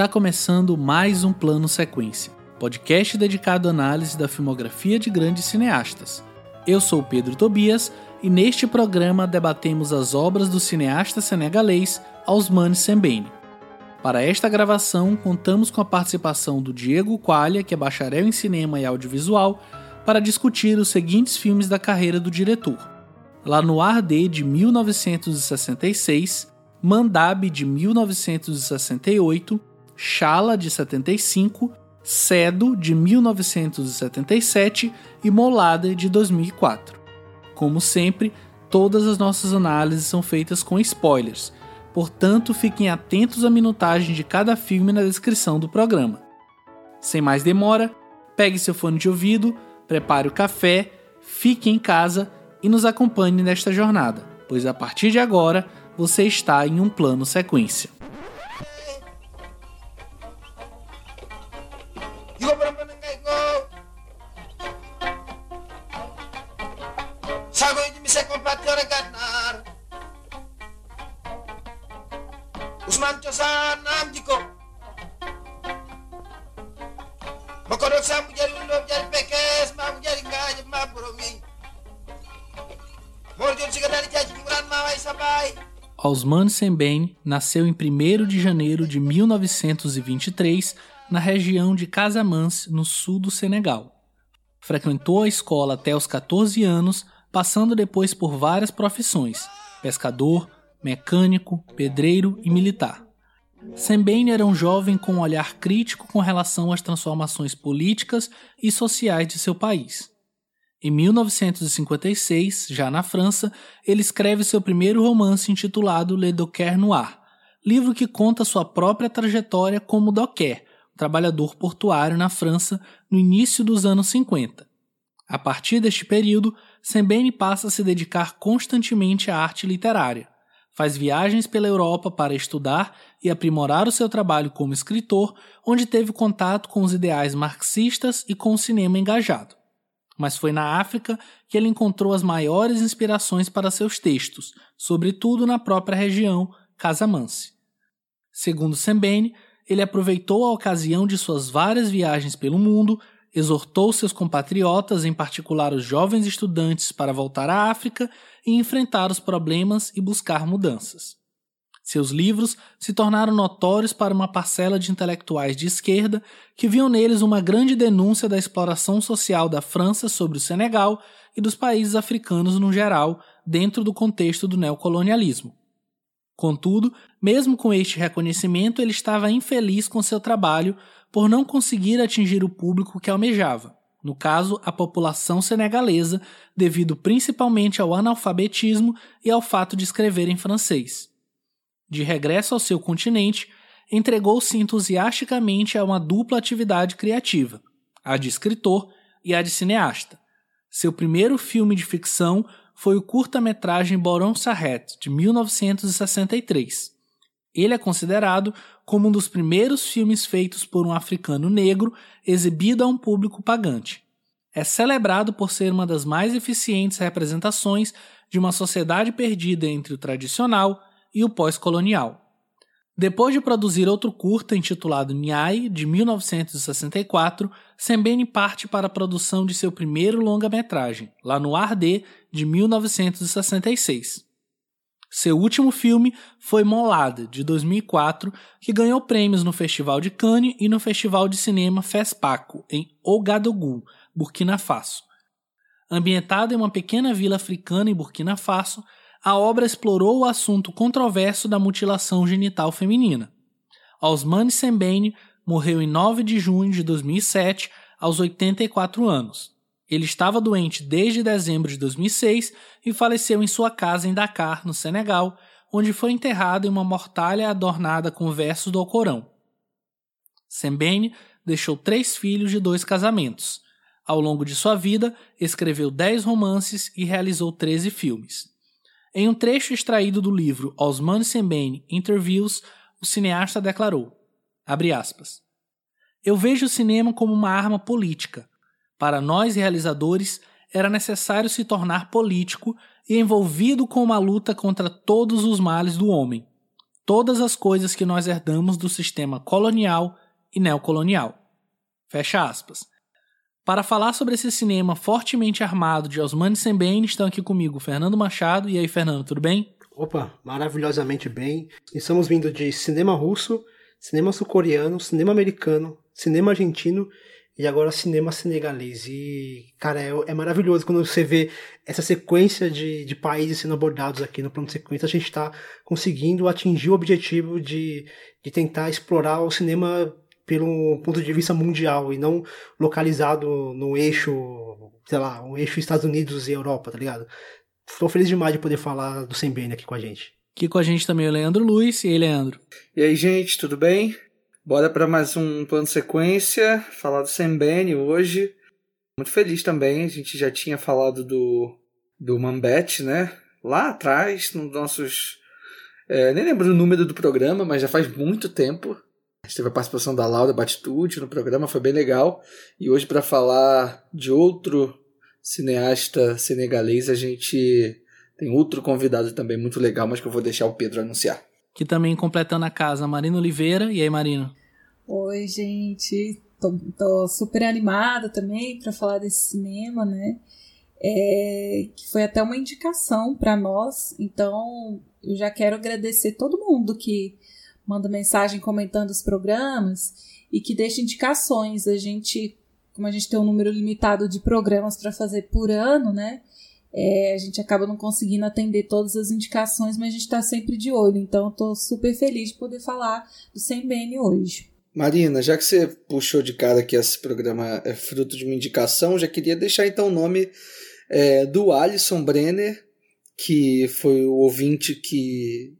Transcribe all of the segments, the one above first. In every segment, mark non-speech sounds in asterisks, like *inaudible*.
Está começando mais um Plano Sequência, podcast dedicado à análise da filmografia de grandes cineastas. Eu sou Pedro Tobias e neste programa debatemos as obras do cineasta senegalês Ousmane Sembene. Para esta gravação, contamos com a participação do Diego Qualia, que é bacharel em cinema e audiovisual, para discutir os seguintes filmes da carreira do diretor: Lá no Ar D de 1966, Mandab de 1968, Chala de 75, Cedo de 1977 e Molada de 2004. Como sempre, todas as nossas análises são feitas com spoilers portanto fiquem atentos à minutagem de cada filme na descrição do programa. Sem mais demora, pegue seu fone de ouvido, prepare o café, fique em casa e nos acompanhe nesta jornada, pois a partir de agora você está em um plano sequência. Osman Sembene nasceu em 1 de janeiro de 1923 na região de Casamance, no sul do Senegal. Frequentou a escola até os 14 anos, passando depois por várias profissões: pescador, mecânico, pedreiro e militar. Sembene era um jovem com um olhar crítico com relação às transformações políticas e sociais de seu país. Em 1956, já na França, ele escreve seu primeiro romance intitulado Le Docker Noir, livro que conta sua própria trajetória como docker, trabalhador portuário na França no início dos anos 50. A partir deste período, Sembene passa a se dedicar constantemente à arte literária. Faz viagens pela Europa para estudar e aprimorar o seu trabalho como escritor, onde teve contato com os ideais marxistas e com o cinema engajado mas foi na África que ele encontrou as maiores inspirações para seus textos, sobretudo na própria região Casamance. Segundo Sembene, ele aproveitou a ocasião de suas várias viagens pelo mundo, exortou seus compatriotas, em particular os jovens estudantes, para voltar à África e enfrentar os problemas e buscar mudanças. Seus livros se tornaram notórios para uma parcela de intelectuais de esquerda que viam neles uma grande denúncia da exploração social da França sobre o Senegal e dos países africanos no geral, dentro do contexto do neocolonialismo. Contudo, mesmo com este reconhecimento, ele estava infeliz com seu trabalho por não conseguir atingir o público que almejava, no caso, a população senegalesa, devido principalmente ao analfabetismo e ao fato de escrever em francês de regresso ao seu continente, entregou-se entusiasticamente a uma dupla atividade criativa, a de escritor e a de cineasta. Seu primeiro filme de ficção foi o curta-metragem Boron Sarret, de 1963. Ele é considerado como um dos primeiros filmes feitos por um africano negro exibido a um público pagante. É celebrado por ser uma das mais eficientes representações de uma sociedade perdida entre o tradicional e o pós-colonial. Depois de produzir outro curta intitulado Nyai, de 1964, Sembene parte para a produção de seu primeiro longa-metragem, Lá no Arde, de 1966. Seu último filme foi Molada, de 2004, que ganhou prêmios no Festival de Cannes e no Festival de Cinema FESPACO, em Ouagadougou, Burkina Faso. Ambientado em uma pequena vila africana em Burkina Faso, a obra explorou o assunto controverso da mutilação genital feminina. Osmane Sembene morreu em 9 de junho de 2007, aos 84 anos. Ele estava doente desde dezembro de 2006 e faleceu em sua casa em Dakar, no Senegal, onde foi enterrado em uma mortalha adornada com versos do Alcorão. Sembene deixou três filhos de dois casamentos. Ao longo de sua vida, escreveu dez romances e realizou 13 filmes. Em um trecho extraído do livro Osman Sembene Interviews, o cineasta declarou, aspas, Eu vejo o cinema como uma arma política. Para nós realizadores, era necessário se tornar político e envolvido com uma luta contra todos os males do homem, todas as coisas que nós herdamos do sistema colonial e neocolonial. Fecha aspas. Para falar sobre esse cinema fortemente armado de Osmani Sembene, estão aqui comigo Fernando Machado. E aí, Fernando, tudo bem? Opa, maravilhosamente bem. Estamos vindo de cinema russo, cinema sul-coreano, cinema americano, cinema argentino e agora cinema senegalês. E, cara, é, é, maravilhoso quando você vê essa sequência de, de países sendo abordados aqui no plano de sequência. A gente está conseguindo atingir o objetivo de, de tentar explorar o cinema pelo ponto de vista mundial e não localizado no eixo, sei lá, o eixo Estados Unidos e Europa, tá ligado? Estou feliz demais de poder falar do Sembene aqui com a gente. Aqui com a gente também o Leandro Luiz. E aí, Leandro? E aí, gente, tudo bem? Bora para mais um plano sequência, falar do Sembene hoje. Muito feliz também, a gente já tinha falado do, do Mambete, né? Lá atrás, nos nossos. É, nem lembro o número do programa, mas já faz muito tempo. A gente teve a participação da Laura Batitude no programa, foi bem legal. E hoje, para falar de outro cineasta senegalês, a gente tem outro convidado também muito legal, mas que eu vou deixar o Pedro anunciar que também completando a casa, Marina Oliveira. E aí, Marina? Oi, gente. Tô, tô super animada também para falar desse cinema, né? É, que foi até uma indicação para nós. Então, eu já quero agradecer todo mundo que manda mensagem comentando os programas e que deixa indicações. A gente, como a gente tem um número limitado de programas para fazer por ano, né? É, a gente acaba não conseguindo atender todas as indicações, mas a gente está sempre de olho. Então, estou super feliz de poder falar do Sembene hoje. Marina, já que você puxou de cara que esse programa é fruto de uma indicação, já queria deixar então o nome é, do Alisson Brenner, que foi o ouvinte que,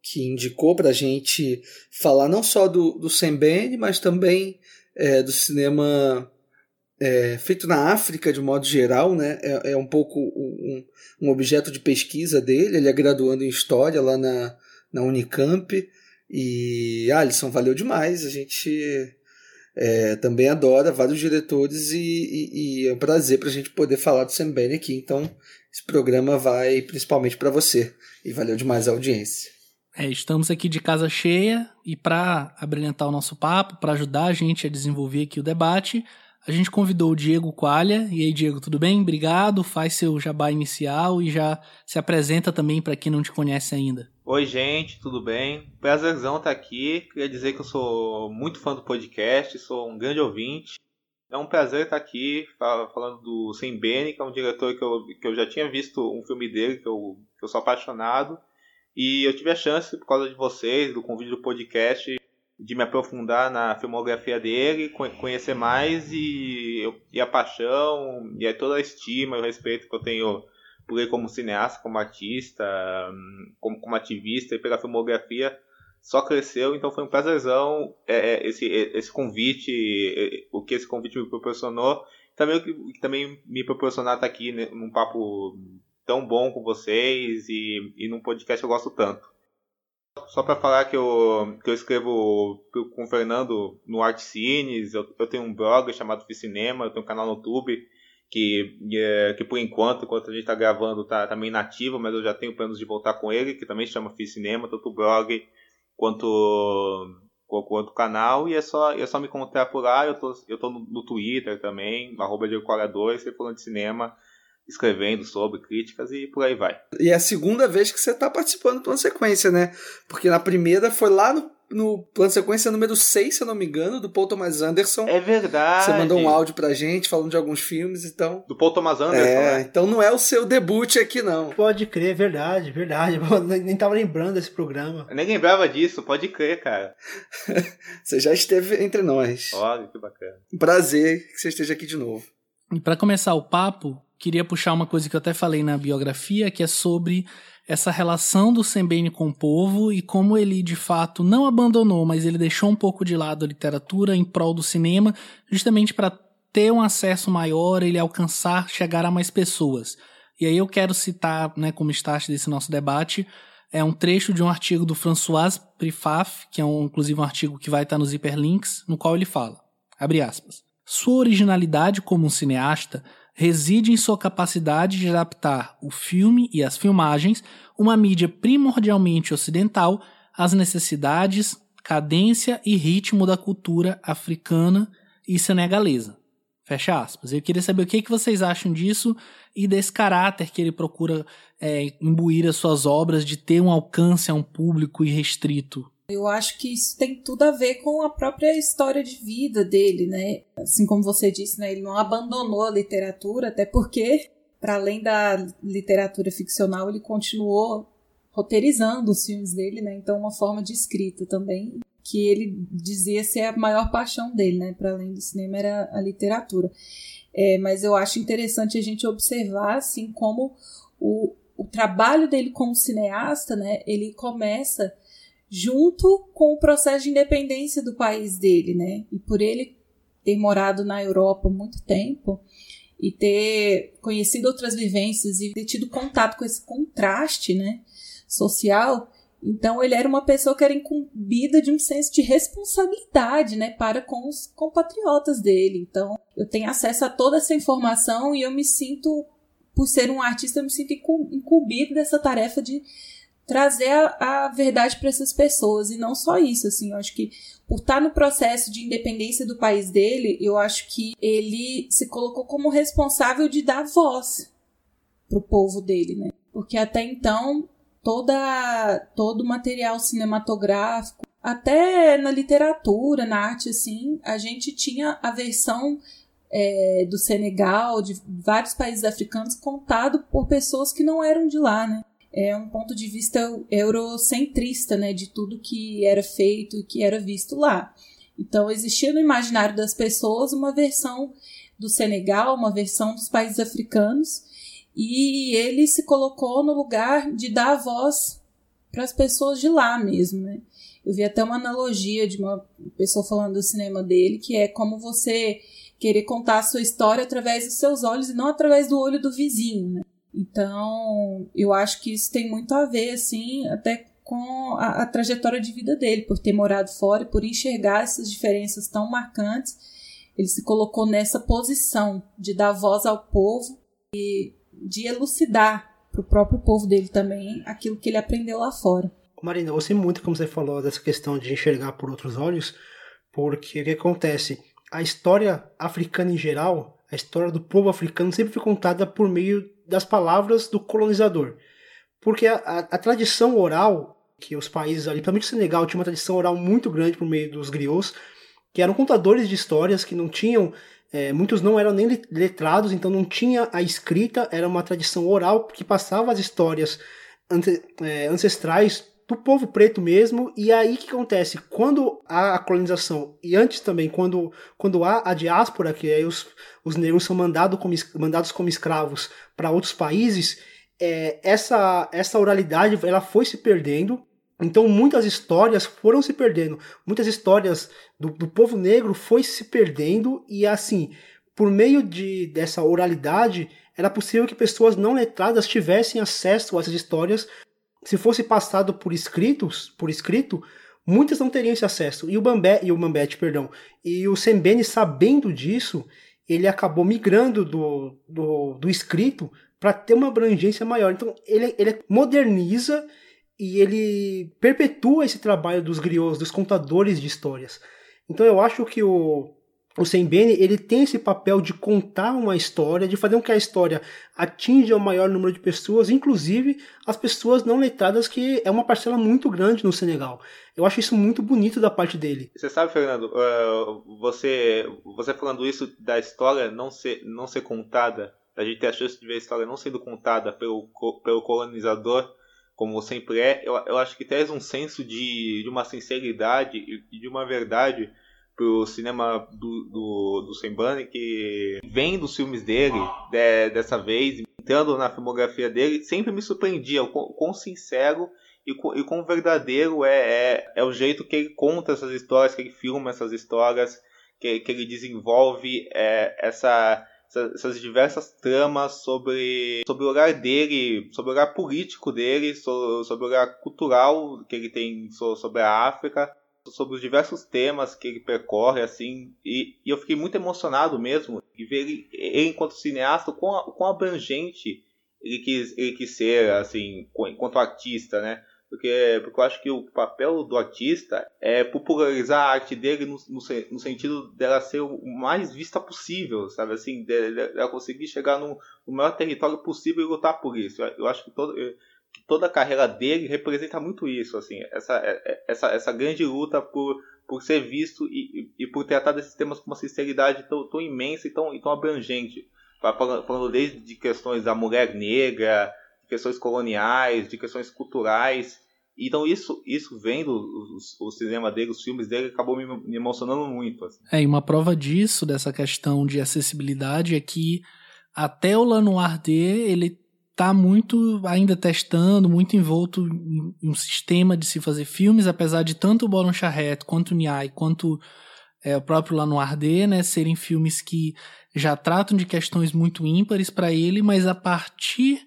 que indicou para a gente falar não só do, do Sembene, mas também é, do cinema é, feito na África de modo geral, né? É, é um pouco um, um, objeto de pesquisa dele. Ele é graduando em História lá na, na Unicamp. E Alisson, valeu demais. A gente é, também adora vários diretores e, e, e é um prazer para a gente poder falar do Sam Bene aqui. Então, esse programa vai principalmente para você. E valeu demais a audiência. É, estamos aqui de casa cheia e para abrilhantar o nosso papo, para ajudar a gente a desenvolver aqui o debate, a gente convidou o Diego Qualha. E aí, Diego, tudo bem? Obrigado. Faz seu jabá inicial e já se apresenta também para quem não te conhece ainda. Oi, gente, tudo bem? Prazerzão estar tá aqui. Queria dizer que eu sou muito fã do podcast, sou um grande ouvinte. É um prazer estar aqui falando do Sem Bene, que é um diretor que eu, que eu já tinha visto um filme dele, que eu, que eu sou apaixonado. E eu tive a chance, por causa de vocês, do convite do podcast, de me aprofundar na filmografia dele, conhecer mais e, e a paixão e toda a estima e o respeito que eu tenho por ele como cineasta, como artista, como, como ativista e pela filmografia só cresceu, então foi um prazerzão é, é esse, esse convite, o que esse convite me proporcionou, também o que também me proporcionar estar aqui né, num papo tão bom com vocês e, e num podcast que eu gosto tanto. Só para falar que eu, que eu escrevo com o Fernando no Art Cines, eu, eu tenho um blog chamado Cinema, eu tenho um canal no YouTube que, é, que por enquanto, enquanto a gente está gravando, tá, tá meio inativo, mas eu já tenho planos de voltar com ele, que também chama Cinema, tanto o blog quanto quanto canal, e é só, é só me encontrar por lá, eu tô, eu tô no, no Twitter também, arroba de 2 você falando de cinema, escrevendo sobre críticas e por aí vai. E é a segunda vez que você está participando do plano sequência, né? Porque na primeira foi lá no, no plano sequência número 6, se eu não me engano, do Paul Thomas Anderson. É verdade. Você mandou um áudio pra gente falando de alguns filmes, então. Do Paul Thomas Anderson, é, né? Então não é o seu debut aqui, não. Pode crer, verdade, verdade. *laughs* Eu nem tava lembrando desse programa. Eu nem lembrava disso, pode crer, cara. *laughs* você já esteve entre nós. Olha, que bacana. Prazer que você esteja aqui de novo. E para começar o papo, queria puxar uma coisa que eu até falei na biografia, que é sobre essa relação do Sembene com o povo e como ele de fato não abandonou, mas ele deixou um pouco de lado a literatura em prol do cinema, justamente para ter um acesso maior, ele alcançar, chegar a mais pessoas. E aí eu quero citar, né, como start desse nosso debate, é um trecho de um artigo do François Prifaf, que é um, inclusive um artigo que vai estar nos hiperlinks, no qual ele fala, abre aspas, sua originalidade como um cineasta reside em sua capacidade de adaptar o filme e as filmagens, uma mídia primordialmente ocidental, às necessidades, cadência e ritmo da cultura africana e senegalesa. Fecha aspas. Eu queria saber o que, que vocês acham disso e desse caráter que ele procura é, imbuir as suas obras de ter um alcance a um público irrestrito. Eu acho que isso tem tudo a ver com a própria história de vida dele, né? Assim como você disse, né? Ele não abandonou a literatura, até porque, para além da literatura ficcional, ele continuou roteirizando os filmes dele, né? Então, uma forma de escrita também que ele dizia ser a maior paixão dele, né? Para além do cinema era a literatura. É, mas eu acho interessante a gente observar assim como o, o trabalho dele como cineasta, né? Ele começa junto com o processo de independência do país dele, né? E por ele ter morado na Europa muito tempo e ter conhecido outras vivências e ter tido contato com esse contraste, né, social, então ele era uma pessoa que era incumbida de um senso de responsabilidade, né, para com os compatriotas dele. Então eu tenho acesso a toda essa informação e eu me sinto, por ser um artista, eu me sinto incumbido dessa tarefa de trazer a, a verdade para essas pessoas e não só isso, assim, eu acho que por estar no processo de independência do país dele, eu acho que ele se colocou como responsável de dar voz pro povo dele, né? Porque até então toda todo o material cinematográfico, até na literatura, na arte, assim, a gente tinha a versão é, do Senegal, de vários países africanos, contado por pessoas que não eram de lá, né? É um ponto de vista eurocentrista, né, de tudo que era feito e que era visto lá. Então, existia no imaginário das pessoas uma versão do Senegal, uma versão dos países africanos, e ele se colocou no lugar de dar voz para as pessoas de lá mesmo, né? Eu vi até uma analogia de uma pessoa falando do cinema dele, que é como você querer contar a sua história através dos seus olhos e não através do olho do vizinho, né? Então, eu acho que isso tem muito a ver, assim, até com a, a trajetória de vida dele, por ter morado fora e por enxergar essas diferenças tão marcantes. Ele se colocou nessa posição de dar voz ao povo e de elucidar para o próprio povo dele também aquilo que ele aprendeu lá fora. Marina, gostei muito como você falou dessa questão de enxergar por outros olhos, porque o que acontece? A história africana em geral, a história do povo africano sempre foi contada por meio das palavras do colonizador. Porque a, a, a tradição oral, que os países ali, principalmente o Senegal, tinha uma tradição oral muito grande por meio dos griots, que eram contadores de histórias que não tinham é, muitos não eram nem letrados, então não tinha a escrita, era uma tradição oral que passava as histórias ante, é, ancestrais do povo preto mesmo. E aí que acontece? Quando há a colonização, e antes também, quando, quando há a diáspora, que aí os, os negros são mandado como, mandados como escravos para outros países, é, essa, essa oralidade ela foi se perdendo então muitas histórias foram se perdendo, muitas histórias do, do povo negro foi se perdendo e assim, por meio de dessa oralidade, era possível que pessoas não letradas tivessem acesso a essas histórias. Se fosse passado por escritos, por escrito, muitas não teriam esse acesso. E o Bambé, e o Mambete, perdão, e o Sembene sabendo disso, ele acabou migrando do, do, do escrito para ter uma abrangência maior. Então ele, ele moderniza e ele perpetua esse trabalho dos griots, dos contadores de histórias. Então eu acho que o, o Sembene ele tem esse papel de contar uma história, de fazer com que a história atinja o maior número de pessoas, inclusive as pessoas não letradas, que é uma parcela muito grande no Senegal. Eu acho isso muito bonito da parte dele. Você sabe, Fernando, uh, você, você falando isso da história não ser, não ser contada, a gente ter a chance de ver a história não sendo contada pelo, pelo colonizador, como sempre é, eu, eu acho que traz um senso de, de uma sinceridade e de uma verdade pro cinema do, do, do Sembani que vem dos filmes dele de, dessa vez, entrando na filmografia dele, sempre me surpreendia o quão, quão sincero e, e quão verdadeiro é, é, é o jeito que ele conta essas histórias, que ele filma essas histórias, que, que ele desenvolve é, essa essas diversas tramas sobre, sobre o olhar dele, sobre o olhar político dele, sobre o olhar cultural que ele tem sobre a África, sobre os diversos temas que ele percorre, assim, e, e eu fiquei muito emocionado mesmo de ver ele, ele enquanto cineasta, quão, quão abrangente ele quis, ele quis ser, assim, enquanto artista, né? Porque, porque eu acho que o papel do artista é popularizar a arte dele no, no, no sentido dela ser o mais vista possível, sabe? Assim, dela conseguir chegar no, no maior território possível e lutar por isso. Eu, eu acho que, todo, que toda a carreira dele representa muito isso, assim, essa, é, é, essa, essa grande luta por, por ser visto e, e, e por tratar desses temas com uma sinceridade tão, tão imensa e tão, e tão abrangente. Falando desde de questões da mulher negra, de questões coloniais, de questões culturais. Então isso, isso vendo o, o cinema dele, os filmes dele, acabou me, me emocionando muito. Assim. É, e uma prova disso, dessa questão de acessibilidade, é que até o Lanoir D, ele tá muito ainda testando, muito envolto em um sistema de se fazer filmes, apesar de tanto o Boron Charrette, quanto o Niai, quanto é, o próprio Lanoir D, né, serem filmes que já tratam de questões muito ímpares para ele, mas a partir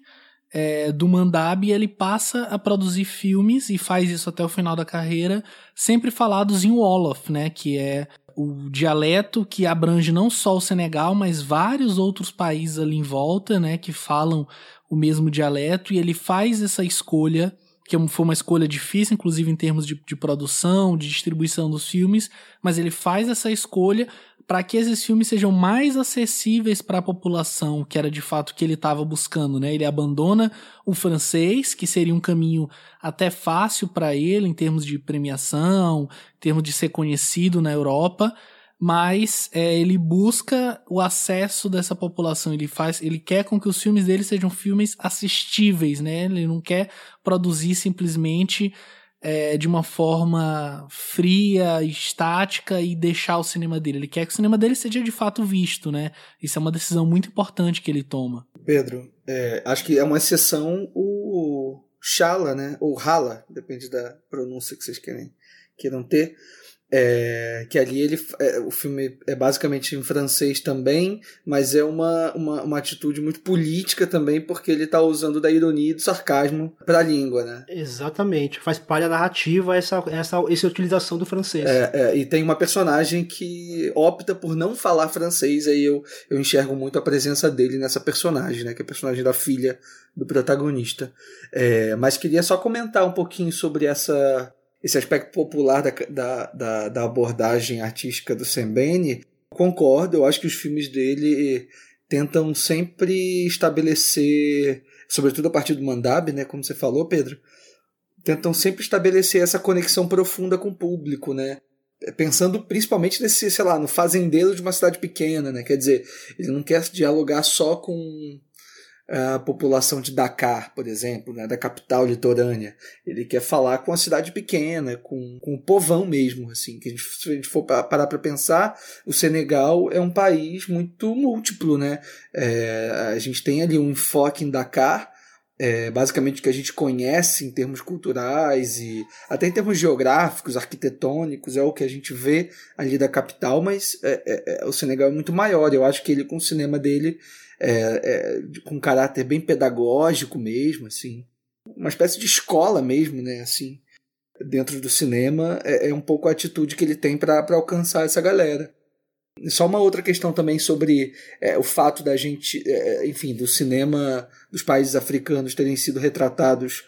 é, do Mandab ele passa a produzir filmes e faz isso até o final da carreira, sempre falados em Wolof, né, que é o dialeto que abrange não só o Senegal, mas vários outros países ali em volta, né, que falam o mesmo dialeto, e ele faz essa escolha que foi uma escolha difícil, inclusive em termos de, de produção, de distribuição dos filmes, mas ele faz essa escolha para que esses filmes sejam mais acessíveis para a população, que era de fato o que ele estava buscando, né? Ele abandona o francês, que seria um caminho até fácil para ele em termos de premiação, em termos de ser conhecido na Europa, mas é, ele busca o acesso dessa população. Ele faz, ele quer com que os filmes dele sejam filmes assistíveis, né? Ele não quer produzir simplesmente é, de uma forma fria, estática e deixar o cinema dele. Ele quer que o cinema dele seja de fato visto, né? Isso é uma decisão muito importante que ele toma. Pedro, é, acho que é uma exceção o Shala, né? Ou Hala, depende da pronúncia que vocês querem, queiram ter. É, que ali ele, é, o filme é basicamente em francês também, mas é uma, uma, uma atitude muito política também, porque ele está usando da ironia e do sarcasmo para a língua, né? Exatamente, faz parte da narrativa essa, essa, essa utilização do francês. É, é, e tem uma personagem que opta por não falar francês, aí eu, eu enxergo muito a presença dele nessa personagem, né? Que é a personagem da filha do protagonista. É, mas queria só comentar um pouquinho sobre essa esse aspecto popular da, da, da, da abordagem artística do Sembene, concordo, eu acho que os filmes dele tentam sempre estabelecer, sobretudo a partir do Mandab, né, como você falou, Pedro, tentam sempre estabelecer essa conexão profunda com o público, né? Pensando principalmente nesse, sei lá, no fazendeiro de uma cidade pequena, né? Quer dizer, ele não quer dialogar só com a população de Dakar, por exemplo, né, da capital litorânea. Ele quer falar com a cidade pequena, com, com o povão mesmo. Assim, que a gente, se a gente for parar para pensar, o Senegal é um país muito múltiplo. Né? É, a gente tem ali um enfoque em Dakar, é, basicamente o que a gente conhece em termos culturais e até em termos geográficos, arquitetônicos, é o que a gente vê ali da capital, mas é, é, é o Senegal é muito maior. Eu acho que ele, com o cinema dele, é, é, com caráter bem pedagógico mesmo, assim, uma espécie de escola mesmo, né, assim, dentro do cinema, é, é um pouco a atitude que ele tem para alcançar essa galera. Só uma outra questão também sobre é, o fato da gente, é, enfim, do cinema dos países africanos terem sido retratados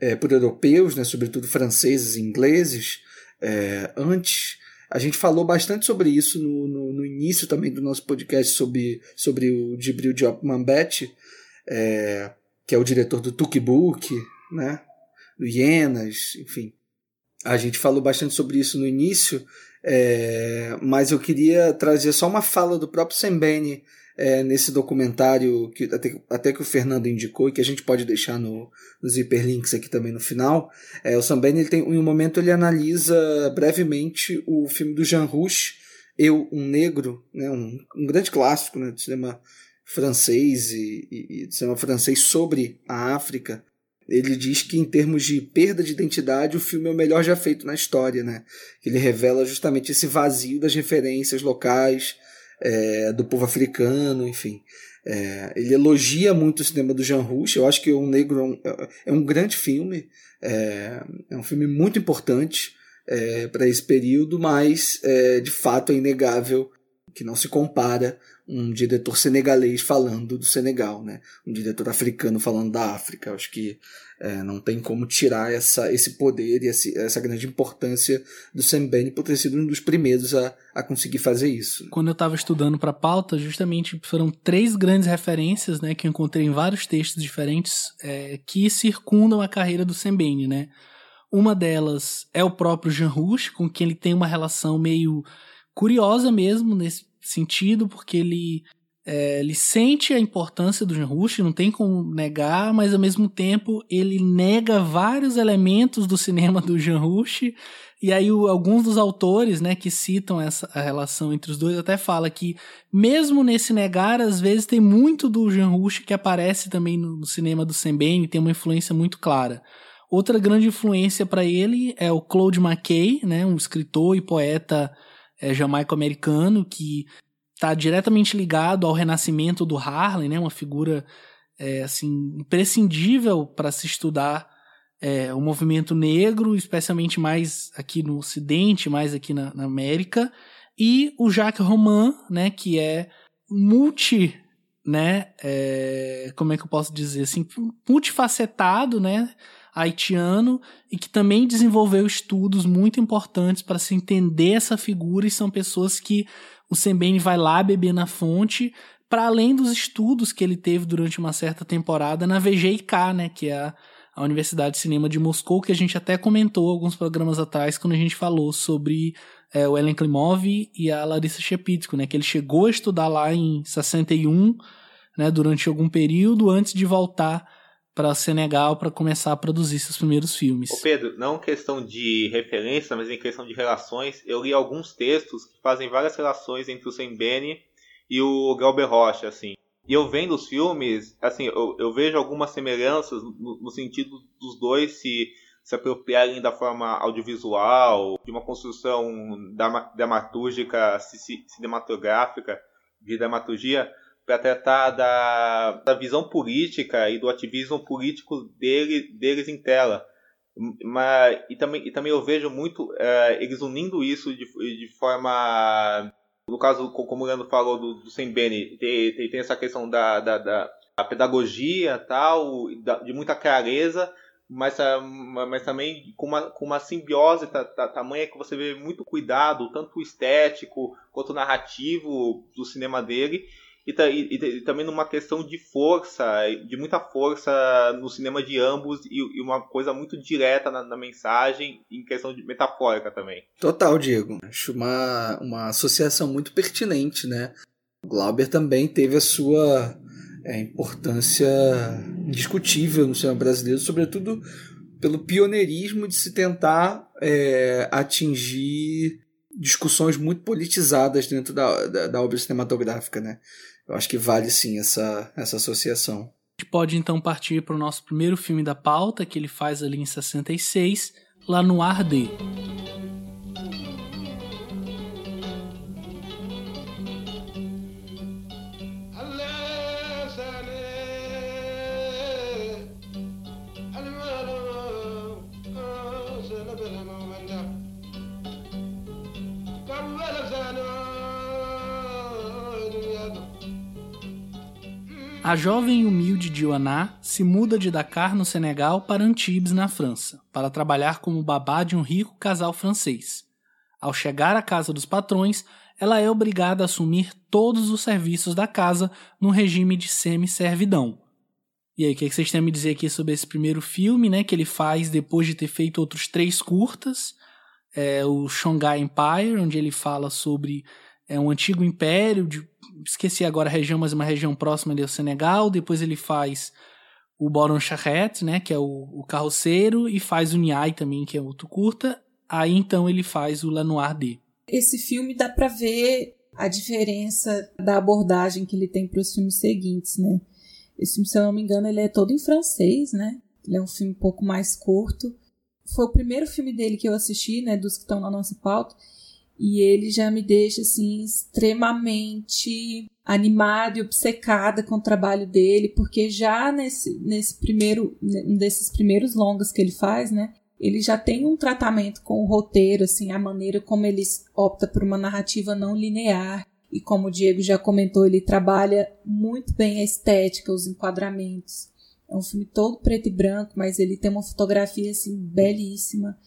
é, por europeus, né, sobretudo franceses e ingleses, é, antes a gente falou bastante sobre isso no, no, no início também do nosso podcast sobre, sobre o Jibril Diop Mambete, é, que é o diretor do Tukbook, né? do Hienas, enfim. A gente falou bastante sobre isso no início, é, mas eu queria trazer só uma fala do próprio Sembene é, nesse documentário que até, até, que o Fernando indicou e que a gente pode deixar no, nos hiperlinks aqui também no final. É, o Sam Ben, ele tem em um momento ele analisa brevemente o filme do Jean Rouch, Eu, um Negro, né, um, um grande clássico né, do cinema francês e, e, e do cinema francês sobre a África. Ele diz que em termos de perda de identidade o filme é o melhor já feito na história, né? Ele revela justamente esse vazio das referências locais, é, do povo africano, enfim. É, ele elogia muito o cinema do Jean Rouch. Eu acho que O Negro é um, é um grande filme, é, é, um filme muito importante é, para esse período, mas é, de fato é inegável que não se compara um diretor senegalês falando do Senegal, né? Um diretor africano falando da África. Eu acho que é, não tem como tirar essa, esse poder e essa grande importância do Sam Bain por ter sido um dos primeiros a, a conseguir fazer isso. Quando eu estava estudando para a pauta, justamente foram três grandes referências, né, que eu encontrei em vários textos diferentes é, que circundam a carreira do Sam Bain, né? Uma delas é o próprio Jean Rouch, com quem ele tem uma relação meio curiosa mesmo nesse sentido, porque ele, é, ele sente a importância do Jean Rush, não tem como negar, mas ao mesmo tempo ele nega vários elementos do cinema do Jean Rush, e aí o, alguns dos autores né, que citam essa a relação entre os dois até fala que mesmo nesse negar, às vezes tem muito do Jean Rush que aparece também no, no cinema do Sam Bain, tem uma influência muito clara. Outra grande influência para ele é o Claude McKay, né, um escritor e poeta é, jamaico-americano que está diretamente ligado ao renascimento do Harlem, né? Uma figura é, assim imprescindível para se estudar é, o movimento negro, especialmente mais aqui no Ocidente, mais aqui na, na América, e o Jacques Roman, né? Que é multi né, é, como é que eu posso dizer assim, multifacetado, né, haitiano e que também desenvolveu estudos muito importantes para se entender essa figura e são pessoas que o Sembene vai lá beber na fonte para além dos estudos que ele teve durante uma certa temporada na VGIK, né, que é a, a Universidade de Cinema de Moscou, que a gente até comentou alguns programas atrás quando a gente falou sobre é, o Ellen Klimov e a Larissa Shepitko, né, que ele chegou a estudar lá em 61, né, durante algum período antes de voltar para Senegal para começar a produzir seus primeiros filmes. Ô Pedro, não questão de referência, mas em questão de relações, eu li alguns textos que fazem várias relações entre o Sembene e o Galber Rocha, assim. E eu vendo os filmes, assim, eu, eu vejo algumas semelhanças no, no, sentido dos dois se, se apropriarem da forma audiovisual, de uma construção dramatúrgica, cinematográfica, de dramaturgia, para tratar da, da visão política e do ativismo político dele, deles em tela. Mas, e, também, e também eu vejo muito uh, eles unindo isso de, de forma. No caso, como o Leandro falou do, do Sembene, tem, tem, tem essa questão da, da, da pedagogia tal, de muita clareza, mas, mas também com uma, com uma simbiose tamanha que você vê muito cuidado, tanto estético quanto narrativo do cinema dele e, e, e, também numa questão de força, de muita força no cinema de ambos e, e uma coisa muito direta na, na, mensagem, em questão de metafórica também. Total, Diego. Acho uma, uma associação muito pertinente, né? O Glauber também teve a sua é, importância indiscutível no cinema brasileiro, sobretudo pelo pioneirismo de se tentar é, atingir discussões muito politizadas dentro da, da, da obra cinematográfica, né? Eu acho que vale sim essa, essa associação. A gente pode então partir para o nosso primeiro filme da pauta, que ele faz ali em 66, lá no Arde. A jovem e humilde Dioana se muda de Dakar, no Senegal, para Antibes, na França, para trabalhar como babá de um rico casal francês. Ao chegar à casa dos patrões, ela é obrigada a assumir todos os serviços da casa num regime de semi-servidão. E aí, o que, vocês têm a me dizer aqui sobre esse primeiro filme, né? Que ele faz depois de ter feito outros três curtas. É, o Shanghai Empire, onde ele fala sobre é, um antigo império de esqueci agora a região, mas uma região próxima ali ao Senegal. Depois ele faz o Boron Charrette, né, que é o, o carroceiro, e faz o Niai também, que é outro curta. Aí então ele faz o Lanoir D. Esse filme dá para ver a diferença da abordagem que ele tem para os filmes seguintes, né? Esse filme, se eu não me engano, ele é todo em francês, né? Ele é um filme um pouco mais curto. Foi o primeiro filme dele que eu assisti, né, dos que estão na nossa pauta. E ele já me deixa assim extremamente animada e obcecada com o trabalho dele, porque já nesse, nesse primeiro, um desses primeiros longas que ele faz, né? ele já tem um tratamento com o roteiro, assim, a maneira como ele opta por uma narrativa não linear. E como o Diego já comentou, ele trabalha muito bem a estética, os enquadramentos. É um filme todo preto e branco, mas ele tem uma fotografia assim belíssima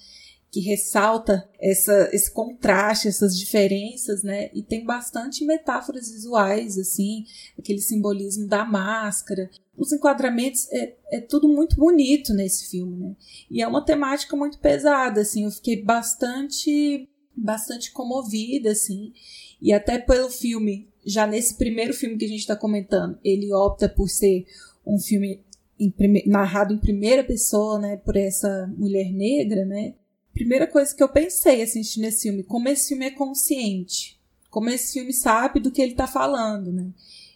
que ressalta essa, esse contraste, essas diferenças, né? E tem bastante metáforas visuais, assim, aquele simbolismo da máscara. Os enquadramentos é, é tudo muito bonito nesse filme, né? E é uma temática muito pesada, assim. Eu fiquei bastante, bastante comovida, assim. E até pelo filme, já nesse primeiro filme que a gente está comentando, ele opta por ser um filme em prime... narrado em primeira pessoa, né, por essa mulher negra, né? Primeira coisa que eu pensei assistindo esse filme, como esse filme é consciente, como esse filme sabe do que ele está falando, né?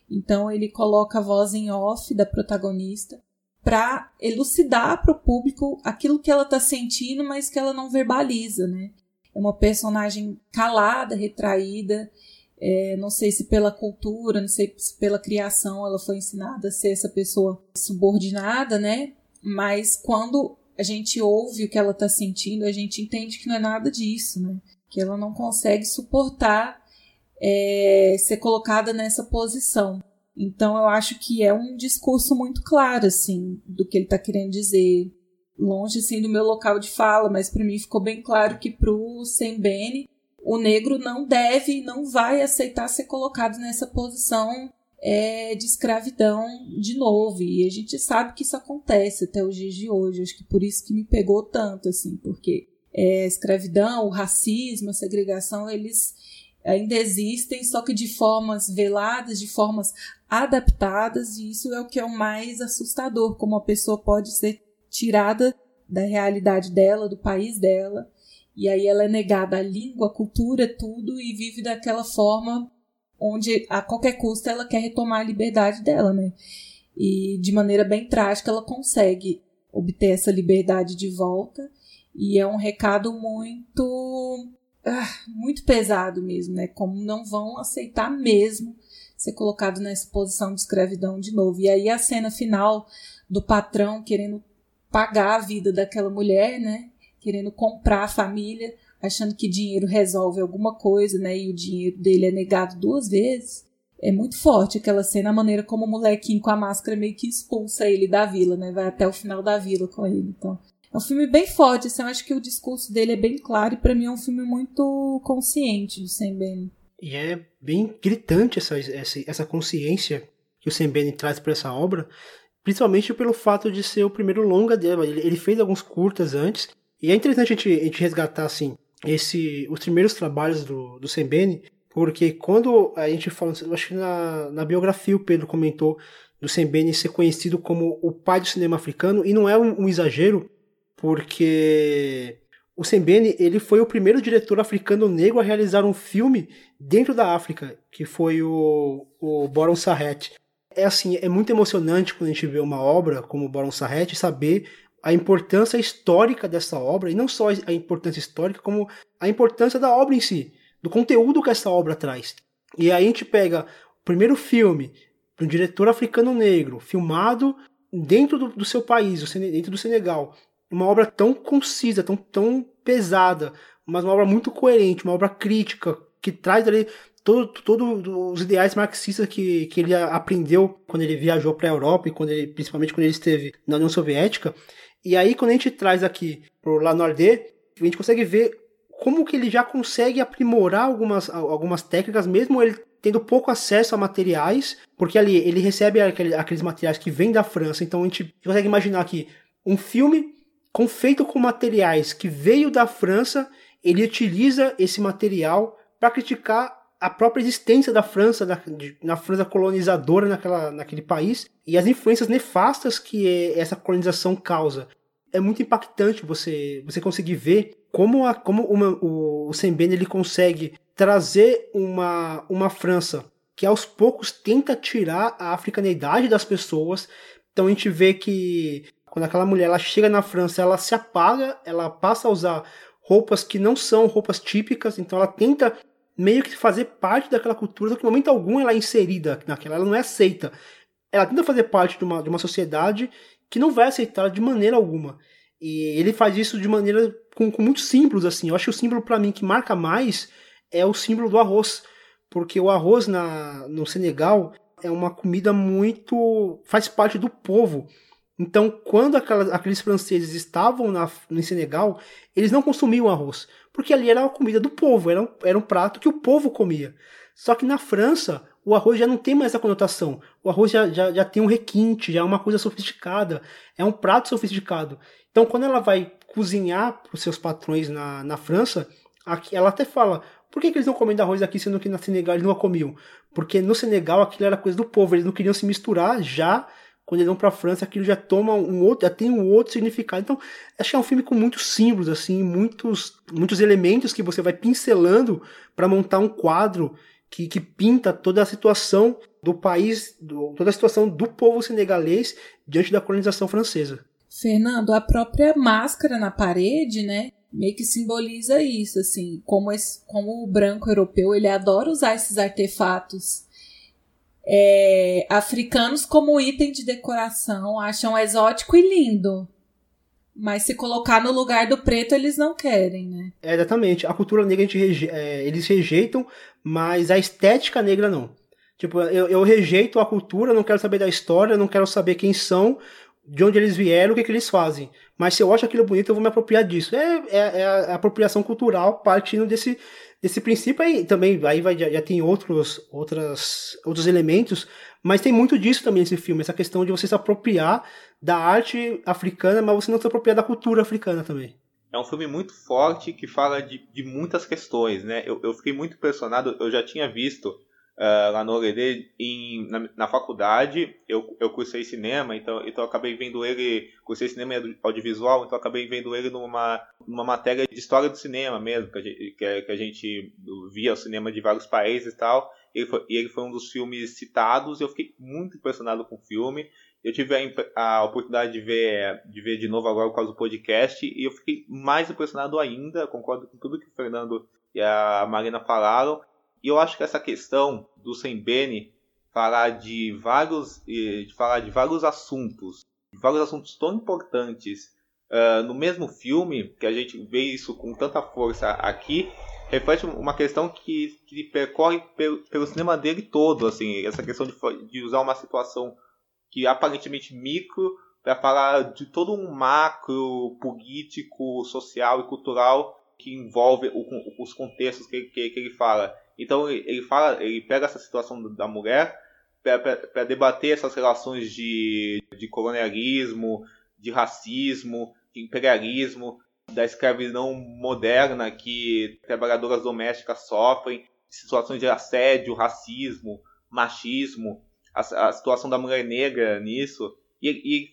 Então ele coloca a voz em off da protagonista para elucidar para o público aquilo que ela está sentindo, mas que ela não verbaliza, né? É uma personagem calada, retraída, é, não sei se pela cultura, não sei se pela criação ela foi ensinada a ser essa pessoa subordinada, né? Mas quando a gente ouve o que ela está sentindo, a gente entende que não é nada disso, né? Que ela não consegue suportar é, ser colocada nessa posição. Então eu acho que é um discurso muito claro, assim, do que ele está querendo dizer. Longe, assim, do meu local de fala, mas para mim ficou bem claro que pro Sembene o negro não deve e não vai aceitar ser colocado nessa posição é, de escravidão de novo. E a gente sabe que isso acontece até os dias de hoje. Acho que por isso que me pegou tanto, assim, porque é, a escravidão, o racismo, a segregação, eles ainda existem, só que de formas veladas, de formas adaptadas, e isso é o que é o mais assustador, como a pessoa pode ser tirada da realidade dela, do país dela, e aí ela é negada a língua, a cultura, tudo e vive daquela forma onde a qualquer custo ela quer retomar a liberdade dela, né? E de maneira bem trágica ela consegue obter essa liberdade de volta e é um recado muito ah, muito pesado mesmo, né? Como não vão aceitar mesmo ser colocado nessa posição de escravidão de novo. E aí a cena final do patrão querendo pagar a vida daquela mulher, né? querendo comprar a família, achando que dinheiro resolve alguma coisa, né? E o dinheiro dele é negado duas vezes. É muito forte aquela cena, a maneira como o molequinho com a máscara meio que expulsa ele da vila, né? Vai até o final da vila com ele. Então, é um filme bem forte, assim, eu acho que o discurso dele é bem claro e para mim é um filme muito consciente do Sam Bene. E é bem gritante essa, essa, essa consciência que o Sam Bene traz para essa obra, principalmente pelo fato de ser o primeiro longa dele. Ele, ele fez alguns curtas antes, e é interessante a gente, a gente resgatar, assim, esse, os primeiros trabalhos do, do Sembene, porque quando a gente fala, acho que na, na biografia o Pedro comentou do Sembene ser conhecido como o pai do cinema africano, e não é um, um exagero, porque o Sembene ele foi o primeiro diretor africano negro a realizar um filme dentro da África, que foi o, o Boron Sarret. É assim, é muito emocionante quando a gente vê uma obra como Boron Sarret saber a importância histórica dessa obra, e não só a importância histórica, como a importância da obra em si, do conteúdo que essa obra traz. E aí a gente pega o primeiro filme de um diretor africano negro, filmado dentro do, do seu país, dentro do Senegal, uma obra tão concisa, tão, tão pesada, mas uma obra muito coerente, uma obra crítica, que traz ali todos todo os ideais marxistas que, que ele aprendeu quando ele viajou para a Europa e quando ele, principalmente quando ele esteve na União Soviética. E aí, quando a gente traz aqui pro Lanordê, a gente consegue ver como que ele já consegue aprimorar algumas, algumas técnicas, mesmo ele tendo pouco acesso a materiais, porque ali ele recebe aquele, aqueles materiais que vêm da França, então a gente consegue imaginar que um filme com, feito com materiais que veio da França, ele utiliza esse material para criticar a própria existência da França, da, de, na França colonizadora naquela, naquele país, e as influências nefastas que essa colonização causa. É muito impactante você, você conseguir ver como, a, como uma, o, o Sembene ele consegue trazer uma, uma França que aos poucos tenta tirar a africanidade das pessoas. Então a gente vê que quando aquela mulher ela chega na França, ela se apaga, ela passa a usar roupas que não são roupas típicas, então ela tenta meio que fazer parte daquela cultura, só que em momento algum ela é inserida naquela, ela não é aceita. Ela tenta fazer parte de uma, de uma sociedade que não vai aceitar de maneira alguma. E ele faz isso de maneira com, com muito símbolos, assim. Eu acho que o símbolo para mim que marca mais é o símbolo do arroz. Porque o arroz na, no Senegal é uma comida muito. faz parte do povo. Então, quando aquelas, aqueles franceses estavam na, no Senegal, eles não consumiam arroz. Porque ali era a comida do povo, era um, era um prato que o povo comia. Só que na França, o arroz já não tem mais essa conotação. O arroz já, já, já tem um requinte, já é uma coisa sofisticada, é um prato sofisticado. Então, quando ela vai cozinhar para os seus patrões na, na França, aqui, ela até fala: por que, que eles não comem arroz aqui, sendo que na Senegal eles não a comiam? Porque no Senegal aquilo era coisa do povo, eles não queriam se misturar já. Quando eles vão para a França, aquilo já toma um outro, já tem um outro significado. Então, acho que é um filme com muitos símbolos, assim, muitos, muitos elementos que você vai pincelando para montar um quadro que, que pinta toda a situação do país, do, toda a situação do povo senegalês diante da colonização francesa. Fernando, a própria máscara na parede, né? Meio que simboliza isso, assim, como, esse, como o branco europeu ele adora usar esses artefatos é, africanos como item de decoração, acham exótico e lindo. Mas se colocar no lugar do preto, eles não querem, né? É, exatamente. A cultura negra a gente reje é, eles rejeitam, mas a estética negra não. Tipo, eu, eu rejeito a cultura, não quero saber da história, não quero saber quem são, de onde eles vieram, o que, que eles fazem. Mas se eu acho aquilo bonito, eu vou me apropriar disso. É, é, é a apropriação cultural partindo desse, desse princípio aí também. Aí vai, já, já tem outros, outras, outros elementos, mas tem muito disso também nesse filme, essa questão de você se apropriar da arte africana, mas você não se apropriar da cultura africana também. É um filme muito forte que fala de, de muitas questões, né? Eu, eu fiquei muito impressionado, eu já tinha visto uh, lá no OLED em, na, na, faculdade, eu, eu cursei cinema, então, então acabei vendo ele, cursei cinema audiovisual, então acabei vendo ele numa, numa matéria de história do cinema mesmo, que a gente, que, que a gente via o cinema de vários países e tal, ele foi, e ele foi um dos filmes citados, e eu fiquei muito impressionado com o filme, eu tive a, a, oportunidade de ver, de ver de novo agora por causa do podcast e eu fiquei mais impressionado ainda. Concordo com tudo que o Fernando e a Marina falaram. E eu acho que essa questão do Sembene falar de vários, de falar de vários assuntos, de vários assuntos tão importantes uh, no mesmo filme, que a gente vê isso com tanta força aqui, reflete uma questão que, que percorre pelo, pelo cinema dele todo, assim, essa questão de, de usar uma situação que aparentemente micro para falar de todo um macro político, social e cultural que envolve o, os contextos que, que, que, ele fala. Então ele fala, ele pega essa situação da mulher para debater essas relações de, de colonialismo, de racismo, de imperialismo, da escravidão moderna que trabalhadoras domésticas sofrem, situações de assédio, racismo, machismo, a, a situação da mulher negra nisso. E,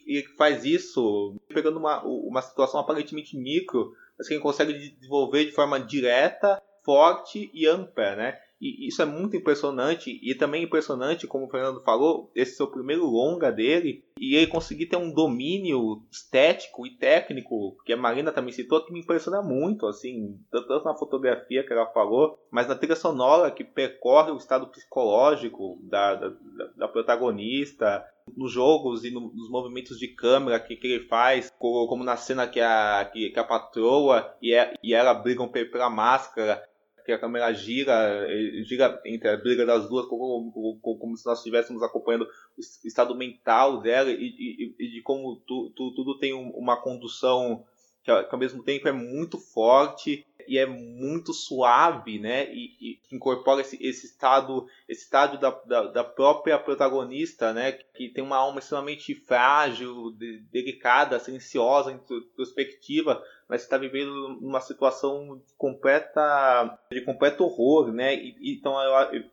e, e faz isso pegando uma, uma situação aparentemente micro, mas que ele consegue desenvolver de forma direta, forte e ampla, né? E isso é muito impressionante. E também impressionante, como o Fernando falou, esse seu primeiro longa dele. E ele conseguir ter um domínio estético e técnico, que a Marina também citou, que me impressiona muito, assim, tanto na fotografia que ela falou, mas na trilha sonora que percorre o estado psicológico da, da, da protagonista, nos jogos e no, nos movimentos de câmera que, que ele faz, como na cena que a, que, que a patroa e, a, e ela brigam pela máscara, que a câmera gira, eh, gira entre a briga das duas, como, como, como se nós estivéssemos acompanhando o estado mental dela e, e, e de como tu, tu, tudo tem uma condução que, ao mesmo tempo é muito forte e é muito suave, né? E, e incorpora esse, esse estado, esse estado da, da, da, própria protagonista, né? Que tem uma alma extremamente frágil, de, delicada, silenciosa, introspectiva, mas está vivendo uma situação de completa de completo horror, né? E, então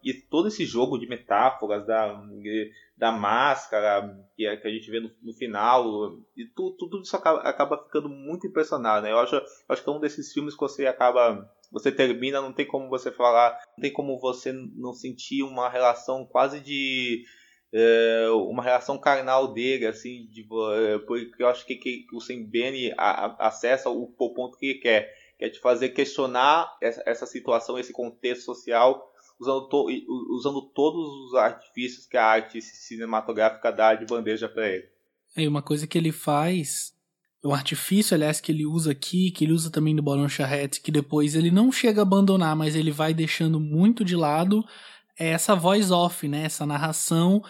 e todo esse jogo de metáforas da da máscara que a, que a gente vê no, no final e tu, tudo isso acaba, acaba, ficando muito impressionado, né? Eu acho, eu acho que é um desses filmes que você acaba você termina, não tem como você falar, não tem como você não sentir uma relação quase de é, uma relação carnal dele, assim, de, é, porque eu acho que, que, o Sembene acessa o, o, ponto que ele quer, que é de fazer questionar essa, essa situação, esse contexto social, usando, to, usando todos os artifícios que a arte cinematográfica dá de bandeja para ele. É, uma coisa que ele faz, um artifício, aliás, que ele usa aqui, que ele usa também no Barão Charrette, que depois ele não chega a abandonar, mas ele vai deixando muito de lado, é essa voice off, né? Essa narração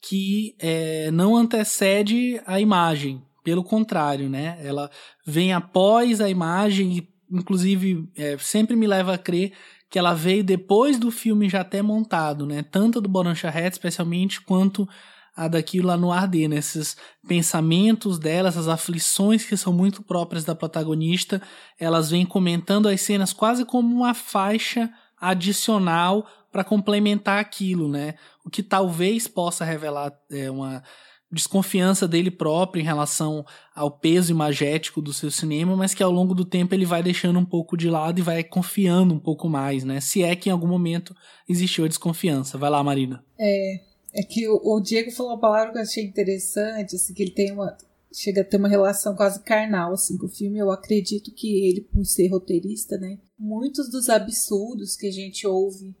que é, não antecede a imagem. Pelo contrário, né? Ela vem após a imagem e, inclusive, é, sempre me leva a crer que ela veio depois do filme já até montado, né? Tanto do Boran Charrette, especialmente, quanto a daquilo lá no Arder, né? Esses pensamentos dela, essas aflições que são muito próprias da protagonista, elas vêm comentando as cenas quase como uma faixa adicional para complementar aquilo, né? O que talvez possa revelar é, uma desconfiança dele próprio em relação ao peso imagético do seu cinema, mas que ao longo do tempo ele vai deixando um pouco de lado e vai confiando um pouco mais, né? Se é que em algum momento existiu a desconfiança. Vai lá, Marina. É, é que o, o Diego falou uma palavra que eu achei interessante, assim, que ele tem uma chega a ter uma relação quase carnal assim com o filme. Eu acredito que ele, por ser roteirista, né, muitos dos absurdos que a gente ouve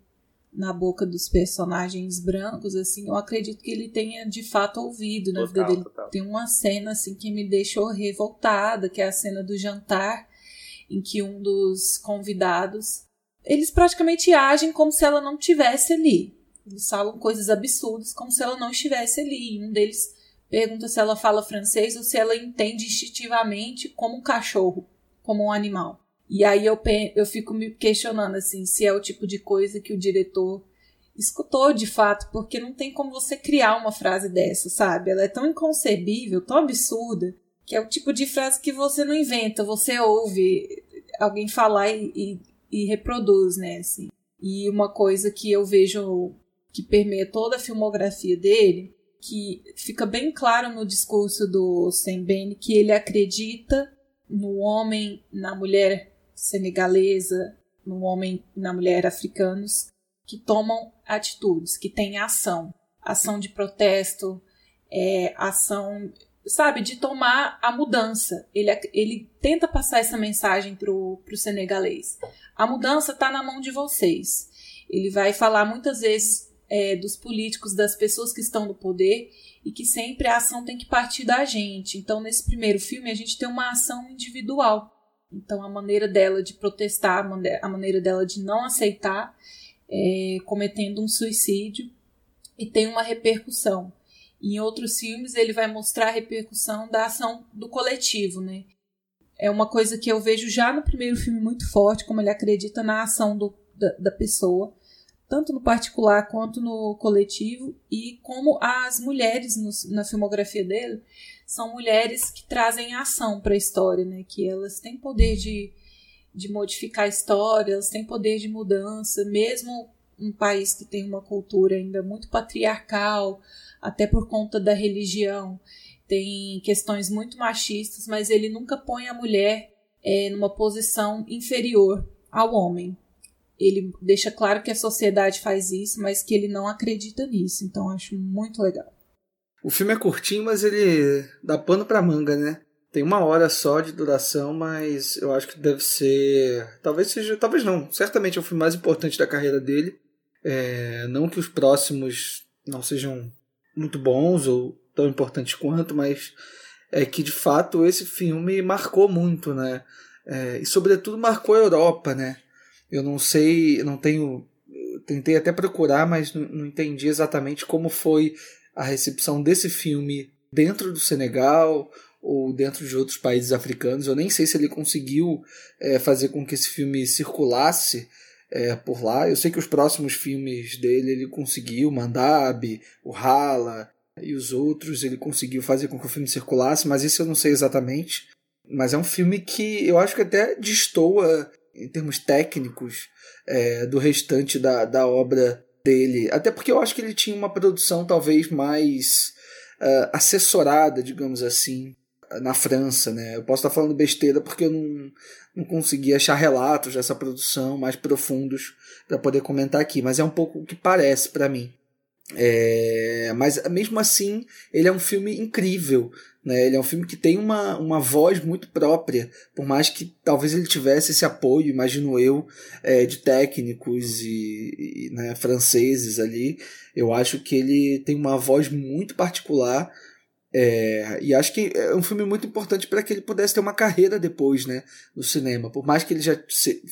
na boca dos personagens brancos, assim, eu acredito que ele tenha de fato ouvido na total, vida dele. Total. Tem uma cena assim que me deixou revoltada, que é a cena do jantar, em que um dos convidados, eles praticamente agem como se ela não tivesse ali. Eles falam coisas absurdas como se ela não estivesse ali. E um deles pergunta se ela fala francês ou se ela entende instintivamente como um cachorro, como um animal. E aí eu, eu fico me questionando assim, se é o tipo de coisa que o diretor escutou de fato, porque não tem como você criar uma frase dessa, sabe? Ela é tão inconcebível, tão absurda, que é o tipo de frase que você não inventa, você ouve alguém falar e, e, e reproduz, né? Assim. E uma coisa que eu vejo que permeia toda a filmografia dele, que fica bem claro no discurso do Sembene que ele acredita no homem, na mulher senegalesa, no homem e na mulher africanos que tomam atitudes, que têm ação, ação de protesto, é, ação, sabe, de tomar a mudança. Ele, ele tenta passar essa mensagem pro, pro senegalês. A mudança está na mão de vocês. Ele vai falar muitas vezes é, dos políticos, das pessoas que estão no poder e que sempre a ação tem que partir da gente. Então, nesse primeiro filme, a gente tem uma ação individual. Então, a maneira dela de protestar, a maneira dela de não aceitar, é, cometendo um suicídio, e tem uma repercussão. Em outros filmes, ele vai mostrar a repercussão da ação do coletivo, né? É uma coisa que eu vejo já no primeiro filme muito forte, como ele acredita na ação do, da, da pessoa, tanto no particular quanto no coletivo, e como as mulheres no, na filmografia dele são mulheres que trazem ação para a história, né? Que elas têm poder de, de modificar a história, elas têm poder de mudança, mesmo um país que tem uma cultura ainda muito patriarcal, até por conta da religião, tem questões muito machistas, mas ele nunca põe a mulher é, numa posição inferior ao homem. Ele deixa claro que a sociedade faz isso, mas que ele não acredita nisso. Então acho muito legal. O filme é curtinho, mas ele dá pano pra manga, né? Tem uma hora só de duração, mas eu acho que deve ser. Talvez seja. Talvez não. Certamente é o filme mais importante da carreira dele. É... Não que os próximos não sejam muito bons ou tão importantes quanto, mas é que de fato esse filme marcou muito, né? É... E sobretudo marcou a Europa, né? Eu não sei, não tenho. Tentei até procurar, mas não, não entendi exatamente como foi a recepção desse filme dentro do Senegal ou dentro de outros países africanos. Eu nem sei se ele conseguiu é, fazer com que esse filme circulasse é, por lá. Eu sei que os próximos filmes dele ele conseguiu, Mandab, o Hala e os outros, ele conseguiu fazer com que o filme circulasse, mas isso eu não sei exatamente. Mas é um filme que eu acho que até destoa em termos técnicos é, do restante da, da obra dele. Até porque eu acho que ele tinha uma produção talvez mais uh, assessorada, digamos assim, na França, né? Eu posso estar falando besteira porque eu não, não consegui achar relatos dessa produção mais profundos para poder comentar aqui, mas é um pouco o que parece para mim. É, mas mesmo assim, ele é um filme incrível. Né? Ele é um filme que tem uma, uma voz muito própria, por mais que talvez ele tivesse esse apoio, imagino eu, é, de técnicos e, e né, franceses ali. Eu acho que ele tem uma voz muito particular É, e acho que é um filme muito importante para que ele pudesse ter uma carreira depois, né, no cinema. Por mais que ele já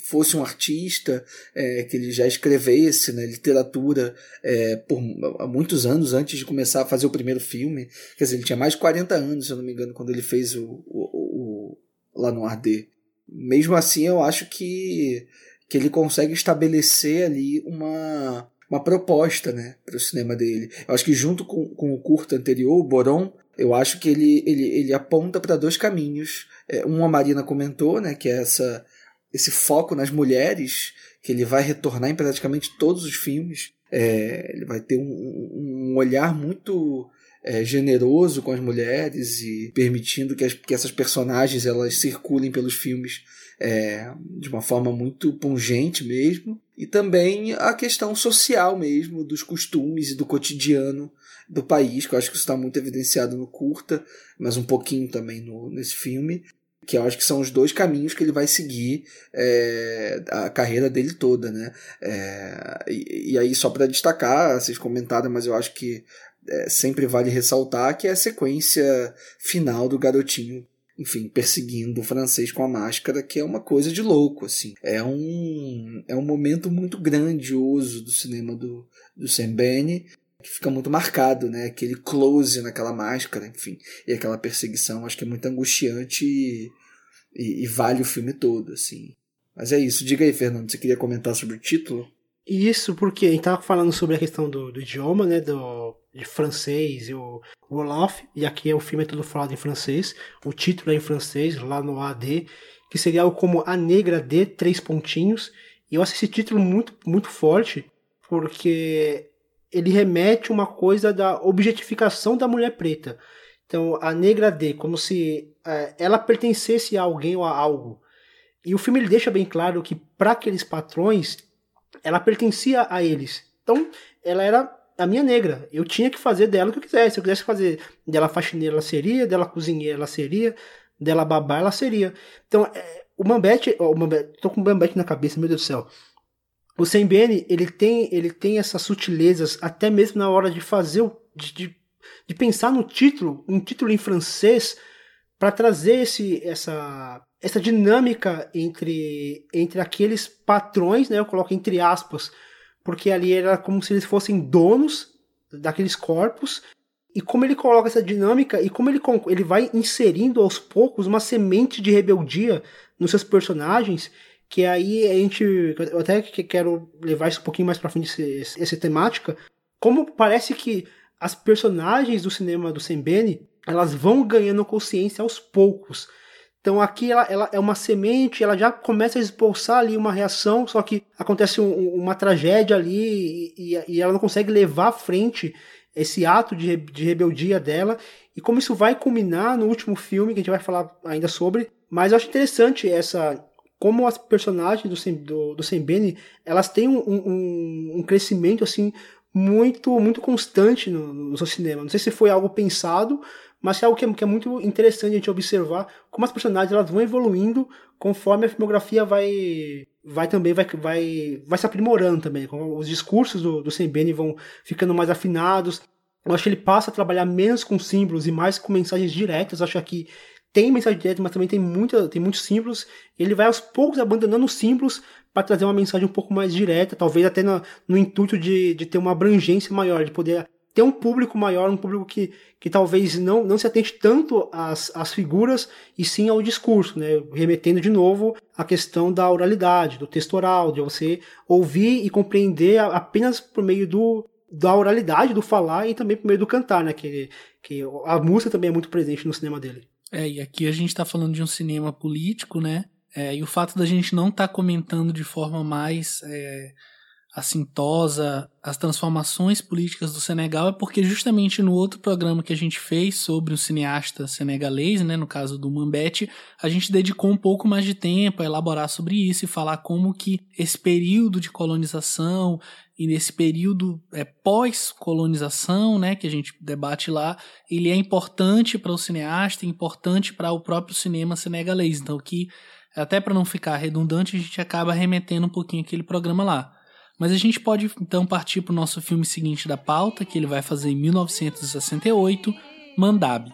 fosse um artista, é, que ele já escrevesse né, literatura é, por muitos anos antes de começar a fazer o primeiro filme. Quer dizer, ele tinha mais de 40 anos, se eu não me engano, quando ele fez o, o, o Lá no Arder. Mesmo assim, eu acho que, que ele consegue estabelecer ali uma, uma proposta né, para o cinema dele. Eu acho que junto com, com o curto anterior, o Boron, eu acho que ele, ele, ele aponta para dois caminhos. É, um a Marina comentou, né, que é essa, esse foco nas mulheres, que ele vai retornar em praticamente todos os filmes. É, ele vai ter um, um olhar muito é, generoso com as mulheres e permitindo que, as, que essas personagens elas circulem pelos filmes é, de uma forma muito pungente mesmo. E também a questão social mesmo, dos costumes e do cotidiano do país, que eu acho que isso está muito evidenciado no curta, mas um pouquinho também no, nesse filme, que eu acho que são os dois caminhos que ele vai seguir é, a carreira dele toda, né? É, e, e, aí, só para destacar, vocês comentaram, mas eu acho que é, sempre vale ressaltar que é a sequência final do garotinho enfim, perseguindo o francês com a máscara, que é uma coisa de louco, assim. É um, é um momento muito grandioso do cinema do, do Sam Bene, que fica muito marcado, né? Aquele close naquela máscara, enfim, e aquela perseguição, acho que é muito angustiante e, e, e vale o filme todo, assim. Mas é isso. Diga aí, Fernando, você queria comentar sobre o título? Isso, porque a gente tava falando sobre a questão do, do idioma, né? Do, de francês e o, o Olaf, e aqui o filme é todo falado em francês. O título é em francês, lá no AD, que seria algo como A Negra de Três Pontinhos. E eu acho esse título muito, muito forte, porque ele remete uma coisa da objetificação da mulher preta. Então, a negra D, como se é, ela pertencesse a alguém ou a algo. E o filme ele deixa bem claro que, para aqueles patrões, ela pertencia a eles. Então, ela era a minha negra. Eu tinha que fazer dela o que eu quisesse. Se eu quisesse fazer dela faxineira, ela seria. Dela cozinheira, ela seria. Dela babá, ela seria. Então, é, o Mambete, o tô com o Mambete na cabeça, meu Deus do céu o Sembene, ele tem, ele tem essas sutilezas até mesmo na hora de fazer, de, de, de pensar no título, um título em francês, para trazer esse, essa, essa dinâmica entre, entre aqueles patrões, né, eu coloco entre aspas, porque ali era como se eles fossem donos daqueles corpos, e como ele coloca essa dinâmica e como ele, ele vai inserindo aos poucos uma semente de rebeldia nos seus personagens que aí a gente, eu até quero levar isso um pouquinho mais para frente, essa temática, como parece que as personagens do cinema do Sembene, elas vão ganhando consciência aos poucos. Então aqui ela, ela, é uma semente, ela já começa a expulsar ali uma reação, só que acontece um, uma tragédia ali e, e, ela não consegue levar à frente esse ato de, de rebeldia dela. E como isso vai culminar no último filme, que a gente vai falar ainda sobre. Mas eu acho interessante essa, como as personagens do, do, do Sembene, elas têm um, um, um, crescimento assim muito muito constante no, no seu cinema. Não sei se foi algo pensado, mas é algo que é, que é, muito interessante a gente observar como as personagens elas vão evoluindo conforme a filmografia vai vai também vai, vai, vai se aprimorando também. Os discursos do, do Sembene vão ficando mais afinados. Eu acho que ele passa a trabalhar menos com símbolos e mais com mensagens diretas. Eu acho que tem mensagem direta, mas também tem, muita, tem muitos símbolos. Ele vai aos poucos abandonando os símbolos para trazer uma mensagem um pouco mais direta, talvez até no, no intuito de, de ter uma abrangência maior, de poder ter um público maior, um público que, que talvez não, não se atente tanto às, às figuras e sim ao discurso, né? remetendo de novo à questão da oralidade, do texto oral, de você ouvir e compreender apenas por meio do, da oralidade, do falar e também por meio do cantar, né? que, que a música também é muito presente no cinema dele. É, e aqui a gente está falando de um cinema político, né? É, e o fato da gente não estar tá comentando de forma mais é, assintosa as transformações políticas do Senegal é porque justamente no outro programa que a gente fez sobre o cineasta senegalês, né, no caso do Mambete, a gente dedicou um pouco mais de tempo a elaborar sobre isso e falar como que esse período de colonização e nesse período é, pós-colonização, né, que a gente debate lá, ele é importante para o cineasta, importante para o próprio cinema senegalês. Então, que até para não ficar redundante, a gente acaba remetendo um pouquinho aquele programa lá. Mas a gente pode então partir para o nosso filme seguinte da pauta, que ele vai fazer em 1968, Mandab.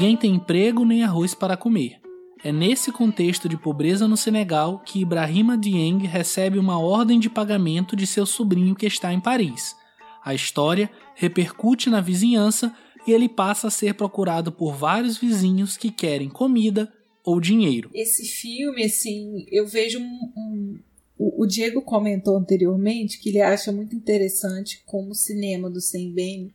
Ninguém tem emprego nem arroz para comer. É nesse contexto de pobreza no Senegal que Ibrahima Dieng recebe uma ordem de pagamento de seu sobrinho que está em Paris. A história repercute na vizinhança e ele passa a ser procurado por vários vizinhos que querem comida ou dinheiro. Esse filme, assim, eu vejo um, um o, Diego comentou anteriormente que ele acha muito interessante como o cinema do Sem Bem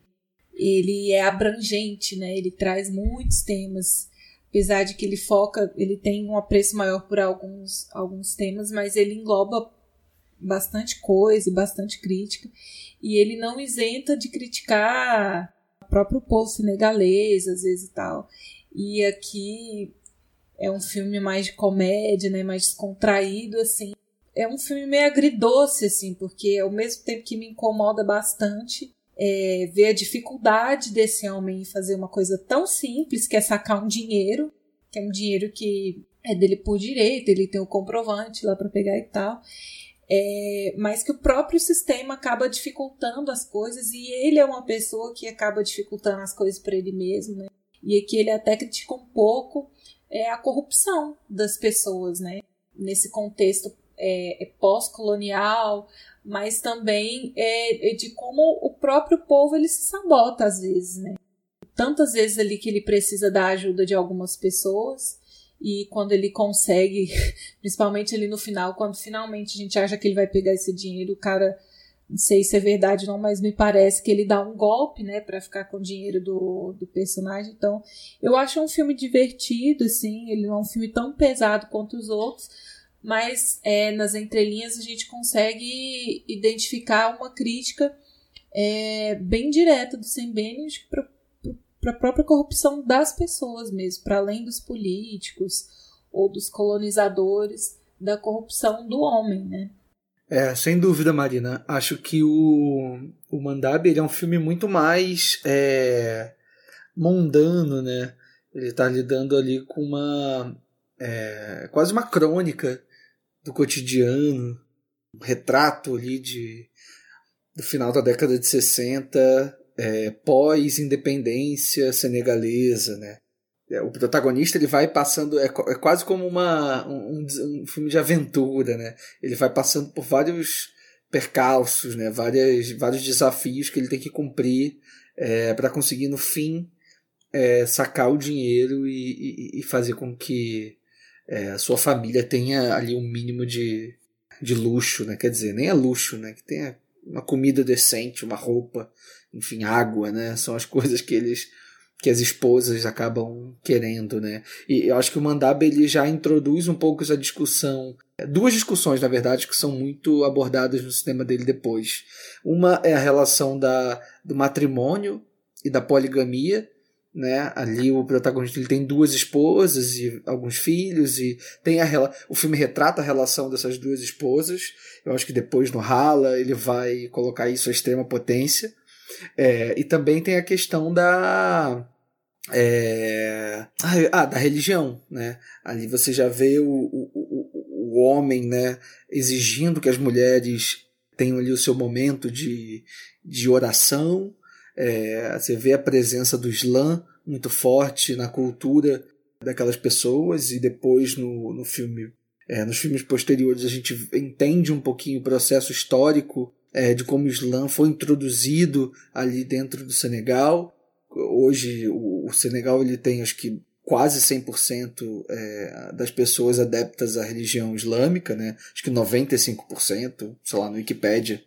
ele é abrangente, né? Ele traz muitos temas, apesar de que ele foca, ele tem um apreço maior por alguns, alguns temas, mas ele engloba bastante coisa, bastante crítica, e ele não isenta de criticar o próprio povo senegalês, às vezes e tal. E aqui é um filme mais de comédia, né, mais descontraído, assim. É um filme meio agridoce, assim, porque ao mesmo tempo que me incomoda bastante, é, ver a dificuldade desse homem em fazer uma coisa tão simples, que é sacar um dinheiro, que é um dinheiro que é dele por direito, ele tem o comprovante lá para pegar e tal. É, mas que o próprio sistema acaba dificultando as coisas e ele é uma pessoa que acaba dificultando as coisas para ele mesmo, né? E aqui ele até critica um pouco é, a corrupção das pessoas, né? Nesse contexto é, é pós-colonial, mas também é, é, de como o próprio povo ele se sabota às vezes, né? Tantas vezes ali que ele precisa da ajuda de algumas pessoas e quando ele consegue, *laughs* principalmente ali no final, quando finalmente a gente acha que ele vai pegar esse dinheiro, o cara, não sei se é verdade não, mas me parece que ele dá um golpe, né, para ficar com o dinheiro do, do personagem. Então, eu acho um filme divertido, assim, ele não é um filme tão pesado quanto os outros, mas é, nas entrelinhas a gente consegue identificar uma crítica é, bem direta do Sam Bennett para a própria corrupção das pessoas mesmo, para além dos políticos ou dos colonizadores, da corrupção do homem, né? É, sem dúvida, Marina. Acho que o, o Mandab ele é um filme muito mais é, mundano, né? Ele está lidando ali com uma. É, quase uma crônica do cotidiano, um retrato ali de, do final da década de 60, é, pós-independência senegalesa, né? É, o protagonista ele vai passando é, é quase como uma um, um, filme de aventura né ele vai passando por vários percalços né Várias, vários desafios que ele tem que cumprir é, para conseguir no fim é, sacar o dinheiro e, e, e fazer com que é, a sua família tenha ali um mínimo de, de luxo, né? Quer dizer, nem é luxo, né? Que tenha uma comida decente, uma roupa, enfim, água, né? São as *laughs* coisas que eles que as esposas acabam querendo, né? E eu acho que o Mandab ele já introduz um pouco essa discussão, duas discussões na verdade que são muito abordadas no sistema dele depois. Uma é a relação da do matrimônio e da poligamia, né? Ali o protagonista ele tem duas esposas e alguns filhos e tem a o filme retrata a relação dessas duas esposas. Eu acho que depois no Rala ele vai colocar isso à extrema potência. É, e também tem a questão da é, ah, da religião, né? Ali você já vê o, o, o homem, né, exigindo que as mulheres tenham ali o seu momento de, de oração, é, você vê a presença do Islã muito forte na cultura daquelas pessoas e depois no, no filme é, nos filmes posteriores a gente entende um pouquinho o processo histórico é, de como o Islã foi introduzido ali dentro do Senegal. Hoje o, o Senegal ele tem acho que quase 100% é, das pessoas adeptas à religião islâmica, né? acho que 95%, sei lá, no Wikipedia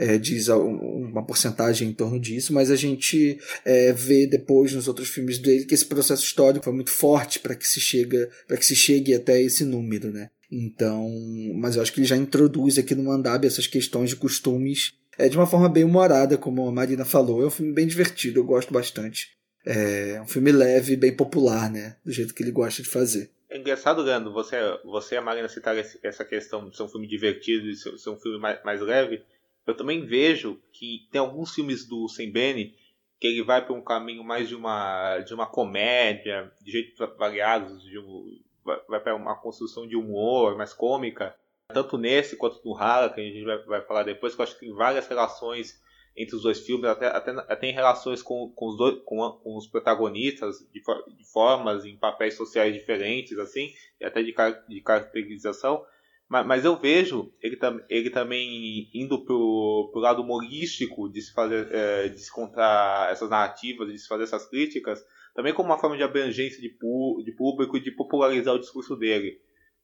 é, diz uma porcentagem em torno disso, mas a gente é, vê depois nos outros filmes dele que esse processo histórico foi muito forte para que se chega para que se chegue até esse número, né? Então, mas eu acho que ele já introduz aqui no Mandab essas questões de costumes é, de uma forma bem humorada, como a Marina falou. É um filme bem divertido, eu gosto bastante. É um filme leve, bem popular, né? Do jeito que ele gosta de fazer. É engraçado, Leandro, você, você e a Marina citaram essa questão de ser um filme divertido e ser, ser um filme mais, mais, leve. Eu também vejo que tem alguns filmes do Sam Bene que ele vai para um caminho mais de uma, de uma comédia, de jeitos variados, de um, vai, para uma construção de humor mais cômica. Tanto nesse quanto no Hala, que a gente vai, vai falar depois, que eu acho que tem várias relações entre os dois filmes, até, até, até tem relações com, com, os dois, com, com os protagonistas de, de, formas, em papéis sociais diferentes, assim, e até de, de caracterização. Mas, mas, eu vejo ele, tam, ele também indo pro, pro lado humorístico de se fazer, é, de se contar essas narrativas, de se fazer essas críticas, também como uma forma de abrangência de, pu, de público e de popularizar o discurso dele.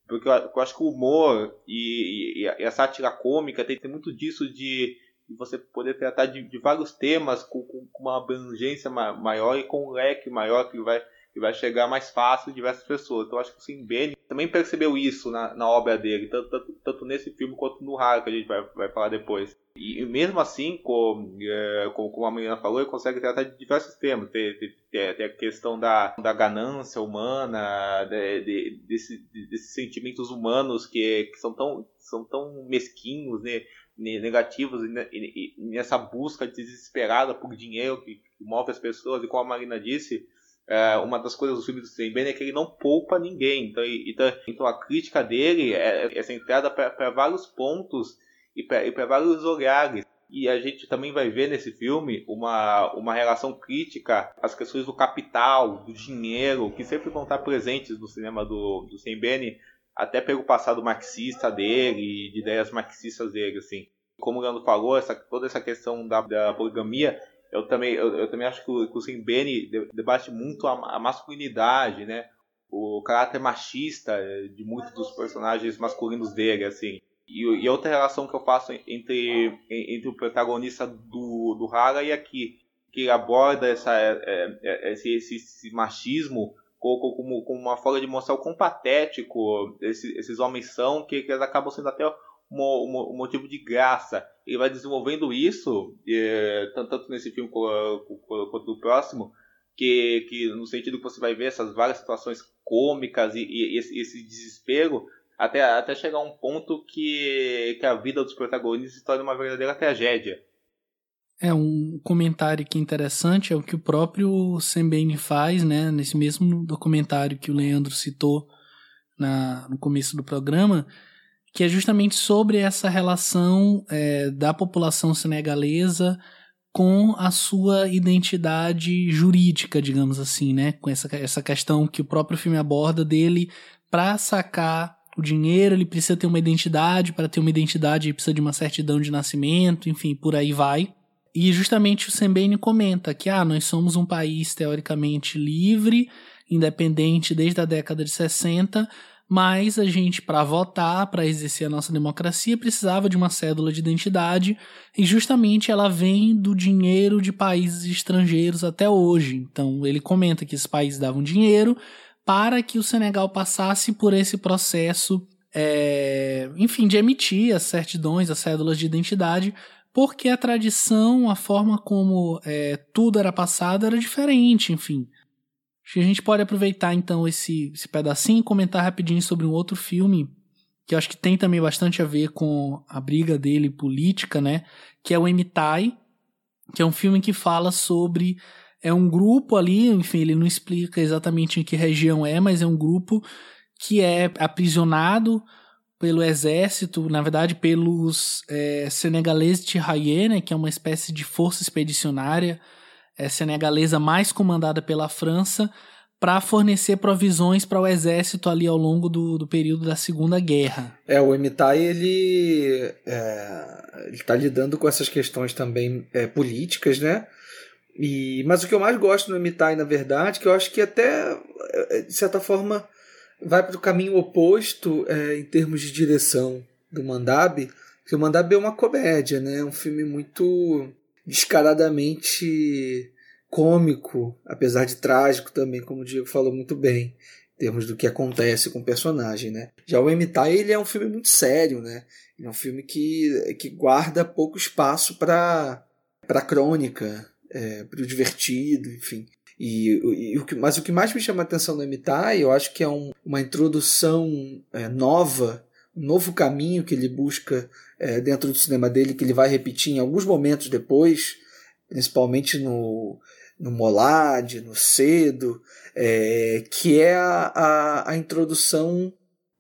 Porque eu, eu acho que o humor e, e, e a sátira cômica tem, tem muito disso de você poder tratar de, de vários temas com, com, uma abrangência maior e com um leque maior que vai, que vai chegar mais fácil a diversas pessoas. Então acho que o Simbene também percebeu isso na, na obra dele, tanto, tanto, tanto, nesse filme quanto no Raro, que a gente vai, vai falar depois. E, e mesmo assim, como, é, como, como, a menina falou, ele consegue tratar de diversos temas. Tem, tem, tem a questão da, da ganância humana, de, de, desse, de, desses sentimentos humanos que, que são, tão, são tão mesquinhos, né? negativos e, nessa busca desesperada por dinheiro que, move as pessoas e como a Marina disse é, uma das coisas do filme do Sam é que ele não poupa ninguém então, então, então a crítica dele é, é centrada para vários pontos e para vários olhares e a gente também vai ver nesse filme uma, uma relação crítica às questões do capital, do dinheiro, que sempre vão estar presentes no cinema do, do Sam até pelo passado marxista dele, de ideias marxistas dele, assim. Como o Leandro falou, essa, toda essa questão da, da poligamia, eu também, eu, eu, também acho que o, que o Simbeni debate muito a, a, masculinidade, né? O caráter machista de muitos dos personagens masculinos dele, assim. E, e outra relação que eu faço entre, entre o protagonista do, do Hara e aqui, que aborda essa, é, é, é esse, esse, esse machismo como, como uma forma de mostrar o quão patético esses, esses homens são, que, que eles acabam sendo até um, um, motivo de graça. Ele vai desenvolvendo isso, é, tanto, nesse filme quanto no próximo, que, que no sentido que você vai ver essas várias situações cômicas e, e esse, esse, desespero, até, até chegar a um ponto que, que a vida dos protagonistas se torna uma verdadeira tragédia. É um comentário que interessante é o que o próprio Sembene faz, né, nesse mesmo documentário que o Leandro citou na, no começo do programa, que é justamente sobre essa relação é, da população senegalesa com a sua identidade jurídica, digamos assim, né, com essa, essa questão que o próprio filme aborda dele para sacar o dinheiro, ele precisa ter uma identidade, para ter uma identidade ele precisa de uma certidão de nascimento, enfim, por aí vai. E justamente o Sembene comenta que ah, nós somos um país teoricamente livre, independente desde a década de 60, mas a gente, para votar, para exercer a nossa democracia, precisava de uma cédula de identidade, e justamente ela vem do dinheiro de países estrangeiros até hoje. Então ele comenta que esses países davam dinheiro para que o Senegal passasse por esse processo, é, enfim, de emitir as certidões, as cédulas de identidade porque a tradição, a forma como é, tudo era passado era diferente, enfim. Acho que a gente pode aproveitar então esse, esse pedacinho e comentar rapidinho sobre um outro filme que eu acho que tem também bastante a ver com a briga dele política, né? Que é o Emitai, que é um filme que fala sobre é um grupo ali, enfim, ele não explica exatamente em que região é, mas é um grupo que é aprisionado pelo exército, na verdade pelos é, senegaleses de Haye, né, que é uma espécie de força expedicionária é, senegalesa mais comandada pela França, para fornecer provisões para o exército ali ao longo do, do período da Segunda Guerra. É, o Emitai ele é, está lidando com essas questões também é, políticas, né? E, mas o que eu mais gosto no Emitai, na verdade, que eu acho que até, é, de certa forma, vai para o caminho oposto é, em termos de direção do Mandab, porque o Mandab é uma comédia, né? É um filme muito descaradamente cômico, apesar de trágico também, como o Diego falou muito bem, em termos do que acontece com o personagem, né? Já o Emitai, ele é um filme muito sério, né? É um filme que, que guarda pouco espaço para para crônica, é, para o divertido, enfim. E, e, o que, mas o que mais me chama a atenção no Emitai, eu acho que é um, uma introdução é, nova, novo caminho que ele busca é, dentro do cinema dele, que ele vai repetir em alguns momentos depois, principalmente no, no Molad, no Cedo, é, que é a, a, a introdução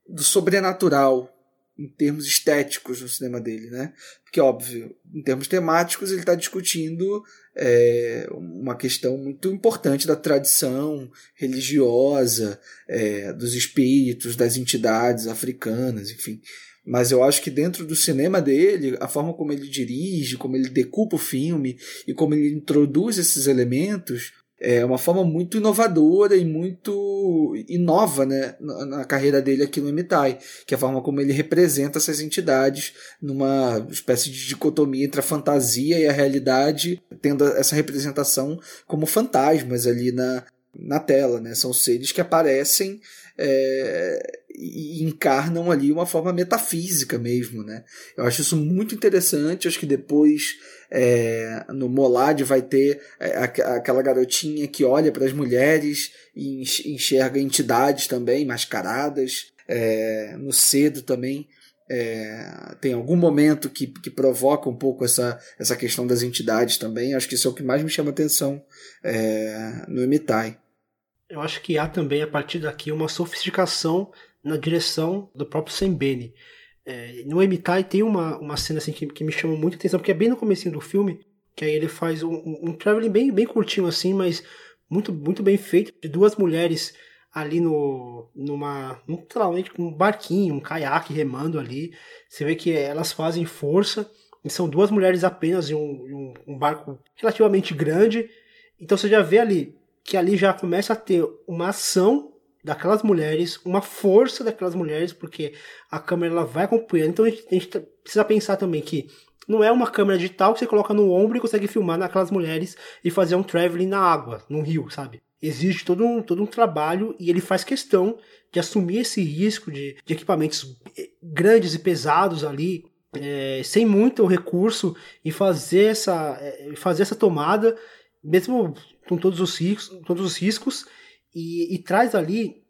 do sobrenatural em termos estéticos no cinema dele, né? Porque, óbvio, em termos temáticos, ele está discutindo é, uma questão muito importante da tradição religiosa, é, dos espíritos, das entidades africanas, enfim. Mas eu acho que dentro do cinema dele, a forma como ele dirige, como ele decupa o filme e como ele introduz esses elementos é uma forma muito inovadora e muito inova né, na, carreira dele aqui no Emitai, que é a forma como ele representa essas entidades numa espécie de dicotomia entre a fantasia e a realidade, tendo essa representação como fantasmas ali na, na tela. Né? São seres que aparecem é, e encarnam ali uma forma metafísica mesmo, né? Eu acho isso muito interessante. Acho que depois é, no Molad vai ter é, aquela garotinha que olha para as mulheres e enxerga entidades também mascaradas. É, no Cedo também é, tem algum momento que, que provoca um pouco essa, essa questão das entidades também. Acho que isso é o que mais me chama atenção é, no Emitai. Eu acho que há também, a partir daqui, uma sofisticação na direção do próprio Sembene. É, no Emitai tem uma, uma cena assim que, que me chama muita atenção, porque é bem no começo do filme, que aí ele faz um, um, um traveling bem, bem curtinho assim, mas muito, muito bem feito, de duas mulheres ali no numa literalmente um barquinho, um caiaque remando ali. Você vê que elas fazem força. E são duas mulheres apenas em um, um, um, barco relativamente grande. Então você já vê ali que ali já começa a ter uma ação daquelas mulheres, uma força daquelas mulheres, porque a câmera ela vai acompanhando. Então a gente, a gente precisa pensar também que não é uma câmera digital que você coloca no ombro e consegue filmar naquelas mulheres e fazer um traveling na água, no rio, sabe? Existe todo um, todo um trabalho e ele faz questão de assumir esse risco de, de equipamentos grandes e pesados ali, é, sem muito recurso, e fazer essa, é, fazer essa tomada, mesmo com todos os riscos, todos os riscos e, e, traz ali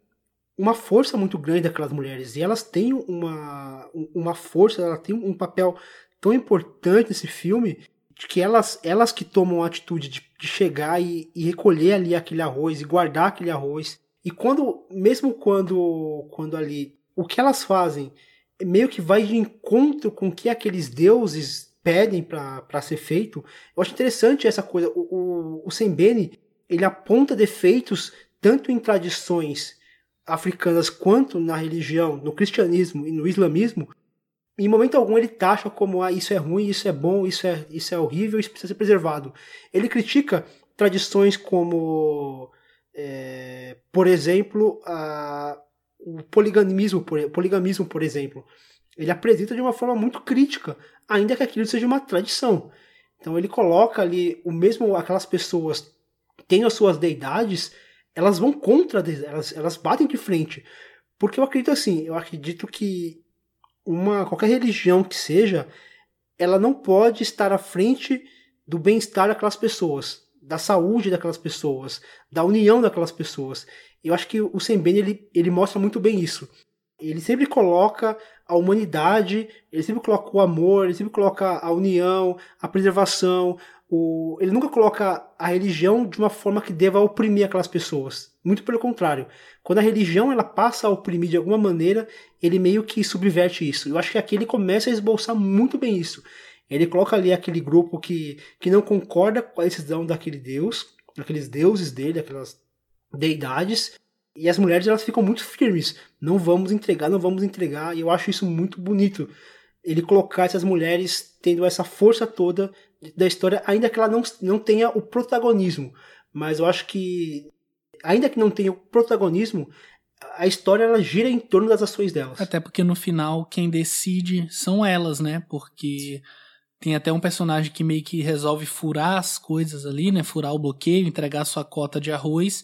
uma força muito grande daquelas mulheres. E elas têm uma, uma força, elas têm um papel tão importante nesse filme que elas, elas que tomam a atitude de, de chegar e, e, recolher ali aquele arroz e guardar aquele arroz. E quando, mesmo quando, quando ali, o que elas fazem meio que vai de encontro com o que aqueles deuses pedem para ser feito. Eu acho interessante essa coisa. O, o, o Sembene, ele aponta defeitos tanto em tradições africanas quanto na religião, no cristianismo e no islamismo, em momento algum ele taxa como ah, isso é ruim, isso é bom, isso é, isso é horrível, isso precisa ser preservado. Ele critica tradições como, é, por exemplo, a, o poligamismo por, poligamismo, por exemplo. Ele apresenta de uma forma muito crítica, ainda que aquilo seja uma tradição. Então ele coloca ali o mesmo aquelas pessoas tendo as suas deidades elas vão contra, elas, elas batem de frente. Porque eu acredito assim, eu acredito que uma qualquer religião que seja, ela não pode estar à frente do bem-estar daquelas pessoas, da saúde daquelas pessoas, da união daquelas pessoas. Eu acho que o Sembene ele, ele mostra muito bem isso. Ele sempre coloca a humanidade, ele sempre coloca o amor, ele sempre coloca a união, a preservação, o, ele nunca coloca a religião de uma forma que deva oprimir aquelas pessoas. Muito pelo contrário. Quando a religião ela passa a oprimir de alguma maneira, ele meio que subverte isso. Eu acho que aqui ele começa a esboçar muito bem isso. Ele coloca ali aquele grupo que, que não concorda com a decisão daquele deus, aqueles deuses dele, aquelas deidades, e as mulheres elas ficam muito firmes. Não vamos entregar, não vamos entregar. E eu acho isso muito bonito. Ele colocar essas mulheres tendo essa força toda da história, ainda que ela não, não tenha o protagonismo. Mas eu acho que, ainda que não tenha o protagonismo, a história ela gira em torno das ações delas. Até porque no final quem decide são elas, né? Porque tem até um personagem que meio que resolve furar as coisas ali, né? Furar o bloqueio, entregar sua cota de arroz.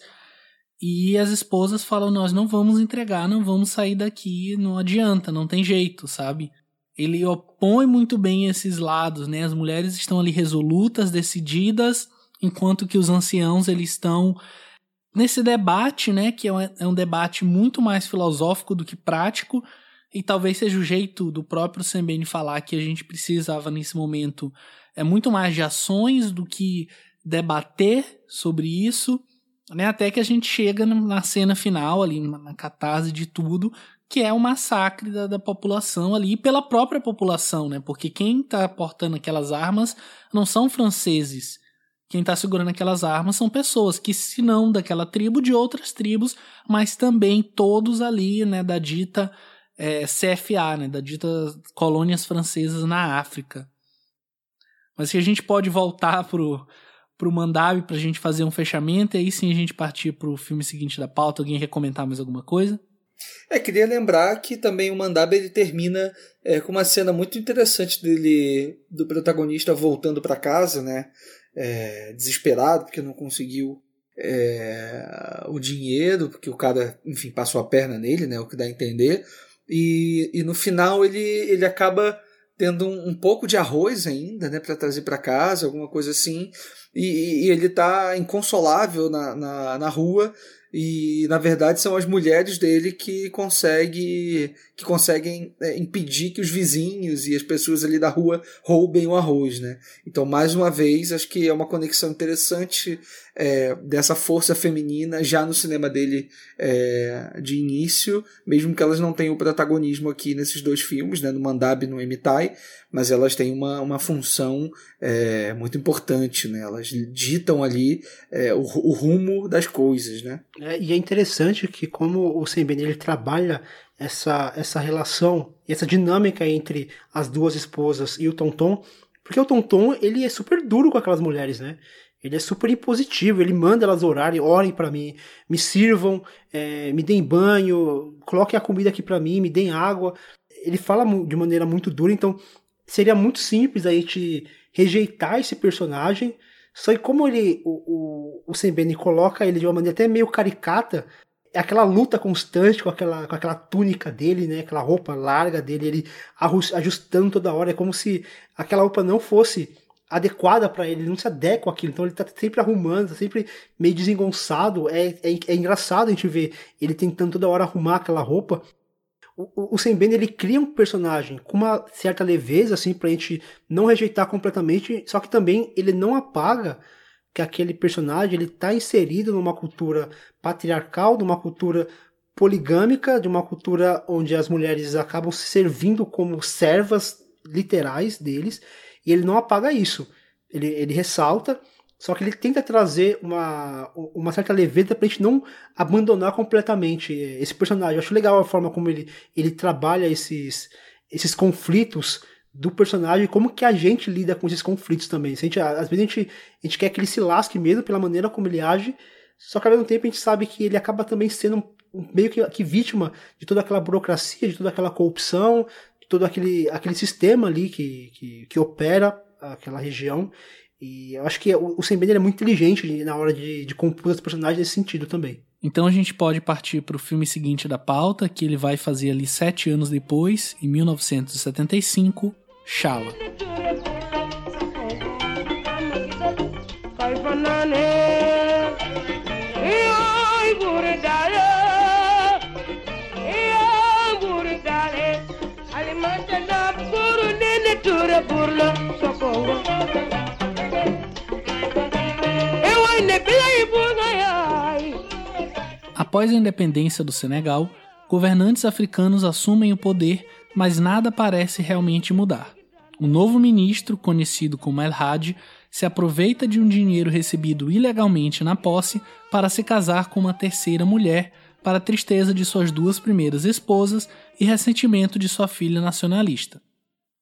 E as esposas falam: Nós não vamos entregar, não vamos sair daqui, não adianta, não tem jeito, sabe? ele opõe muito bem esses lados, né? As mulheres estão ali resolutas, decididas enquanto que os anciãos eles estão nesse debate, né, que é um, é debate muito mais filosófico do que prático, e talvez seja o jeito do próprio Sembene falar que a gente precisava nesse momento é muito mais de ações do que debater sobre isso, né, até que a gente chega na cena final ali, na catarse de tudo, que é o massacre da, da população ali, pela própria população, né, porque quem está portando aquelas armas não são franceses, quem está segurando aquelas armas são pessoas que, se não daquela tribo, de outras tribos, mas também todos ali, né, da dita é, CFA, né, da dita colônias francesas na África. Mas se a gente pode voltar pro, pro Mandabi pra gente fazer um fechamento, e aí sim a gente partir pro filme seguinte da pauta. Alguém quer comentar mais alguma coisa? É, queria lembrar que também o Mandab ele termina é, com uma cena muito interessante dele, do protagonista voltando para casa, né? É, desesperado porque não conseguiu é, o dinheiro, porque o cara, enfim, passou a perna nele, né? O que dá a entender. E, e no final ele, ele acaba tendo um, um pouco de arroz ainda, né? Para trazer para casa, alguma coisa assim. E, e, ele tá inconsolável na, na, na rua e na verdade são as mulheres dele que consegue, que conseguem é, impedir que os vizinhos e as pessoas ali da rua roubem o arroz, né? Então mais uma vez acho que é uma conexão interessante é, dessa força feminina já no cinema dele é, de início, mesmo que elas não tenham o protagonismo aqui nesses dois filmes, né? No Mandab e no Emitai, mas elas têm uma, uma função é, muito importante, né? Elas ditam ali é, o, o, rumo das coisas, né? É, e é interessante que como o Sem ele trabalha essa, essa relação, essa dinâmica entre as duas esposas e o Tonton, porque o Tonton ele é super duro com aquelas mulheres, né? Ele é super impositivo, ele manda elas orarem, orem para mim, me sirvam, é, me deem banho, coloquem a comida aqui para mim, me deem água. Ele fala de maneira muito dura, então seria muito simples a gente rejeitar esse personagem. Só que como ele, o, o, o Sembene coloca ele de uma maneira até meio caricata, é aquela luta constante com aquela, com aquela túnica dele, né? Aquela roupa larga dele, ele ajustando toda hora. É como se aquela roupa não fosse adequada para ele, ele não se adequa àquilo. Então ele tá sempre arrumando, tá sempre meio desengonçado. É, é, é engraçado a gente ver ele tentando toda hora arrumar aquela roupa o, o Sam Ben ele cria um personagem com uma certa leveza assim pra gente não rejeitar completamente, só que também ele não apaga que aquele personagem ele tá inserido numa cultura patriarcal, numa cultura poligâmica, de uma cultura onde as mulheres acabam se servindo como servas literais deles, e ele não apaga isso. Ele, ele ressalta só que ele tenta trazer uma, uma certa leveza pra gente não abandonar completamente esse personagem. Eu acho legal a forma como ele, ele trabalha esses, esses conflitos do personagem, como que a gente lida com esses conflitos também. A gente, às vezes a gente, a gente quer que ele se lasque mesmo pela maneira como ele age, só que ao mesmo tempo a gente sabe que ele acaba também sendo meio que, que vítima de toda aquela burocracia, de toda aquela corrupção, todo aquele, aquele sistema ali que, que, que opera aquela região. E eu acho que o, o Sam é muito inteligente na hora de, de compor os personagens nesse sentido também. Então a gente pode partir para o filme seguinte da pauta, que ele vai fazer ali sete anos depois, em 1975, Shala. Após a independência do Senegal, governantes africanos assumem o poder, mas nada parece realmente mudar. O novo ministro, conhecido como El Hadj, se aproveita de um dinheiro recebido ilegalmente na posse para se casar com uma terceira mulher, para a tristeza de suas duas primeiras esposas e ressentimento de sua filha nacionalista.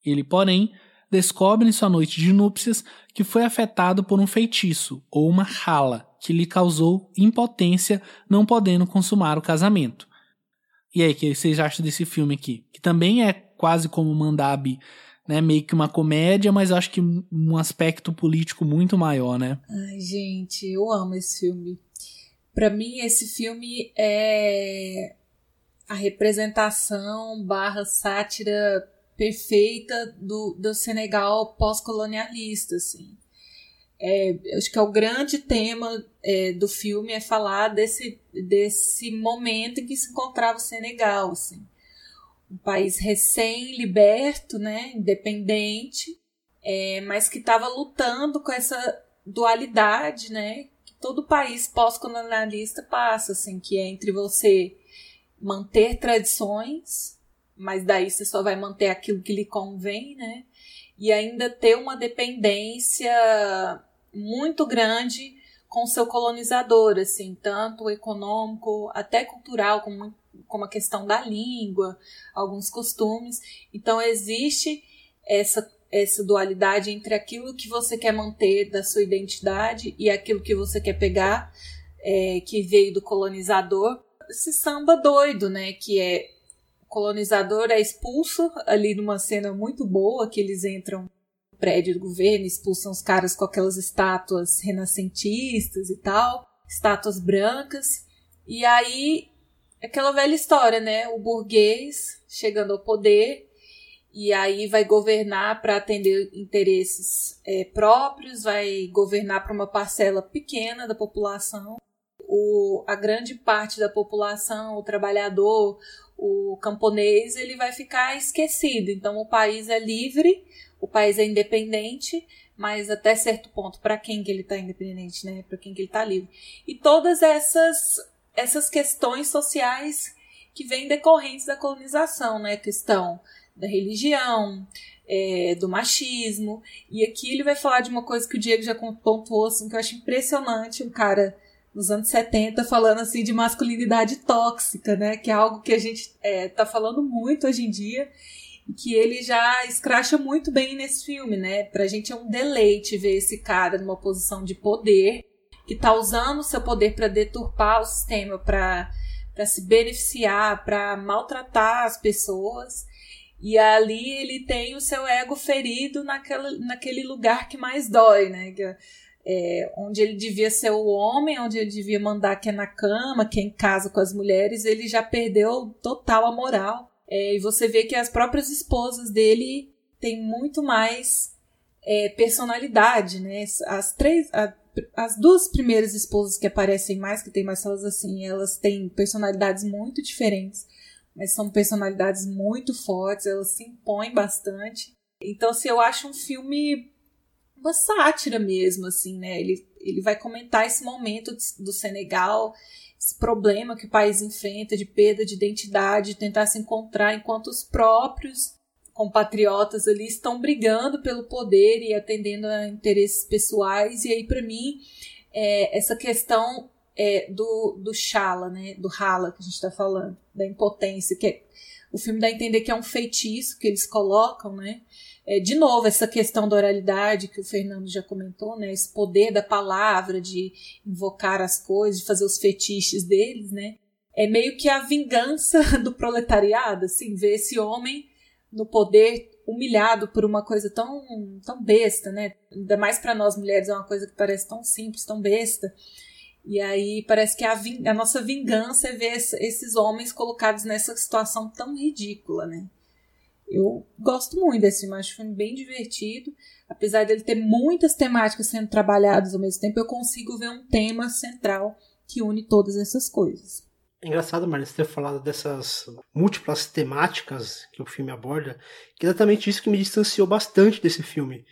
Ele, porém, descobre em sua noite de núpcias que foi afetado por um feitiço, ou uma rala, que lhe causou impotência, não podendo consumar o casamento. E aí, o que vocês acham desse filme aqui? Que também é quase como Mandab, né? Meio que uma comédia, mas acho que um aspecto político muito maior, né? Ai, gente, eu amo esse filme. Para mim, esse filme é a representação barra sátira perfeita do, do Senegal pós-colonialista, assim É, acho que é o grande tema é, do filme é falar desse, desse momento em que se encontrava o Senegal, assim. Um país recém-liberto, né, independente, é, mas que estava lutando com essa dualidade, né, que todo país pós-colonialista passa, assim, que é entre você manter tradições, mas daí você só vai manter aquilo que lhe convém, né, e ainda ter uma dependência muito grande com seu colonizador, assim, tanto econômico até cultural, como, como a questão da língua, alguns costumes. Então existe essa essa dualidade entre aquilo que você quer manter da sua identidade e aquilo que você quer pegar, é, que veio do colonizador. Esse samba doido, né? Que é o colonizador é expulso ali numa cena muito boa que eles entram prédio do governo, expulsam os caras com aquelas estátuas renascentistas e tal, estátuas brancas. E aí, aquela velha história, né? O burguês chegando ao poder e aí vai governar para atender interesses é, próprios, vai governar para uma parcela pequena da população. O, a grande parte da população, o trabalhador, o camponês, ele vai ficar esquecido. Então o país é livre, o país é independente, mas até certo ponto, para quem que ele está independente, né? Para quem que ele está livre. E todas essas essas questões sociais que vêm decorrentes da colonização, né? Questão da religião, é, do machismo. E aqui ele vai falar de uma coisa que o Diego já pontuou, assim, que eu acho impressionante, um cara nos anos 70 falando assim de masculinidade tóxica, né? Que é algo que a gente é, tá falando muito hoje em dia que ele já escracha muito bem nesse filme, né? Pra gente é um deleite ver esse cara numa posição de poder, que tá usando seu poder para deturpar o sistema, para se beneficiar, para maltratar as pessoas. E ali ele tem o seu ego ferido naquela, naquele lugar que mais dói, né? Que, é, onde ele devia ser o homem, onde ele devia mandar quem é na cama, quem casa com as mulheres, ele já perdeu total a moral. É, e você vê que as próprias esposas dele têm muito mais é, personalidade, né? As três, a, as duas primeiras esposas que aparecem mais, que tem mais elas assim, elas têm personalidades muito diferentes, mas são personalidades muito fortes, elas se impõem bastante. Então, assim, eu acho um filme uma sátira mesmo, assim, né? Ele, ele vai comentar esse momento do Senegal, esse problema que o país enfrenta de perda de identidade, de tentar se encontrar enquanto os próprios compatriotas ali estão brigando pelo poder e atendendo a interesses pessoais. E aí, para mim, é, essa questão é, do, do Shala, né? Do Hala que a gente está falando, da impotência, que é, o filme dá a entender que é um feitiço que eles colocam, né? É, de novo, essa questão da oralidade que o Fernando já comentou, né? Esse poder da palavra, de invocar as coisas, de fazer os fetiches deles, né? É meio que a vingança *laughs* do proletariado, assim, ver esse homem no poder humilhado por uma coisa tão, tão besta, né? Ainda mais para nós mulheres é uma coisa que parece tão simples, tão besta. E aí parece que a, a nossa vingança é ver esses homens colocados nessa situação tão ridícula, né? Eu gosto muito desse filme, acho um filme bem divertido. Apesar dele ter muitas temáticas sendo trabalhadas ao mesmo tempo, eu consigo ver um tema central que une todas essas coisas. É engraçado, você ter falado dessas múltiplas temáticas que o filme aborda, que é exatamente isso que me distanciou bastante desse filme.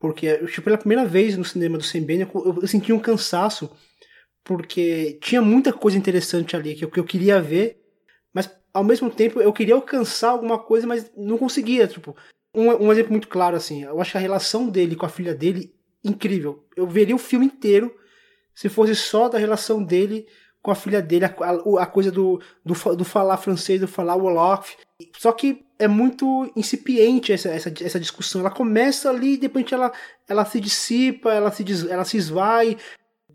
Porque, tipo, pela primeira vez no cinema do Bene, eu, senti um cansaço, porque tinha muita coisa interessante ali que que eu queria ver, ao mesmo tempo eu queria alcançar alguma coisa, mas não conseguia. Tipo, um, um exemplo muito claro, assim, eu acho a relação dele com a filha dele incrível. Eu veria o filme inteiro se fosse só da relação dele com a filha dele, a, a, a coisa do, do, do, falar francês, do falar Wolof. Só que é muito incipiente essa, essa, essa discussão. Ela começa ali e depois ela, ela se dissipa, ela se, ela se esvai,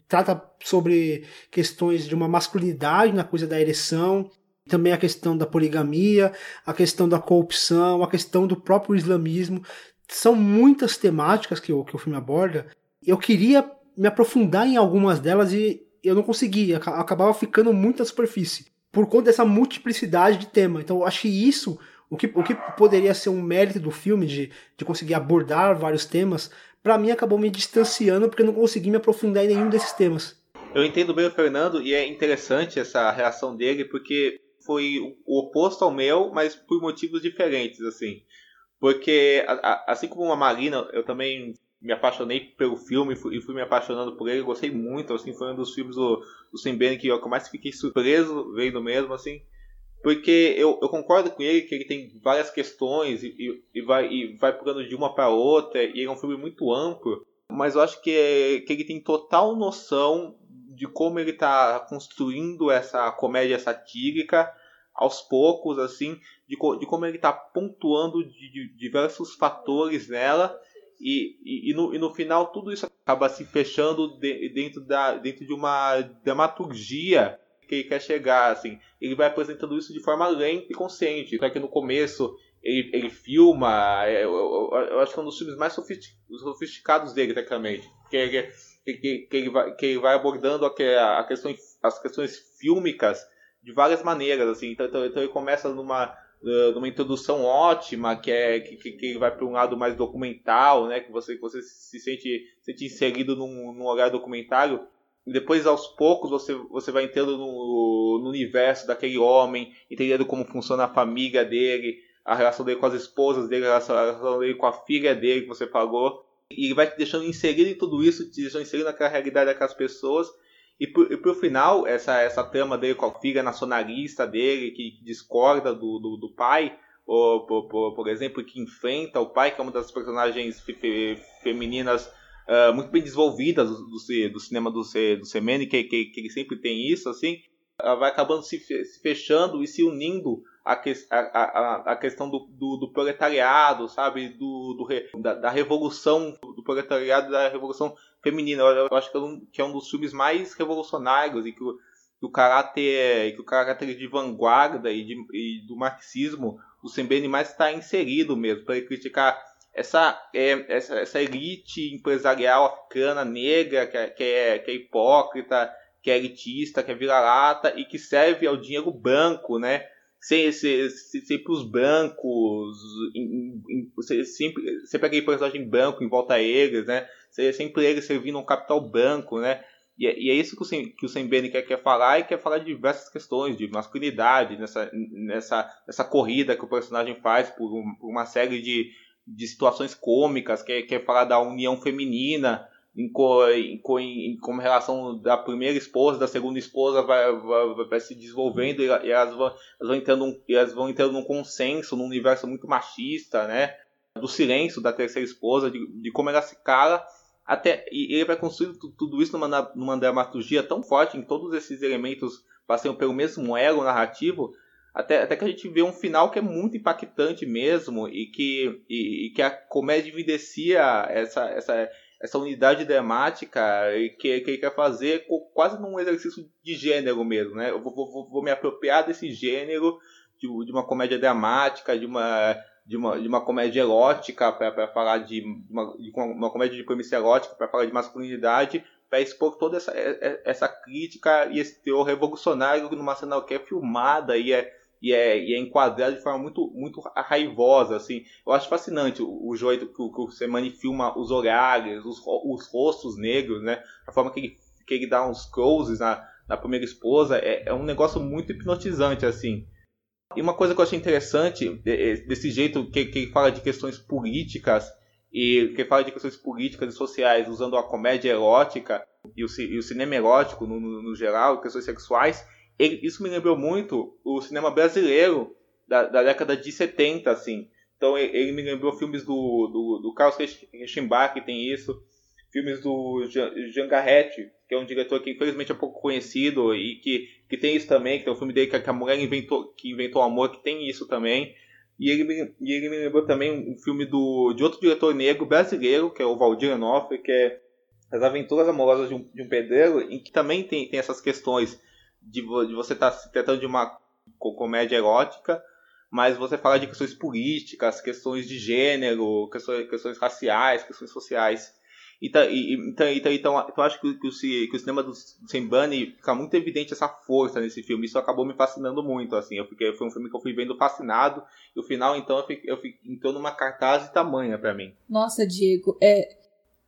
trata sobre questões de uma masculinidade na coisa da ereção também a questão da poligamia, a questão da corrupção, a questão do próprio islamismo. São muitas temáticas que o, que o filme aborda. Eu queria me aprofundar em algumas delas e eu não conseguia, acabava ficando muito na superfície, por conta dessa multiplicidade de tema. Então eu acho que isso, o que, o que poderia ser um mérito do filme, de, de conseguir abordar vários temas, para mim acabou me distanciando porque eu não consegui me aprofundar em nenhum desses temas. Eu entendo bem o Fernando e é interessante essa reação dele porque foi o oposto ao meu, mas por motivos diferentes, assim. Porque, assim como a Marina, eu também me apaixonei pelo filme e fui, fui, me apaixonando por ele, gostei muito, assim, foi um dos filmes do, do Sam Bennett que eu mais fiquei surpreso vendo mesmo, assim, porque eu, eu concordo com ele que ele tem várias questões e, e, e vai, e vai pulando de uma para outra, e é um filme muito amplo, mas eu acho que, é, que ele tem total noção de como ele está construindo essa comédia satírica aos poucos, assim, de, de como ele está pontuando de, de diversos fatores nela e, e, e, no, e no final tudo isso acaba se fechando de, dentro, da, dentro de uma dramaturgia que ele quer chegar, assim. Ele vai apresentando isso de forma lenta e consciente. Só que no começo ele, ele filma, é, eu, eu, eu, acho que é um dos filmes mais sofisticados dele, tecnicamente. Que ele, que, que, ele, vai, que ele vai abordando a, a as questões fílmicas de várias maneiras, assim. Então, então, então ele começa numa de uma introdução ótima, que é que, que vai para um lado mais documental, né? Que você, você se sente, sente inserido num, num olhar documentário. Depois, aos poucos, você, você vai entrando no, no universo daquele homem, entendendo como funciona a família dele, a relação dele com as esposas dele, a relação dele com a filha dele que você falou. E vai te deixando inserido em tudo isso, te deixando inserido naquela realidade daquelas pessoas. E por, e por final, essa, essa trama dele com a filha nacionalista dele, que discorda do, do, do pai, ou, por, por, por, exemplo, que enfrenta o pai, que é uma das personagens fe, fe, femininas uh, muito bem desenvolvidas do, do, do cinema do, do Semene, que, que, que ele sempre tem isso, assim, ela vai acabando se, se fechando e se unindo a, que, a, a, a questão do, do, do, proletariado, sabe? Do, do da, da, revolução do proletariado, da revolução feminina. Eu, eu acho que é, um, que é, um, dos filmes mais revolucionários e que o, caráter que o caráter de vanguarda e, de, e do marxismo o Sembene mais está inserido mesmo para criticar essa, é, essa, essa elite empresarial africana negra que é, que é, que é hipócrita que é elitista, que é vira-lata e que serve ao dinheiro branco, né? Sempre, sempre os brancos, sempre, sempre aquele personagem branco em volta a eles, né? Sempre eles servindo um capital branco, né? E é, e é isso que o, que o Sembene quer, quer falar e quer falar de diversas questões, de masculinidade, nessa, nessa, nessa corrida que o personagem faz por, um, por uma série de, de situações cômicas, quer, quer falar da união feminina, em, em, em, como relação da primeira esposa, da segunda esposa vai, vai, vai se desenvolvendo e, e elas, vão, elas, vão entrando, elas vão entrando num consenso, num universo muito machista, né? Do silêncio da terceira esposa, de, de como ela se cala até e ele vai construir tudo isso numa, numa dramaturgia tão forte em todos esses elementos passam pelo mesmo elo narrativo até, até que a gente vê um final que é muito impactante mesmo e que, e, e que a comédia evidencia essa, essa, essa unidade dramática que, que ele quer fazer quase num exercício de gênero mesmo, né? Eu vou, vou, vou me apropriar desse gênero de, de, uma comédia dramática, de uma de uma, de uma comédia erótica para falar de uma, de uma comédia de premissa erótica para falar de masculinidade para expor toda essa, essa crítica e esse teor revolucionário numa cena que é filmada e é e é, e é enquadrado de forma muito, muito raivosa, assim. Eu acho fascinante o, o jeito que, que o Semani filma os olhares, os, os rostos negros, né? A forma que ele, que ele dá uns closes na, na primeira esposa é, é um negócio muito hipnotizante, assim. E uma coisa que eu achei interessante desse jeito que, que ele fala de questões políticas e que fala de questões políticas e sociais usando a comédia erótica e o, e o cinema erótico no, no, no geral, questões sexuais, isso me lembrou muito o cinema brasileiro da, da década de 70, assim. Então ele, ele me lembrou filmes do, do, do Carlos Reichenbach, que tem isso, filmes do Jean Garrett, que é um diretor que infelizmente é pouco conhecido e que, que tem isso também, que tem um filme dele que a mulher inventou, que inventou o amor, que tem isso também. E ele, me, e ele me lembrou também um filme do, de outro diretor negro brasileiro, que é o Valdir Anoff, que é As Aventuras Amorosas de um, de um Pedreiro, em que também tem, tem essas questões de, de você estar tá se tratando de uma comédia erótica, mas você fala de questões políticas, questões de gênero, questões, questões raciais, questões sociais. Então, então, então, então, então acho que, que, o, que o cinema do Sembani fica muito evidente essa força nesse filme. Isso acabou me fascinando muito, assim. Eu fiquei, foi um filme que eu fui vendo fascinado. E o final, então, eu, fiquei, eu fiquei, entrou numa cartaz de tamanha para mim. Nossa, Diego, é,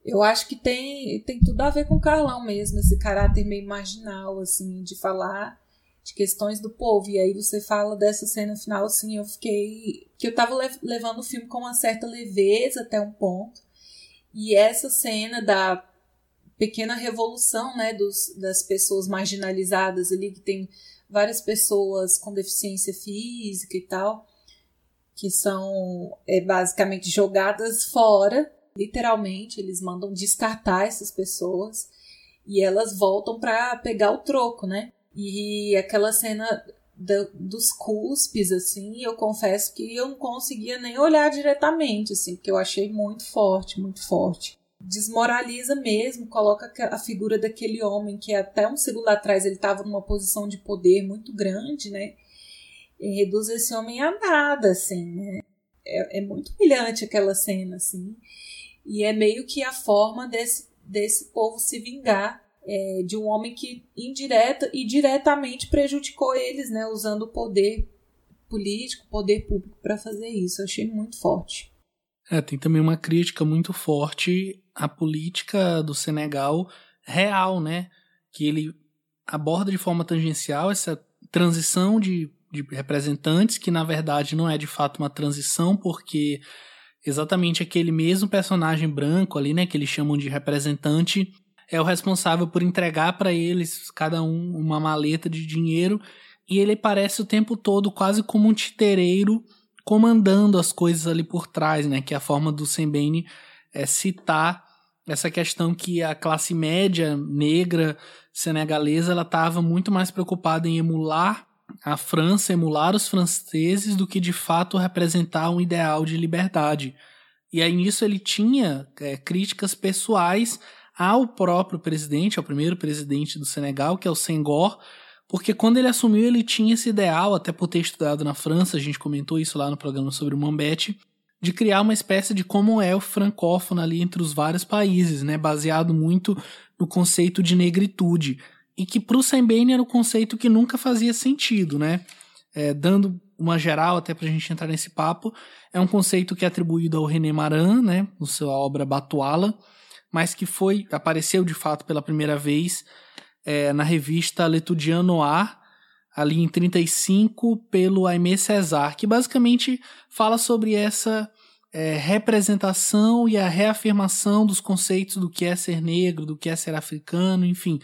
Eu acho que tem, tem tudo a ver com o Carlão mesmo, esse caráter meio marginal, assim, de falar de questões do povo. E aí você fala dessa cena final, assim, eu fiquei. que eu tava levando o filme com uma certa leveza até um ponto. E essa cena da pequena revolução, né, dos, das pessoas marginalizadas ali, que tem várias pessoas com deficiência física e tal, que são é, basicamente jogadas fora, literalmente, eles mandam descartar essas pessoas e elas voltam para pegar o troco, né? E aquela cena do, dos cuspes, assim, eu confesso que eu não conseguia nem olhar diretamente, assim, porque eu achei muito forte, muito forte. Desmoraliza mesmo, coloca a figura daquele homem que até um segundo atrás ele estava numa posição de poder muito grande, né? E reduz esse homem a nada, assim, né? É, é muito humilhante aquela cena, assim. E é meio que a forma desse, desse povo se vingar é, de um homem que indireta e diretamente prejudicou eles, né, usando o poder político, poder público para fazer isso. Eu achei muito forte. É, tem também uma crítica muito forte à política do Senegal real, né? Que ele aborda de forma tangencial essa transição de, de representantes, que na verdade não é de fato uma transição, porque exatamente aquele mesmo personagem branco ali, né, que eles chamam de representante, é o responsável por entregar para eles, cada um, uma maleta de dinheiro, e ele parece o tempo todo quase como um titereiro comandando as coisas ali por trás, né? Que é a forma do Sembene é, citar essa questão que a classe média negra senegalesa ela estava muito mais preocupada em emular a França, emular os franceses, do que de fato representar um ideal de liberdade. E aí nisso ele tinha é, críticas pessoais ao próprio presidente, ao primeiro presidente do Senegal, que é o Senghor, porque quando ele assumiu ele tinha esse ideal, até por ter estudado na França, a gente comentou isso lá no programa sobre o Mambete, de criar uma espécie de o francófono ali entre os vários países, né, baseado muito no conceito de negritude, e que para o Sembene era o um conceito que nunca fazia sentido, né, é, dando uma geral até para a gente entrar nesse papo, é um conceito que é atribuído ao René Maran, né, no sua obra Batuala, mas que foi apareceu de fato pela primeira vez é, na revista L'Etudiant Noir, ali em 35, pelo Aimé César, que basicamente fala sobre essa é, representação e a reafirmação dos conceitos do que é ser negro, do que é ser africano, enfim,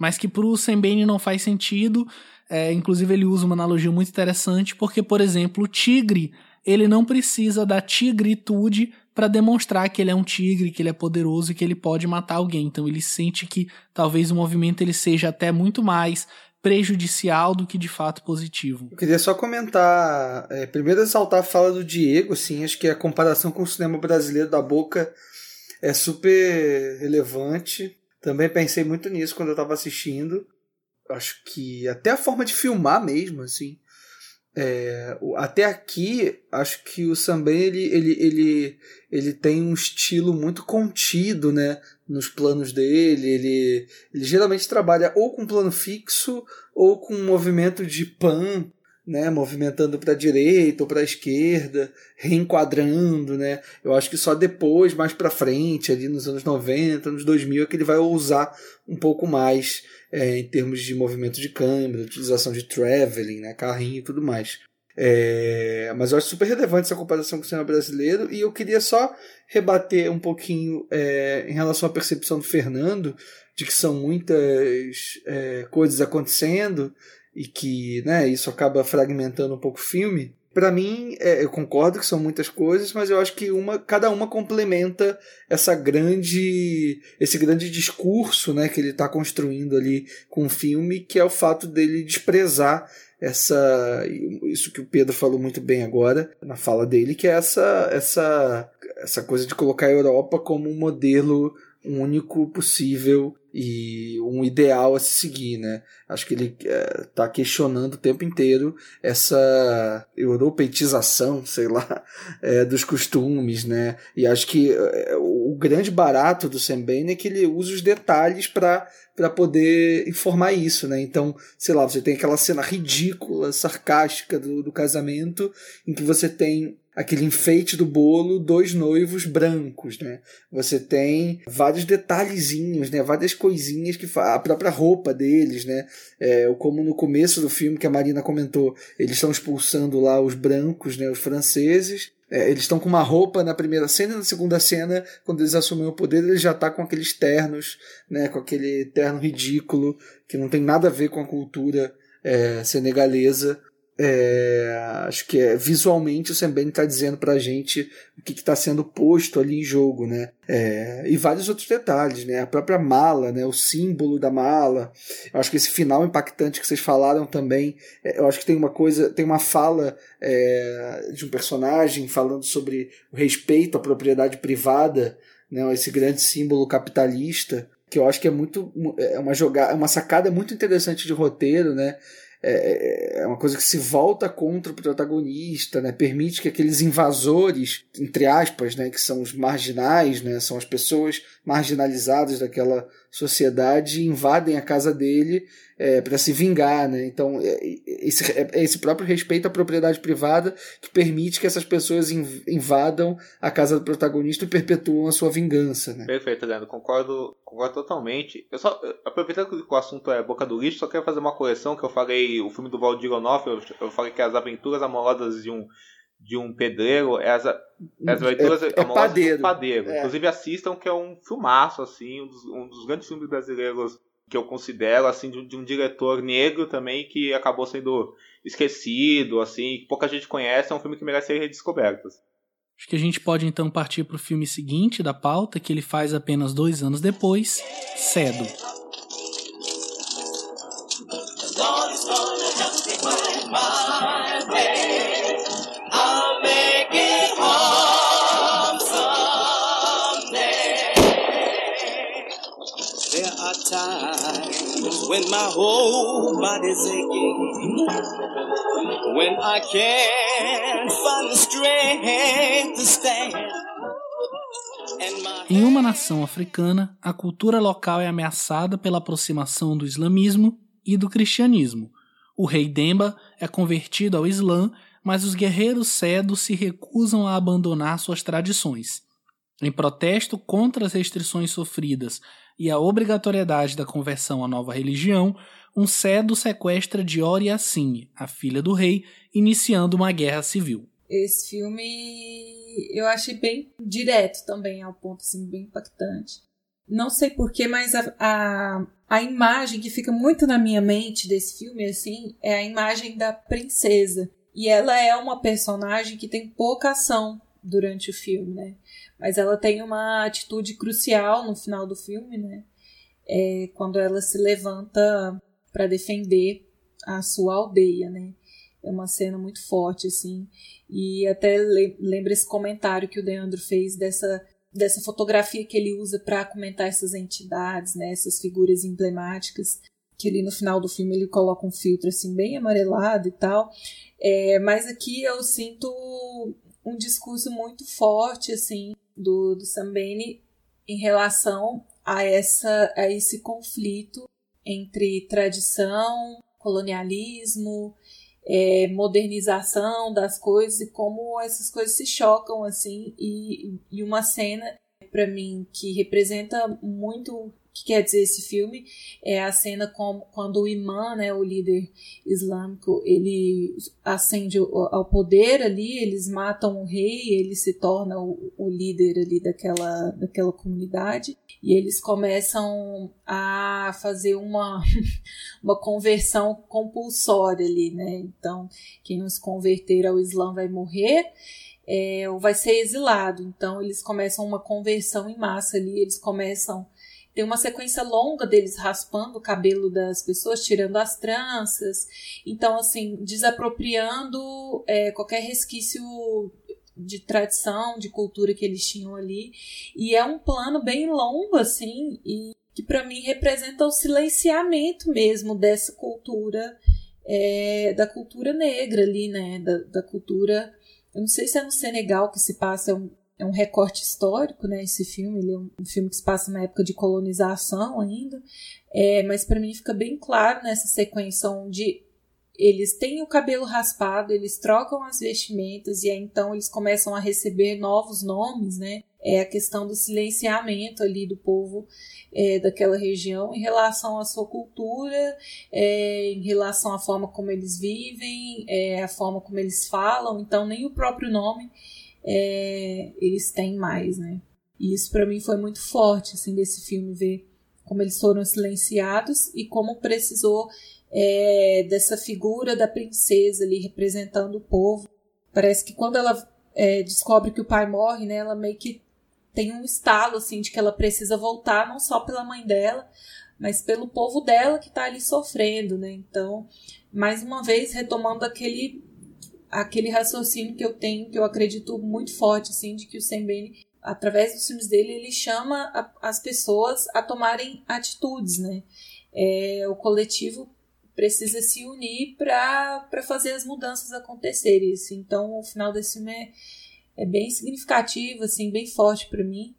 mas que para o Sembene não faz sentido. É, inclusive ele usa uma analogia muito interessante, porque, por exemplo, o tigre ele não precisa da tigritude para demonstrar que ele é um tigre, que ele é poderoso e que ele pode matar alguém. Então ele sente que talvez o movimento ele seja até muito mais prejudicial do que de fato positivo. Eu queria só comentar, é, primeiro ressaltar a fala do Diego, assim, acho que a comparação com o cinema brasileiro da Boca é super relevante. Também pensei muito nisso quando eu estava assistindo. Acho que até a forma de filmar mesmo, assim, é, até aqui, acho que o Sambem ele, ele, ele, ele tem um estilo muito contido né, nos planos dele. Ele, ele geralmente trabalha ou com plano fixo ou com um movimento de pan, né, movimentando para a direita ou para a esquerda, reenquadrando. Né? Eu acho que só depois, mais para frente, ali nos anos 90, anos 2000, é que ele vai ousar um pouco mais é, em termos de movimento de câmera, utilização de traveling, né, carrinho e tudo mais. É, mas eu acho super relevante essa comparação com o cinema brasileiro e eu queria só rebater um pouquinho é, em relação à percepção do Fernando de que são muitas é, coisas acontecendo e que né, isso acaba fragmentando um pouco o filme para mim, é, eu concordo que são muitas coisas, mas eu acho que uma, cada uma complementa essa grande, esse grande discurso, né, que ele está construindo ali com o filme, que é o fato dele desprezar essa, isso que o Pedro falou muito bem agora na fala dele, que é essa, essa, essa coisa de colocar a Europa como um modelo único possível e um ideal a se seguir, né? Acho que ele está é, questionando o tempo inteiro essa europeitização, sei lá, *laughs* é, dos costumes, né? E acho que é, o grande barato do Sam é que ele usa os detalhes para para poder informar isso, né? Então, sei lá, você tem aquela cena ridícula, sarcástica do, do casamento, em que você tem aquele enfeite do bolo, dois noivos brancos, né? Você tem vários detalhezinhos, né? Várias coisinhas que a própria roupa deles, né? É, como no começo do filme que a Marina comentou, eles estão expulsando lá os brancos, né? Os franceses. É, eles estão com uma roupa na primeira cena e na segunda cena, quando eles assumem o poder, eles já tá com aqueles ternos, né? Com aquele terno ridículo que não tem nada a ver com a cultura é, senegalesa. É, acho que é, visualmente o Bain está dizendo para a gente o que está sendo posto ali em jogo, né? É, e vários outros detalhes, né? A própria mala, né? O símbolo da mala. Eu acho que esse final impactante que vocês falaram também. É, eu acho que tem uma coisa, tem uma fala é, de um personagem falando sobre o respeito à propriedade privada, né? Esse grande símbolo capitalista que eu acho que é muito é uma jogada, uma sacada muito interessante de roteiro, né? É, é, uma coisa que se volta contra o protagonista, né? permite que aqueles invasores, entre aspas, né? que são os marginais, né? são as pessoas marginalizadas daquela sociedade, invadem a casa dele é, para se vingar. Né? Então, é, esse, é, é esse próprio respeito à propriedade privada que permite que essas pessoas invadam a casa do protagonista e perpetuam a sua vingança. Né? Perfeito, Leandro. Concordo, concordo totalmente. Eu só, aproveitando que o assunto é boca do lixo, só quero fazer uma correção que eu falei, o filme do Valdir Onoff, eu, eu falei que é as aventuras amorosas de um de um pedreiro, é as, as aventuras é, é padeiro. Um padeiro. É. Inclusive assistam, que é um filmaço, assim, um dos, um dos grandes filmes brasileiros que eu considero assim de um, de um, diretor negro também que acabou sendo esquecido, assim, que pouca gente conhece, é um filme que merece ser redescoberto. Acho que a gente pode então partir para o filme seguinte da pauta, que ele faz apenas dois anos depois, Cedo. When my whole body's aching, when I can't find the strength to stand. Em uma nação africana, a cultura local é ameaçada pela aproximação do islamismo e do cristianismo. O rei Demba é convertido ao Islã, mas os guerreiros cedos se recusam a abandonar suas tradições. Em protesto contra as restrições sofridas e a obrigatoriedade da conversão à nova religião, um cedo sequestra Dior Yassine, a filha do rei, iniciando uma guerra civil. Esse filme eu achei bem direto também, ao ponto assim, bem impactante. Não sei porquê, mas a, a, a imagem que fica muito na minha mente desse filme assim é a imagem da princesa. E ela é uma personagem que tem pouca ação durante o filme, né? Mas ela tem uma atitude crucial no final do filme, né? É quando ela se levanta para defender a sua aldeia, né? É uma cena muito forte, assim. E até lembra esse comentário que o Leandro fez dessa, dessa fotografia que ele usa para comentar essas entidades, né? Essas figuras emblemáticas. Que ali no final do filme ele coloca um filtro, assim, bem amarelado e tal. É, mas aqui eu sinto um discurso muito forte, assim, do, do Sambeni em relação a, essa, a esse conflito entre tradição, colonialismo, é, modernização das coisas e como essas coisas se chocam assim e, e uma cena para mim que representa muito que quer dizer esse filme é a cena com, quando o imã, né, o líder islâmico, ele ascende ao poder ali, eles matam o rei, ele se torna o, o líder ali daquela, daquela comunidade e eles começam a fazer uma, *laughs* uma conversão compulsória ali, né? Então, quem não se converter ao Islã vai morrer. É, ou vai ser exilado. Então, eles começam uma conversão em massa ali, eles começam tem uma sequência longa deles raspando o cabelo das pessoas, tirando as tranças. Então, assim, desapropriando é, qualquer resquício de tradição, de cultura que eles tinham ali. E é um plano bem longo, assim, e que para mim representa o silenciamento mesmo dessa cultura, é, da cultura negra ali, né? Da, da cultura. Eu não sei se é no Senegal que se passa, é um recorte histórico, né? Esse filme, ele é um, filme que se passa na época de colonização ainda, é, mas para mim fica bem claro nessa sequência onde eles têm o cabelo raspado, eles trocam as vestimentas e aí então eles começam a receber novos nomes, né? É a questão do silenciamento ali do povo é, daquela região em relação à sua cultura, é, em relação à forma como eles vivem, é, a forma como eles falam. Então, nem o próprio nome é, eles têm mais, né? E isso para mim foi muito forte, assim, desse filme, ver como eles foram silenciados e como precisou é, dessa figura da princesa ali representando o povo. Parece que quando ela é, descobre que o pai morre, né, ela meio que tem um estalo assim de que ela precisa voltar não só pela mãe dela, mas pelo povo dela que está ali sofrendo, né? Então, mais uma vez retomando aquele aquele raciocínio que eu tenho, que eu acredito muito forte assim, de que o Sembene através dos filmes dele ele chama a, as pessoas a tomarem atitudes, né? É, o coletivo precisa se unir para fazer as mudanças acontecerem. Assim. Então, o final desse filme é, é bem significativo, assim, bem forte para mim.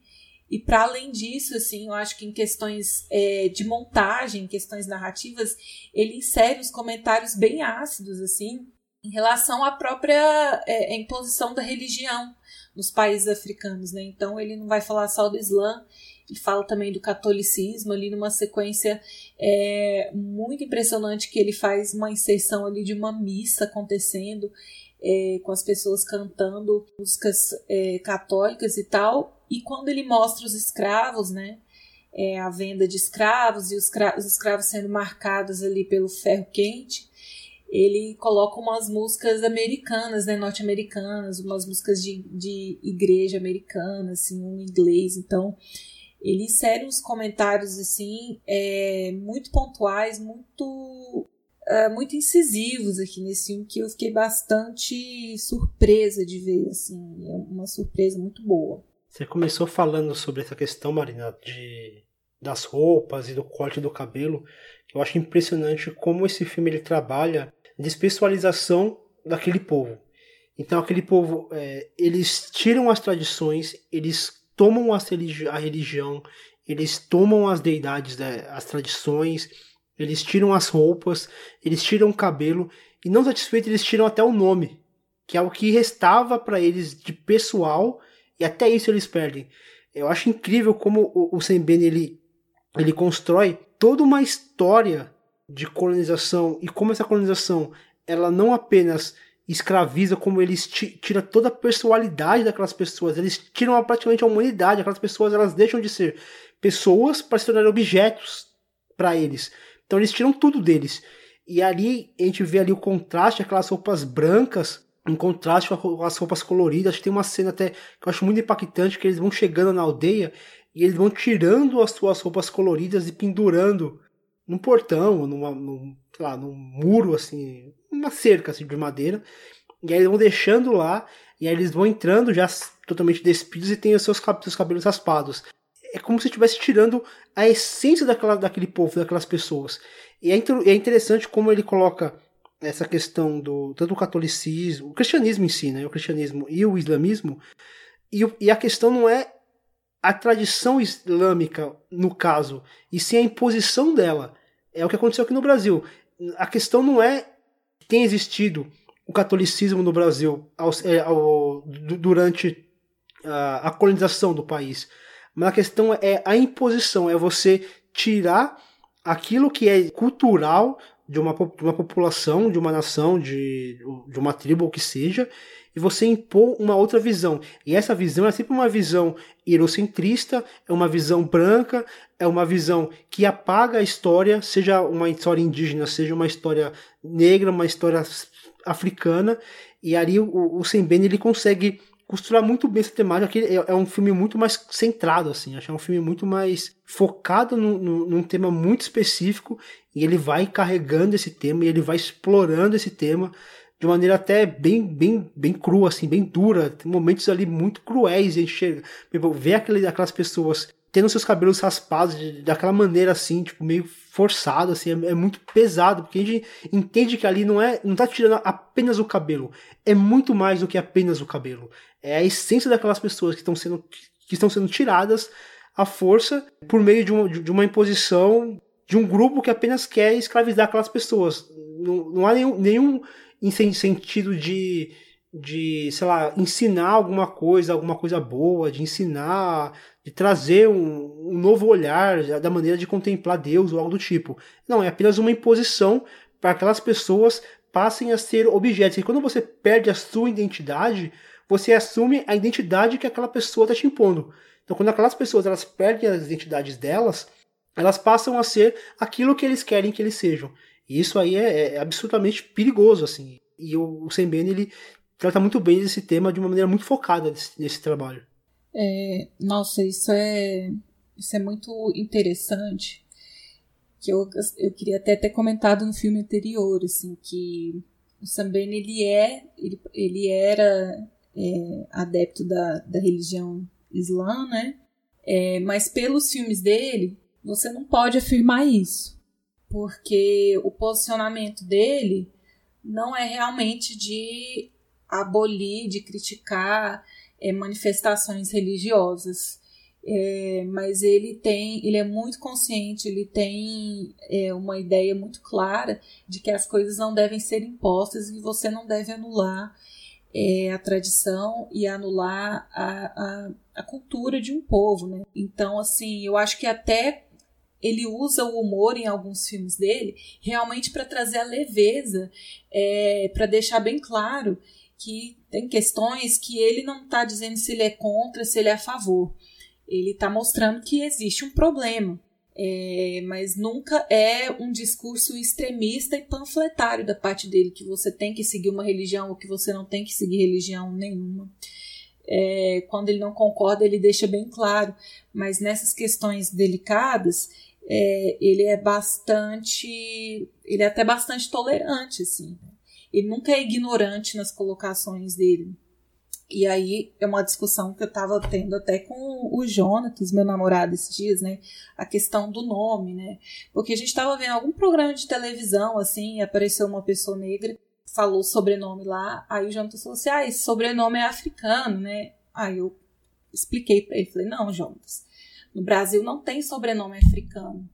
E para além disso, assim, eu acho que em questões é, de montagem, questões narrativas, ele insere os comentários bem ácidos, assim, em relação à própria é, imposição da religião nos países africanos, né? Então ele não vai falar só do Islã, ele fala também do catolicismo ali numa sequência é, muito impressionante que ele faz uma inserção ali de uma missa acontecendo é, com as pessoas cantando músicas é, católicas e tal. E quando ele mostra os escravos, né? É, a venda de escravos e os, os escravos sendo marcados ali pelo ferro quente, ele coloca umas músicas americanas, né, norte-americanas, umas músicas de, de igreja americana, assim, um inglês. Então, ele insere uns comentários, assim, é, muito pontuais, muito é, muito incisivos aqui nesse filme que eu fiquei bastante surpresa de ver, assim, é uma surpresa muito boa. Você começou falando sobre essa questão, Marina, de das roupas e do corte do cabelo. Eu acho impressionante como esse filme ele trabalha de espiritualização daquele povo. Então aquele povo, é, eles tiram as tradições, eles tomam a religião, eles tomam as deidades, né, as tradições, eles tiram as roupas, eles tiram o cabelo e não satisfeitos eles tiram até o nome, que é o que restava para eles de pessoal e até isso eles perdem. Eu acho incrível como o, o Sembene ele ele constrói toda uma história de colonização e como essa colonização ela não apenas escraviza, como eles tira toda a personalidade daquelas pessoas, eles tiram praticamente a humanidade, aquelas pessoas elas deixam de ser pessoas para se tornar objetos para eles. Então eles tiram tudo deles. E ali a gente vê ali o contraste, aquelas roupas brancas, em contraste com as roupas coloridas. Acho que tem uma cena até que eu acho muito impactante, que eles vão chegando na aldeia e eles vão tirando as suas roupas coloridas e pendurando num portão, numa, num, sei lá, num muro, assim, uma cerca assim, de madeira. E aí eles vão deixando lá, e aí eles vão entrando já totalmente despidos e tem os seus, cabelos raspados é como se estivesse tirando a essência daquela, daquele povo, daquelas pessoas. E é, é interessante como ele coloca essa questão do tanto o catolicismo, o cristianismo em si, né, o cristianismo e o islamismo, e, e a questão não é a tradição islâmica no caso, e sim a imposição dela. É o que aconteceu aqui no Brasil. A questão não é tem existido o catolicismo no Brasil ao, é, ao, durante a, a colonização do país. Mas a questão é a imposição, é você tirar aquilo que é cultural de uma, de uma população, de uma nação, de, de uma tribo, ou que seja, e você impor uma outra visão. E essa visão é sempre uma visão eurocentrista, é uma visão branca, é uma visão que apaga a história, seja uma história indígena, seja uma história negra, uma história africana, e ali o, o ele consegue costurar muito bem essa temática. É, é um filme muito mais centrado, assim. Acho que é um filme muito mais focado no, no, num tema muito específico. E ele vai carregando esse tema e ele vai explorando esse tema de maneira até bem, bem, bem crua, assim, bem dura. Tem momentos ali muito cruéis. A gente chega, vê aquele, aquelas pessoas tendo seus cabelos raspados de, daquela maneira assim, tipo, meio forçado, assim, é, é, muito pesado, porque a gente entende que ali não é, não tá tirando apenas o cabelo, é muito mais do que apenas o cabelo. É a essência daquelas pessoas que estão sendo, que estão sendo tiradas à força por meio de uma, de uma imposição de um grupo que apenas quer escravizar aquelas pessoas. não, não há nenhum, nenhum sentido de, de, sei lá, ensinar alguma coisa, alguma coisa boa, de ensinar, de trazer um, um novo olhar da maneira de contemplar Deus ou algo do tipo. Não, é apenas uma imposição para aquelas pessoas passem a ser objetos. E quando você perde a sua identidade, você assume a identidade que aquela pessoa está te impondo. Então, quando aquelas pessoas elas perdem as identidades delas, elas passam a ser aquilo que eles querem que eles sejam. E isso aí é, é absolutamente perigoso, assim. E o, o Sembene, ele trata muito bem desse tema de uma maneira muito focada nesse, nesse trabalho. É, nossa, isso é, isso é muito interessante. Que eu, eu queria até ter comentado no filme anterior, assim, que o Sambene, ele é, ele, ele era é, adepto da, da religião islã, né? É, mas pelos filmes dele, você não pode afirmar isso, porque o posicionamento dele não é realmente de abolir, de criticar é, manifestações religiosas. É, mas ele tem, ele é muito consciente, ele tem é, uma ideia muito clara de que as coisas não devem ser impostas e você não deve anular é, a tradição e anular a, a, a, cultura de um povo, né? Então, assim, eu acho que até ele usa o humor em alguns filmes dele realmente para trazer a leveza, é, para deixar bem claro que tem questões que ele não está dizendo se ele é contra, se ele é a favor. Ele está mostrando que existe um problema. É, mas nunca é um discurso extremista e panfletário da parte dele, que você tem que seguir uma religião ou que você não tem que seguir religião nenhuma. É, quando ele não concorda, ele deixa bem claro, mas nessas questões delicadas, é, ele é bastante. Ele é até bastante tolerante, assim. Ele nunca é ignorante nas colocações dele. E aí é uma discussão que eu estava tendo até com o Jonatas, meu namorado, esses dias, né? A questão do nome, né? Porque a gente estava vendo algum programa de televisão, assim, apareceu uma pessoa negra, falou sobrenome lá, aí o Jonatas falou assim: ah, esse sobrenome é africano, né? Aí eu expliquei para ele, falei: não, Jonatas, no Brasil não tem sobrenome africano.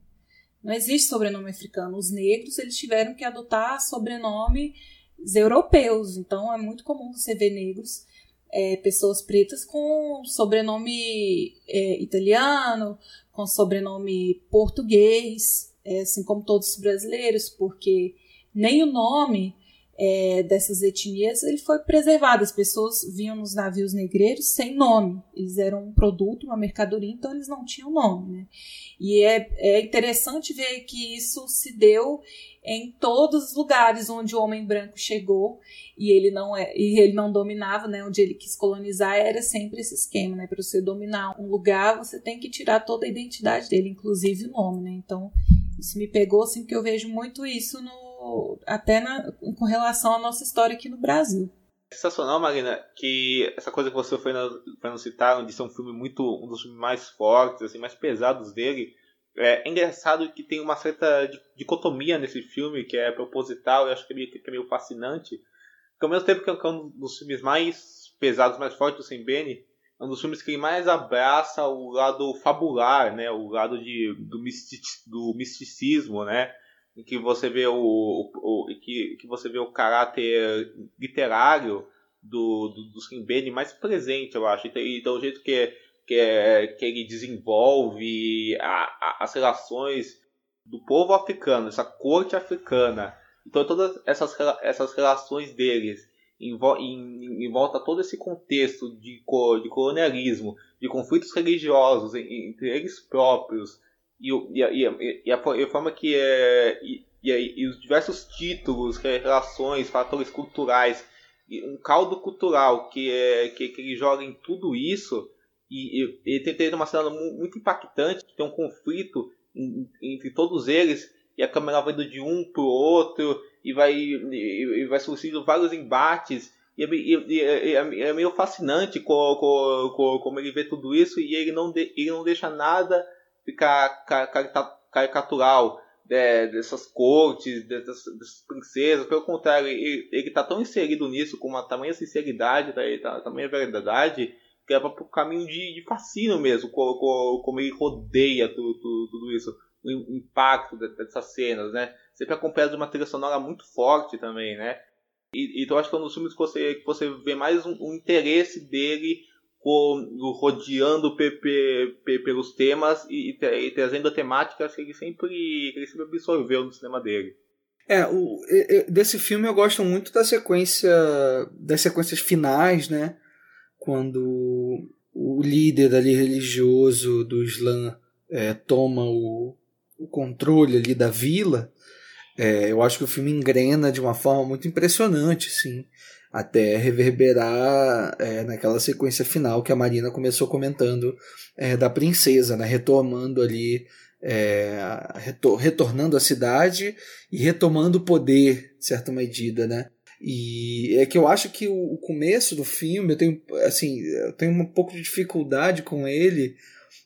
Não existe sobrenome africano. Os negros, eles tiveram que adotar sobrenomes europeus. Então é muito comum você ver negros é, pessoas pretas com sobrenome é, italiano, com sobrenome português, é, assim como todos os brasileiros, porque nem o nome é, dessas etnias ele foi preservado. As pessoas vinham nos navios negreiros sem nome. Eles eram um produto, uma mercadoria, então eles não tinham nome. Né? E é, é interessante ver que isso se deu em todos os lugares onde o homem branco chegou e ele não é e ele não dominava, né? Onde ele quis colonizar era sempre esse esquema, né? Para você dominar um lugar, você tem que tirar toda a identidade dele, inclusive o nome, né? Então isso me pegou assim que eu vejo muito isso no até na, com relação à nossa história aqui no Brasil. Sensacional, Marina, que essa coisa que você foi, foi nos citar, de ser um filme muito um dos filmes mais fortes, assim, mais pesados dele é, engraçado que tem uma certa dicotomia nesse filme que é proposital e acho que é meio, que é meio fascinante. Que ao mesmo tempo que é um dos filmes mais pesados, mais fortes do Sem Benny, é um dos filmes que mais abraça o lado fabular, né? O lado de, do, mistic, do misticismo, né? Em que você vê o, o, o que, que você vê o caráter literário do, do, do mais presente, eu acho. Então, então o jeito que que, que ele desenvolve a, a, as relações do povo africano, essa corte africana. Então todas essas, essas relações deles em, em, em volta a todo esse contexto de, de colonialismo, de conflitos religiosos entre eles próprios e, e, e, e, a, e a forma que é, e, e, os diversos títulos, relações, fatores culturais, um caldo cultural que, é, que, que ele joga em tudo isso e, e, e tem uma cena muito impactante, que tem um conflito entre todos eles, e a câmera vai indo de um pro outro, e vai, e, e vai surgindo vários embates, e, e, é, é meio fascinante como, como, como, ele vê tudo isso, e ele não, de, ele não deixa nada ficar caricatural é, dessas cortes, dessas, dessas, princesas, pelo contrário, ele, ele tá tão inserido nisso, com uma tamanha sinceridade, tá, tamanha verdade, leva para o caminho de, de fascínio mesmo, como, como, ele rodeia tudo, tudo, tudo, isso. o impacto dessas cenas, né? Sempre acompanhado de uma trilha sonora muito forte também, né? E, então acho que é um dos filmes que você, que você vê mais um, um interesse dele rodeando pelos temas e, e, trazendo temáticas que ele sempre, que ele sempre absorveu no cinema dele. É, o, desse filme eu gosto muito da sequência das sequências finais, né? Quando o líder ali religioso do Islã é, toma o, o controle ali da vila, é, eu acho que o filme engrena de uma forma muito impressionante, sim, até reverberar é, naquela sequência final que a Marina começou comentando é, da princesa, né, retomando ali, é, retor retornando à cidade e retomando o poder, de certa medida, né? E é que eu acho que o, começo do filme, eu tenho, assim, eu tenho um pouco de dificuldade com ele,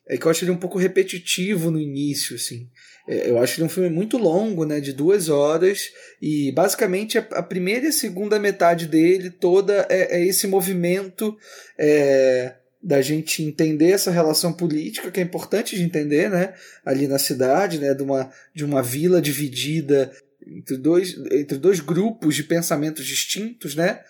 é que eu acho ele um pouco repetitivo no início, assim. É, eu acho ele um filme muito longo, né, de duas horas, e basicamente a, primeira e a segunda metade dele toda é, é esse movimento é, da gente entender essa relação política, que é importante de entender, né, ali na cidade, né, de uma, de uma vila dividida entre dois, entre dois grupos de pensamentos distintos, né?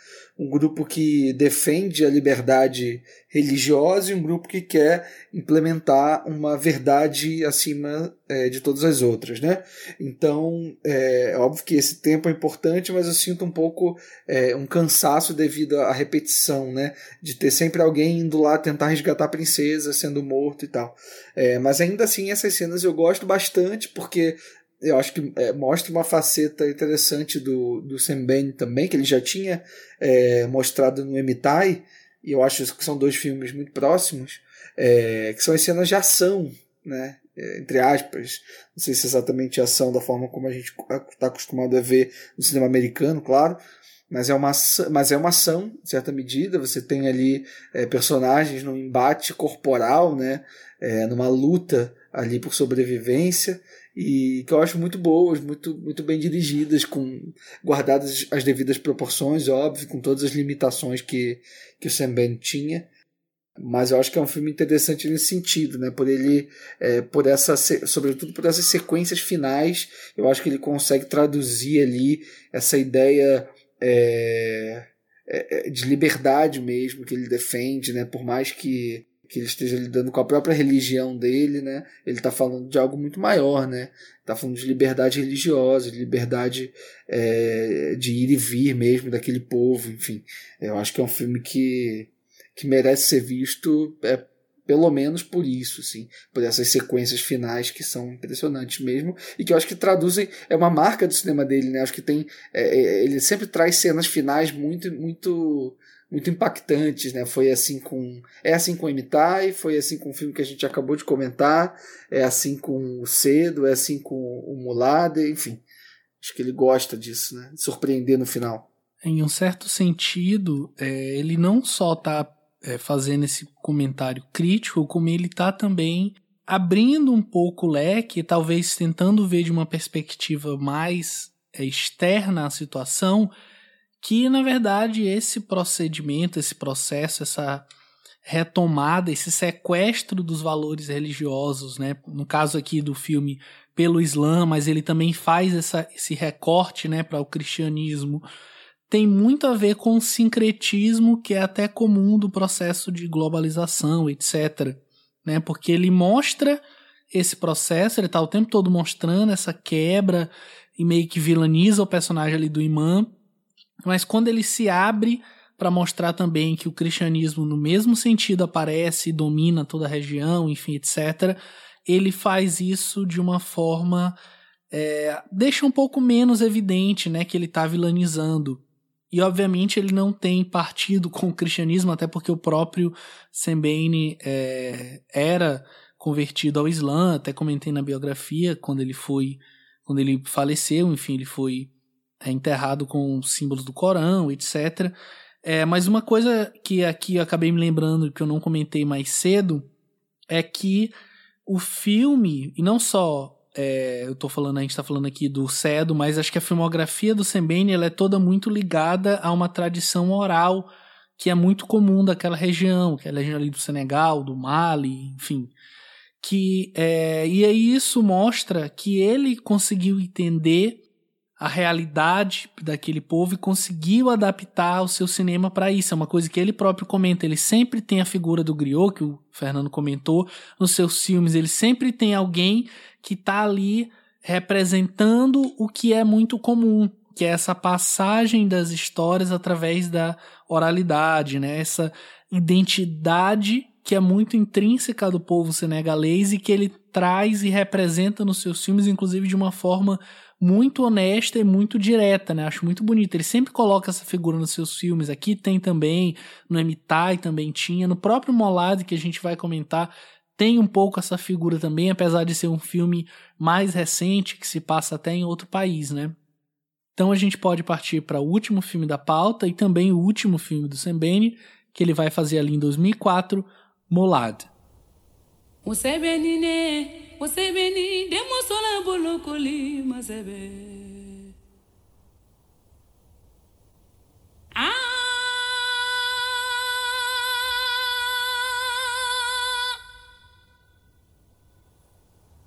Um grupo que defende a liberdade religiosa e um grupo que quer implementar uma verdade acima é, de todas as outras, né? Então, é, é óbvio que esse tempo é importante, mas eu sinto um pouco é, um cansaço devido à repetição, né? De ter sempre alguém indo lá tentar resgatar a princesa sendo morto e tal. É, mas ainda assim, essas cenas eu gosto bastante porque eu acho que é, mostra uma faceta interessante do, do Sam Bain também, que ele já tinha é, mostrado no Emitai, e eu acho que são dois filmes muito próximos, é, que são as cenas de ação, né? É, entre aspas, não sei se é exatamente ação da forma como a gente está acostumado a ver no cinema americano, claro, mas é uma, mas é uma ação, em certa medida. Você tem ali é, personagens num embate corporal, né? É, numa luta ali por sobrevivência e que eu acho muito boas, muito, muito bem dirigidas, com guardadas as devidas proporções, óbvio, com todas as limitações que, que o Sam Ben tinha. Mas eu acho que é um filme interessante nesse sentido, né? Por ele, é, por essa, sobretudo por essas sequências finais, eu acho que ele consegue traduzir ali essa ideia é, é, de liberdade mesmo que ele defende, né? Por mais que que ele esteja lidando com a própria religião dele, né? Ele está falando de algo muito maior, né? Está falando de liberdade religiosa, de liberdade é, de ir e vir mesmo daquele povo, enfim. Eu acho que é um filme que, que merece ser visto é, pelo menos por isso, sim, por essas sequências finais que são impressionantes mesmo e que eu acho que traduzem é uma marca do cinema dele, né? Acho que tem é, é ele sempre traz cenas finais muito muito muito impactantes, né? Foi assim com é assim com Emitai, foi assim com o filme que a gente acabou de comentar, é assim com o Cedo, é assim com o Mulade, enfim. Acho que ele gosta disso, né? De surpreender no final. Em um certo sentido, é, ele não só está é, fazendo esse comentário crítico, como ele está também abrindo um pouco o leque, talvez tentando ver de uma perspectiva mais é, externa à situação, que na verdade esse procedimento, esse processo, essa retomada, esse sequestro dos valores religiosos, né? No caso aqui do filme pelo Islã, mas ele também faz essa, esse recorte, né, para o cristianismo. Tem muito a ver com o sincretismo que é até comum do processo de globalização, etc. Né? Porque ele mostra esse processo, ele está o tempo todo mostrando essa quebra e meio que vilaniza o personagem ali do imã mas quando ele se abre para mostrar também que o cristianismo, no mesmo sentido, aparece e domina toda a região, enfim, etc., ele faz isso de uma forma. É, deixa um pouco menos evidente né, que ele está vilanizando. E, obviamente, ele não tem partido com o cristianismo, até porque o próprio Sembene é, era convertido ao Islã, até comentei na biografia, quando ele foi, quando ele faleceu, enfim, ele foi é enterrado com símbolos do Corão, etc. É, mas uma coisa que aqui eu acabei me lembrando que eu não comentei mais cedo é que o filme, e não só é, eu tô falando, a gente tá falando aqui do Cedo, mas acho que a filmografia do Sembene ela é toda muito ligada a uma tradição oral que é muito comum daquela região, que é a região ali do Senegal, do Mali, enfim. que é, e aí isso mostra que ele conseguiu entender a realidade daquele povo e conseguiu adaptar o seu cinema para isso. É uma coisa que ele próprio comenta. Ele sempre tem a figura do griot, que o Fernando comentou, nos seus filmes. Ele sempre tem alguém que está ali representando o que é muito comum, que é essa passagem das histórias através da oralidade, né? Essa identidade que é muito intrínseca do povo senegalês e que ele traz e representa nos seus filmes, inclusive de uma forma muito honesta e muito direta, né? Acho muito bonito. Ele sempre coloca essa figura nos seus filmes. Aqui tem também, no Emitai também tinha, no próprio Molad que a gente vai comentar, tem um pouco essa figura também, apesar de ser um filme mais recente que se passa até em outro país, né? Então a gente pode partir para o último filme da pauta e também o último filme do Sembene, que ele vai fazer ali em 2004,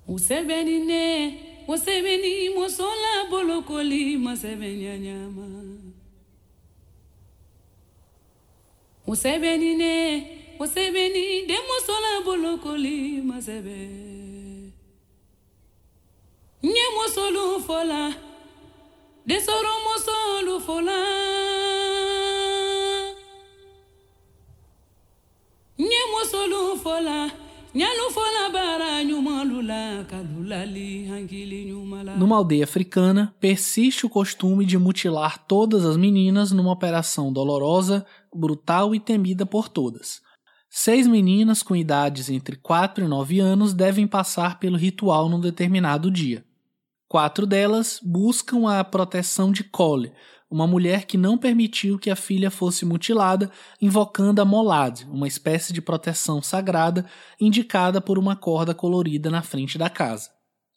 usebenine usebeni mosola bolokoli masebenya nyama usebenine usebeni demosola bolokoli masebe. nye mosolu fola. Desoro mosolu fola. Nye mosolu fola. Nyalu fola bara nyumalula kalulali hangili nyumala numa aldeia africana persiste o costume de mutilar todas as meninas numa operação dolorosa brutal e temida por todas Seis meninas com idades entre 4 e 9 anos devem passar pelo ritual num determinado dia. Quatro delas buscam a proteção de Cole, uma mulher que não permitiu que a filha fosse mutilada, invocando a Molad, uma espécie de proteção sagrada indicada por uma corda colorida na frente da casa.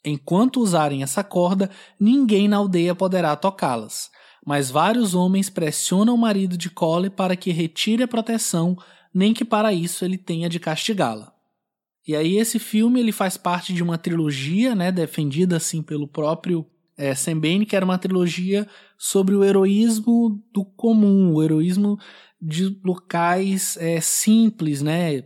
Enquanto usarem essa corda, ninguém na aldeia poderá tocá-las, mas vários homens pressionam o marido de Cole para que retire a proteção, nem que para isso ele tenha de castigá-la. E aí esse filme ele faz parte de uma trilogia, né, defendida assim pelo próprio é, Sembene, que era uma trilogia sobre o heroísmo do comum, o heroísmo de locais é, simples, né?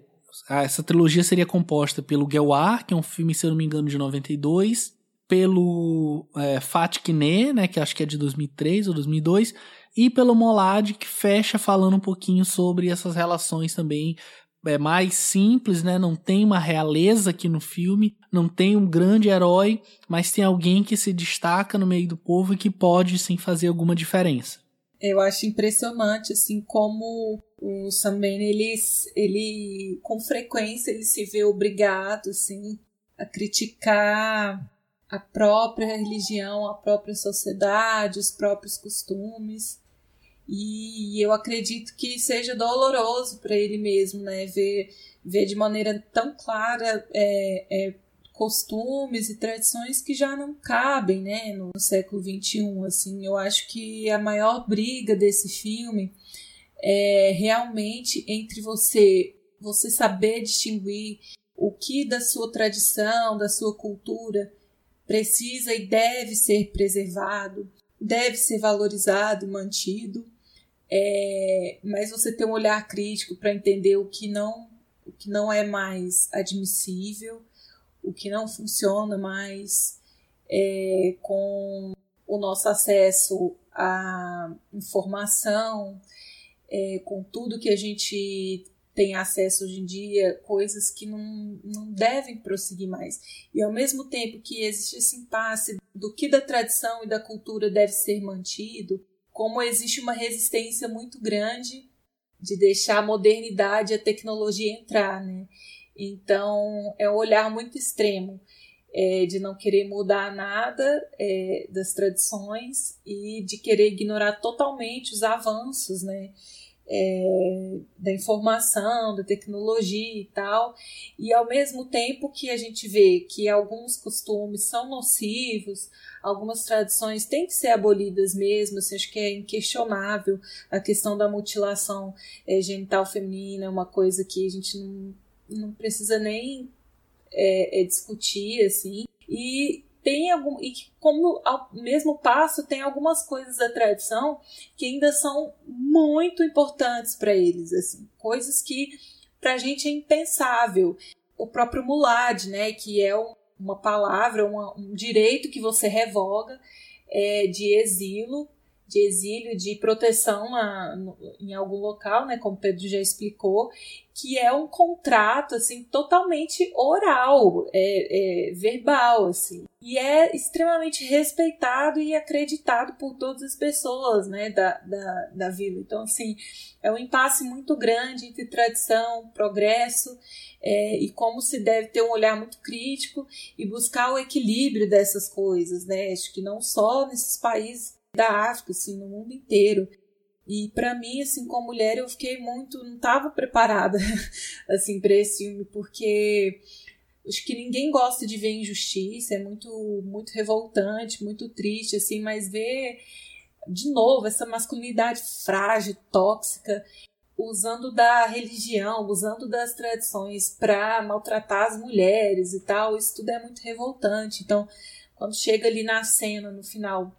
Essa trilogia seria composta pelo Gewar, que é um filme, se eu não me engano, de 92, pelo é, Fatkine, né, que acho que é de 2003 ou 2002, e pelo Molad, que fecha falando um pouquinho sobre essas relações também é mais simples, né? Não tem uma realeza aqui no filme, não tem um grande herói, mas tem alguém que se destaca no meio do povo e que pode sim fazer alguma diferença. Eu acho impressionante assim como o Sam Bain, ele, ele com frequência ele se vê obrigado assim a criticar a própria religião, a própria sociedade, os próprios costumes. E eu acredito que seja doloroso para ele mesmo, né? Ver, ver de maneira tão clara é, é, costumes e tradições que já não cabem, né? No século XXI, assim. Eu acho que a maior briga desse filme é realmente entre você, você saber distinguir o que da sua tradição, da sua cultura precisa e deve ser preservado, deve ser valorizado mantido, é, mas você ter um olhar crítico para entender o que não o que não é mais admissível, o que não funciona mais é, com o nosso acesso à informação, é, com tudo que a gente tem acesso hoje em dia, coisas que não, não devem prosseguir mais. E ao mesmo tempo que existe esse impasse do que da tradição e da cultura deve ser mantido, como existe uma resistência muito grande de deixar a modernidade e a tecnologia entrar, né? Então, é um olhar muito extremo é, de não querer mudar nada é, das tradições e de querer ignorar totalmente os avanços, né? É, da informação, da tecnologia e tal, e ao mesmo tempo que a gente vê que alguns costumes são nocivos, algumas tradições têm que ser abolidas mesmo, assim, acho que é inquestionável a questão da mutilação é, genital feminina, é uma coisa que a gente não, não precisa nem é, é discutir, assim. E tem algum e que como ao mesmo passo tem algumas coisas da tradição que ainda são muito importantes para eles assim coisas que para a gente é impensável. O próprio mulad né que é uma palavra uma, um direito que você revoga é, de exílio de exílio, de proteção na, no, em algum local, né, como o Pedro já explicou, que é um contrato assim totalmente oral, é, é, verbal, assim, e é extremamente respeitado e acreditado por todas as pessoas, né, da, da, da vila. Então, assim, é um impasse muito grande entre tradição, progresso é, e como se deve ter um olhar muito crítico e buscar o equilíbrio dessas coisas, né? Acho que não só nesses países da África, assim, no mundo inteiro. E para mim, assim, como mulher, eu fiquei muito, não estava preparada, *laughs* assim, para esse filme, porque acho que ninguém gosta de ver injustiça, é muito, muito revoltante, muito triste, assim, mas ver de novo essa masculinidade frágil, tóxica, usando da religião, usando das tradições para maltratar as mulheres e tal, isso tudo é muito revoltante. Então, quando chega ali na cena, no final,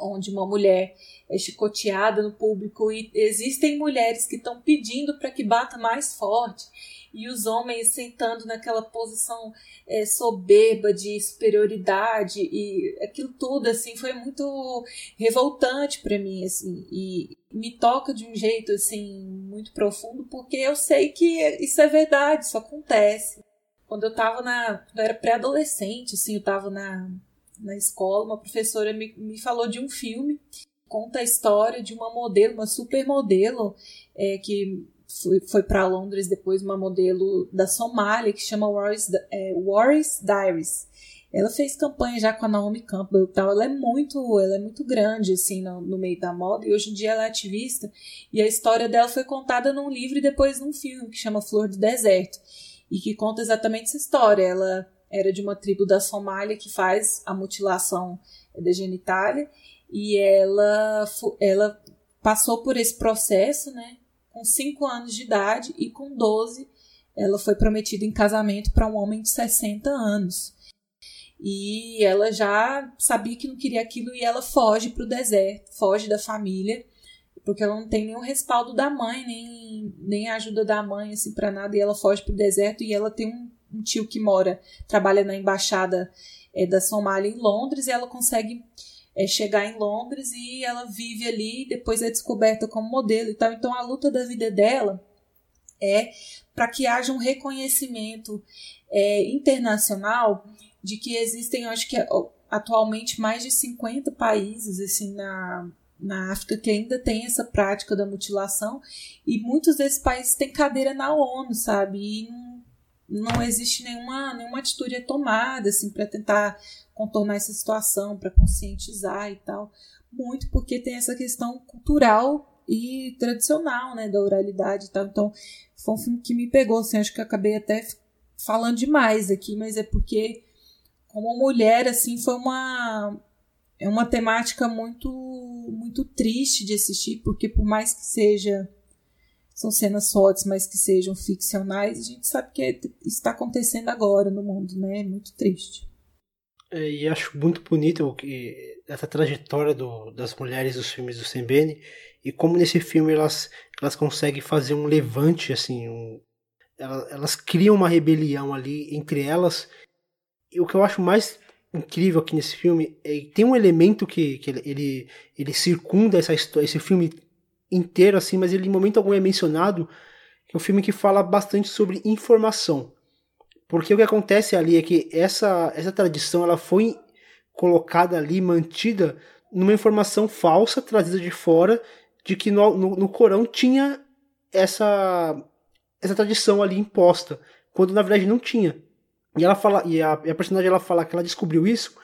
onde uma mulher é chicoteada no público e existem mulheres que estão pedindo para que bata mais forte e os homens sentando naquela posição é, soberba de superioridade e aquilo tudo assim foi muito revoltante para mim assim e me toca de um jeito assim muito profundo porque eu sei que isso é verdade isso acontece. Quando eu estava na eu era pré-adolescente assim eu estava na na escola, uma professora me, me falou de um filme, conta a história de uma modelo, uma supermodelo, é, que foi, foi para Londres depois, uma modelo da Somália, que chama Warris, é, Diaries. Ela fez campanha já com a Naomi Campbell e tal. Ela é muito, ela é muito grande assim no, no, meio da moda e hoje em dia ela é ativista. E a história dela foi contada num livro e depois num filme que chama Flor do Deserto e que conta exatamente essa história. Ela era de uma tribo da Somália que faz a mutilação da genitália e ela, ela passou por esse processo, né? Com 5 anos de idade e com 12 ela foi prometida em casamento para um homem de 60 anos. E ela já sabia que não queria aquilo e ela foge para o deserto, foge da família, porque ela não tem nenhum respaldo da mãe, nem, nem ajuda da mãe assim para nada, e ela foge para o deserto e ela tem um um tio que mora, trabalha na embaixada é, da Somália em Londres, e ela consegue é, chegar em Londres e ela vive ali, depois é descoberta como modelo e tal. Então a luta da vida dela é para que haja um reconhecimento é, internacional de que existem, acho que atualmente mais de 50 países assim na, na África que ainda tem essa prática da mutilação e muitos desses países têm cadeira na ONU, sabe? E não existe nenhuma, nenhuma atitude tomada assim para tentar contornar essa situação, para conscientizar e tal. Muito porque tem essa questão cultural e tradicional, né, da oralidade e tal. Então, foi um filme que me pegou, assim, acho que acabei até falando demais aqui, mas é porque como mulher assim foi uma é uma temática muito muito triste de assistir, porque por mais que seja são cenas fortes, mas que sejam ficcionais, a gente sabe que está acontecendo agora no mundo, né? É muito triste. É, e acho muito bonito que essa trajetória do, das mulheres dos filmes do Sembene e como nesse filme elas, elas conseguem fazer um levante, assim, um, elas, elas criam uma rebelião ali entre elas. E o que eu acho mais incrível aqui nesse filme é tem um elemento que, que ele, ele, ele circunda essa história, esse filme inteiro, assim, mas ele em momento algum é mencionado, é um filme que fala bastante sobre informação. Porque o que acontece ali é que essa, essa tradição ela foi colocada ali, mantida numa informação falsa trazida de fora de que no, no, no Corão tinha essa, essa tradição ali imposta, quando na verdade não tinha. E ela fala, e a, e a personagem ela fala que ela descobriu isso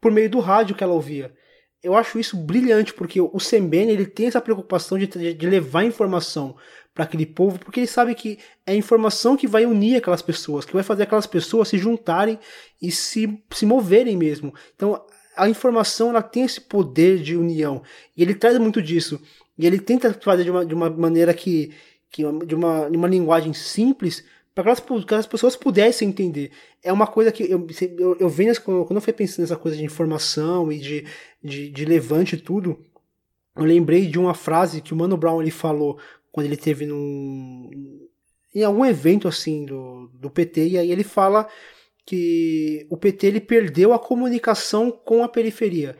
por meio do rádio que ela ouvia eu acho isso brilhante, porque o Sembene ele tem essa preocupação de, de levar informação para aquele povo, porque ele sabe que é a informação que vai unir aquelas pessoas, que vai fazer aquelas pessoas se juntarem e se, se moverem mesmo. Então, a informação ela tem esse poder de união, e ele traz muito disso. E ele tenta fazer de uma, de uma maneira que, que de, uma, de uma linguagem simples, para que, as pessoas pudessem entender. É uma coisa que eu, eu, eu venho, quando eu fui pensando nessa coisa de informação e de, de, de levante e tudo, eu lembrei de uma frase que o Mano Brown ele falou quando ele teve num, em algum evento assim do, do PT, e aí ele fala que o PT ele perdeu a comunicação com a periferia.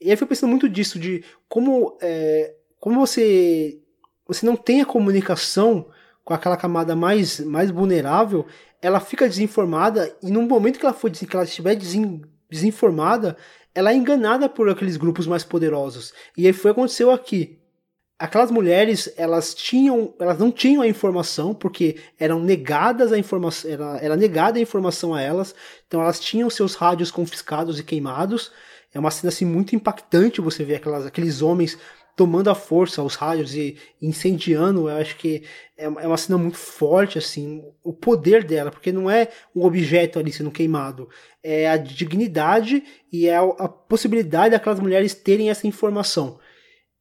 E aí eu fui pensando muito disso, de como, é, como você, você não tem a comunicação com aquela camada mais, mais vulnerável, ela fica desinformada e no momento que ela for que ela estiver desinformada, ela é enganada por aqueles grupos mais poderosos. E aí foi o que aconteceu aqui. Aquelas mulheres, elas tinham, elas não tinham a informação porque eram negadas a informação, era, era negada a informação a elas. Então elas tinham seus rádios confiscados e queimados. É uma cena assim muito impactante você ver aquelas, aqueles homens tomando a força os rádios e incendiando, eu acho que é, é uma cena muito forte, assim, o poder dela, porque não é um objeto ali sendo queimado, é a dignidade e é a possibilidade daquelas mulheres terem essa informação.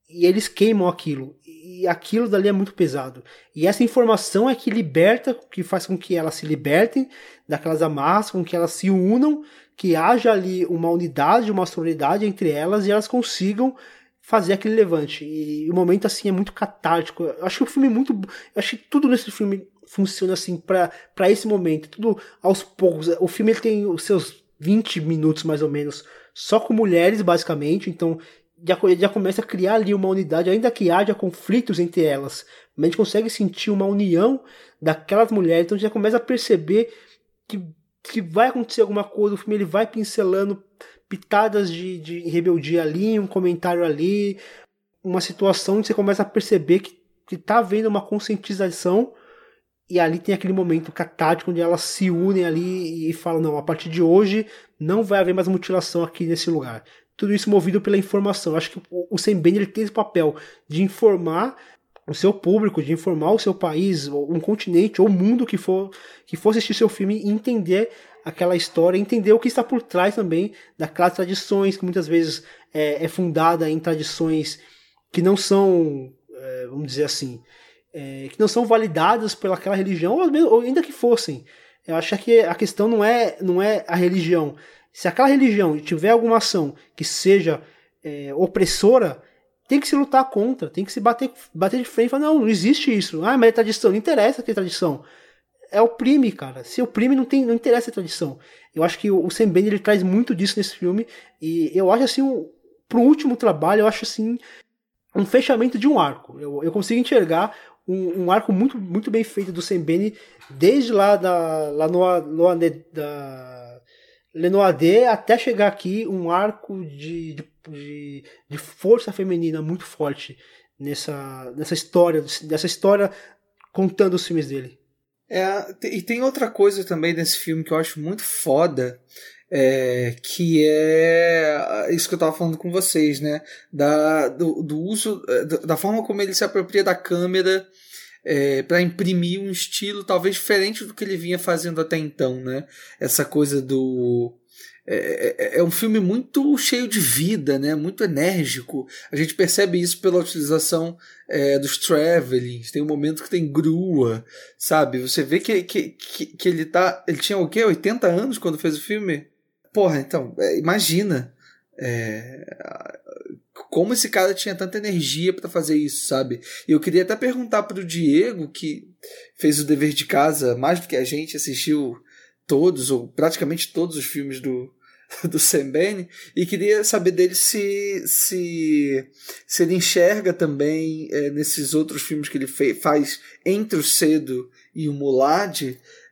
E eles queimam aquilo, e aquilo dali é muito pesado. E essa informação é que liberta, que faz com que elas se libertem daquelas amarras, com que elas se unam, que haja ali uma unidade, uma sororidade entre elas e elas consigam fazer aquele levante. E o momento assim é muito catártico. Eu acho que o filme é muito. Eu acho que tudo nesse filme funciona assim para esse momento. Tudo aos poucos. O filme tem os seus 20 minutos mais ou menos só com mulheres, basicamente. Então já, já começa a criar ali uma unidade, ainda que haja conflitos entre elas. Mas a gente consegue sentir uma união daquelas mulheres. Então já começa a perceber que, que vai acontecer alguma coisa. O filme ele vai pincelando pitadas de, de rebeldia ali, um comentário ali, uma situação onde você começa a perceber que, que tá havendo uma conscientização e ali tem aquele momento catático onde elas se unem ali e falam, não, a partir de hoje não vai haver mais mutilação aqui nesse lugar. Tudo isso movido pela informação. Acho que o Sam ele tem esse papel de informar o seu público, de informar o seu país, um continente ou mundo que for que for assistir seu filme e entender aquela história, entender o que está por trás também daquelas tradições que muitas vezes é, é fundada em tradições que não são, é, vamos dizer assim, é, que não são validadas pelaquela religião, ou, mesmo, ou ainda que fossem. Eu acho que a questão não é, não é a religião. Se aquela religião tiver alguma ação que seja é, opressora, tem que se lutar contra, tem que se bater, bater de frente e falar, não, não existe isso. Ah, mas é tradição, não interessa ter tradição é oprime, cara. Se oprime, não, tem, não interessa a tradição. Eu acho que o Sam Bender, ele traz muito disso nesse filme. E eu acho assim, um, pro último trabalho, eu acho assim, um fechamento de um arco. Eu, eu consigo enxergar um, um, arco muito, muito bem feito do Sam Bender, desde lá, da, lá no, no, da Lenoade até chegar aqui, um arco de, de, de força feminina muito forte nessa, nessa história, dessa história contando os filmes dele. É, e tem outra coisa também nesse filme que eu acho muito foda, é, que é isso que eu estava falando com vocês, né? Da, do, do uso, é, da forma como ele se apropria da câmera é, para imprimir um estilo talvez diferente do que ele vinha fazendo até então, né? Essa coisa do é, é, é, um filme muito cheio de vida, né? muito enérgico. A gente percebe isso pela utilização é, dos travelings. Tem um momento que tem grua, sabe? Você vê que, que, que, que ele tá. Ele tinha o quê? 80 anos quando fez o filme? Porra, então, é, imagina. É, como esse cara tinha tanta energia para fazer isso, sabe? E eu queria até perguntar pro Diego, que fez o dever de casa mais do que a gente, assistiu todos, ou praticamente todos os filmes do, *laughs* do Bain e queria saber dele se se, se ele enxerga também é, nesses outros filmes que ele faz entre o Cedo e o Mulad,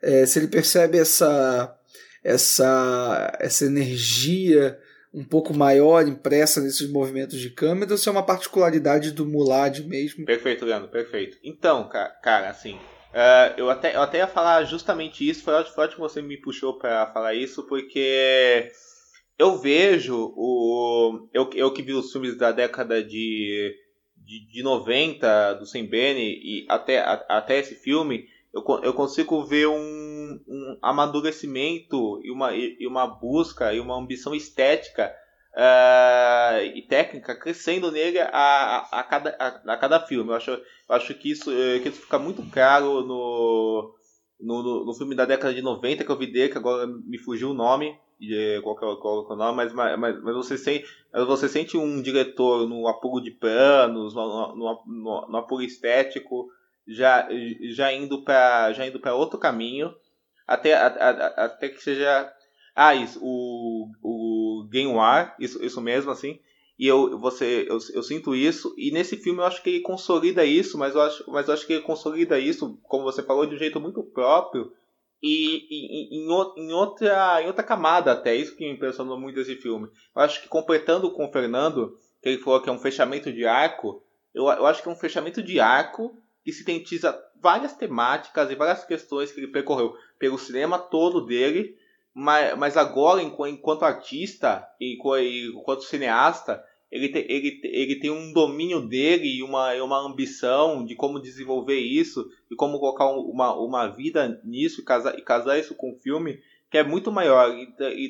é, se ele percebe essa essa essa energia um pouco maior impressa nesses movimentos de câmera ou se é uma particularidade do Mulad mesmo? Perfeito, Leandro, perfeito. Então, cara, assim, Uh, eu, até, eu até ia falar justamente isso, foi ótimo você me puxou para falar isso, porque eu vejo o. Eu, eu que vi os filmes da década de, de, de 90 do Sam Bene e até, a, até esse filme, eu, eu consigo ver um, um amadurecimento e uma, e uma busca e uma ambição estética uh, e técnica crescendo nele a, a, a, cada, a, a cada filme. Eu acho, eu acho que, isso, que isso fica muito claro no, no, no, filme da década de 90 que eu vi dele, que agora me fugiu o nome, qual, que é, é nome, mas, mas, mas você, sente, você sente um diretor no apuro de planos, no, no, no, no apuro estético, já, já indo para já indo para outro caminho, até, a, a, até que seja ah isso o, o Game War isso, isso mesmo assim e eu você eu, eu sinto isso e nesse filme eu acho que ele consolida isso mas eu acho mas eu acho que ele consolida isso como você falou de um jeito muito próprio e, e em, em, outra em outra camada até isso que me impressionou muito esse filme. Eu acho que completando com o Fernando que ele falou que é um fechamento de arco eu, eu acho que é um fechamento de arco que sintetiza várias temáticas e várias questões que ele percorreu pelo cinema todo dele, mas, mas agora, enquanto artista e enquanto cineasta, ele, te, ele, ele tem um domínio dele e uma, uma ambição de como desenvolver isso e como colocar uma, uma vida nisso e casar, e casar isso com o filme que é muito maior.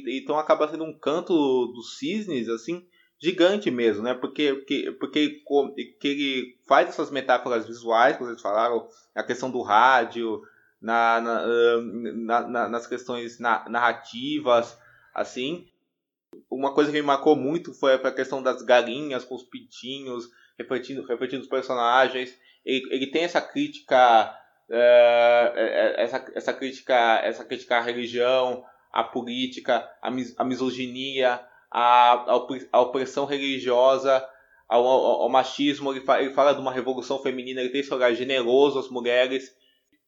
Então acaba sendo um canto dos cisnes, assim, gigante mesmo, né? Porque, porque, porque, porque ele faz essas metáforas visuais que vocês falaram, a questão do rádio, na, na, na, nas questões narrativas, assim. Uma coisa que me marcou muito foi a questão das galinhas com os pintinhos, refletindo, refletindo os personagens. Ele, ele tem essa crítica, uh, essa, essa crítica, essa crítica à religião, à política, à, mis, à misoginia, à, à opressão religiosa, ao, ao, ao machismo, ele fala, ele fala, de uma revolução feminina, ele tem esse olhar generoso às mulheres,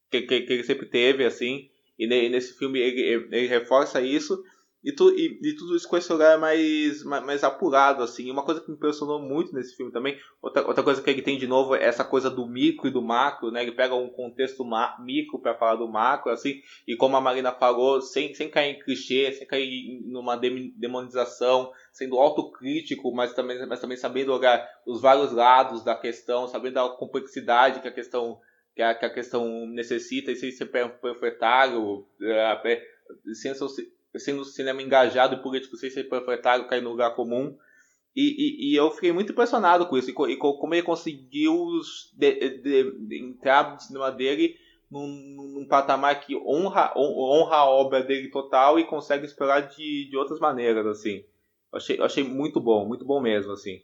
que, que, que ele sempre teve, assim, e, nesse filme ele, ele reforça isso, e, tu, e, e, tudo isso com esse olhar mais, mais, mais, apurado, assim. Uma coisa que me impressionou muito nesse filme também, outra, outra coisa que ele tem de novo é essa coisa do micro e do macro, né? Ele pega um contexto micro para falar do macro, assim, e como a Marina falou, sem, sem cair em clichê, sem cair numa demonização, sendo autocrítico, mas também, mas também sabendo olhar os vários lados da questão, sabendo a complexidade que a questão que a, que a questão necessita, e sem ser panfletário, sem sendo cinema engajado e político sem ser panfletário, cair no lugar comum. E, e, e, eu fiquei muito impressionado com isso, e, e como ele conseguiu de, de, de, entrar no cinema dele num, num, patamar que honra, honra a obra dele total e consegue explorar de, de outras maneiras, assim. Eu achei, eu achei muito bom, muito bom mesmo, assim.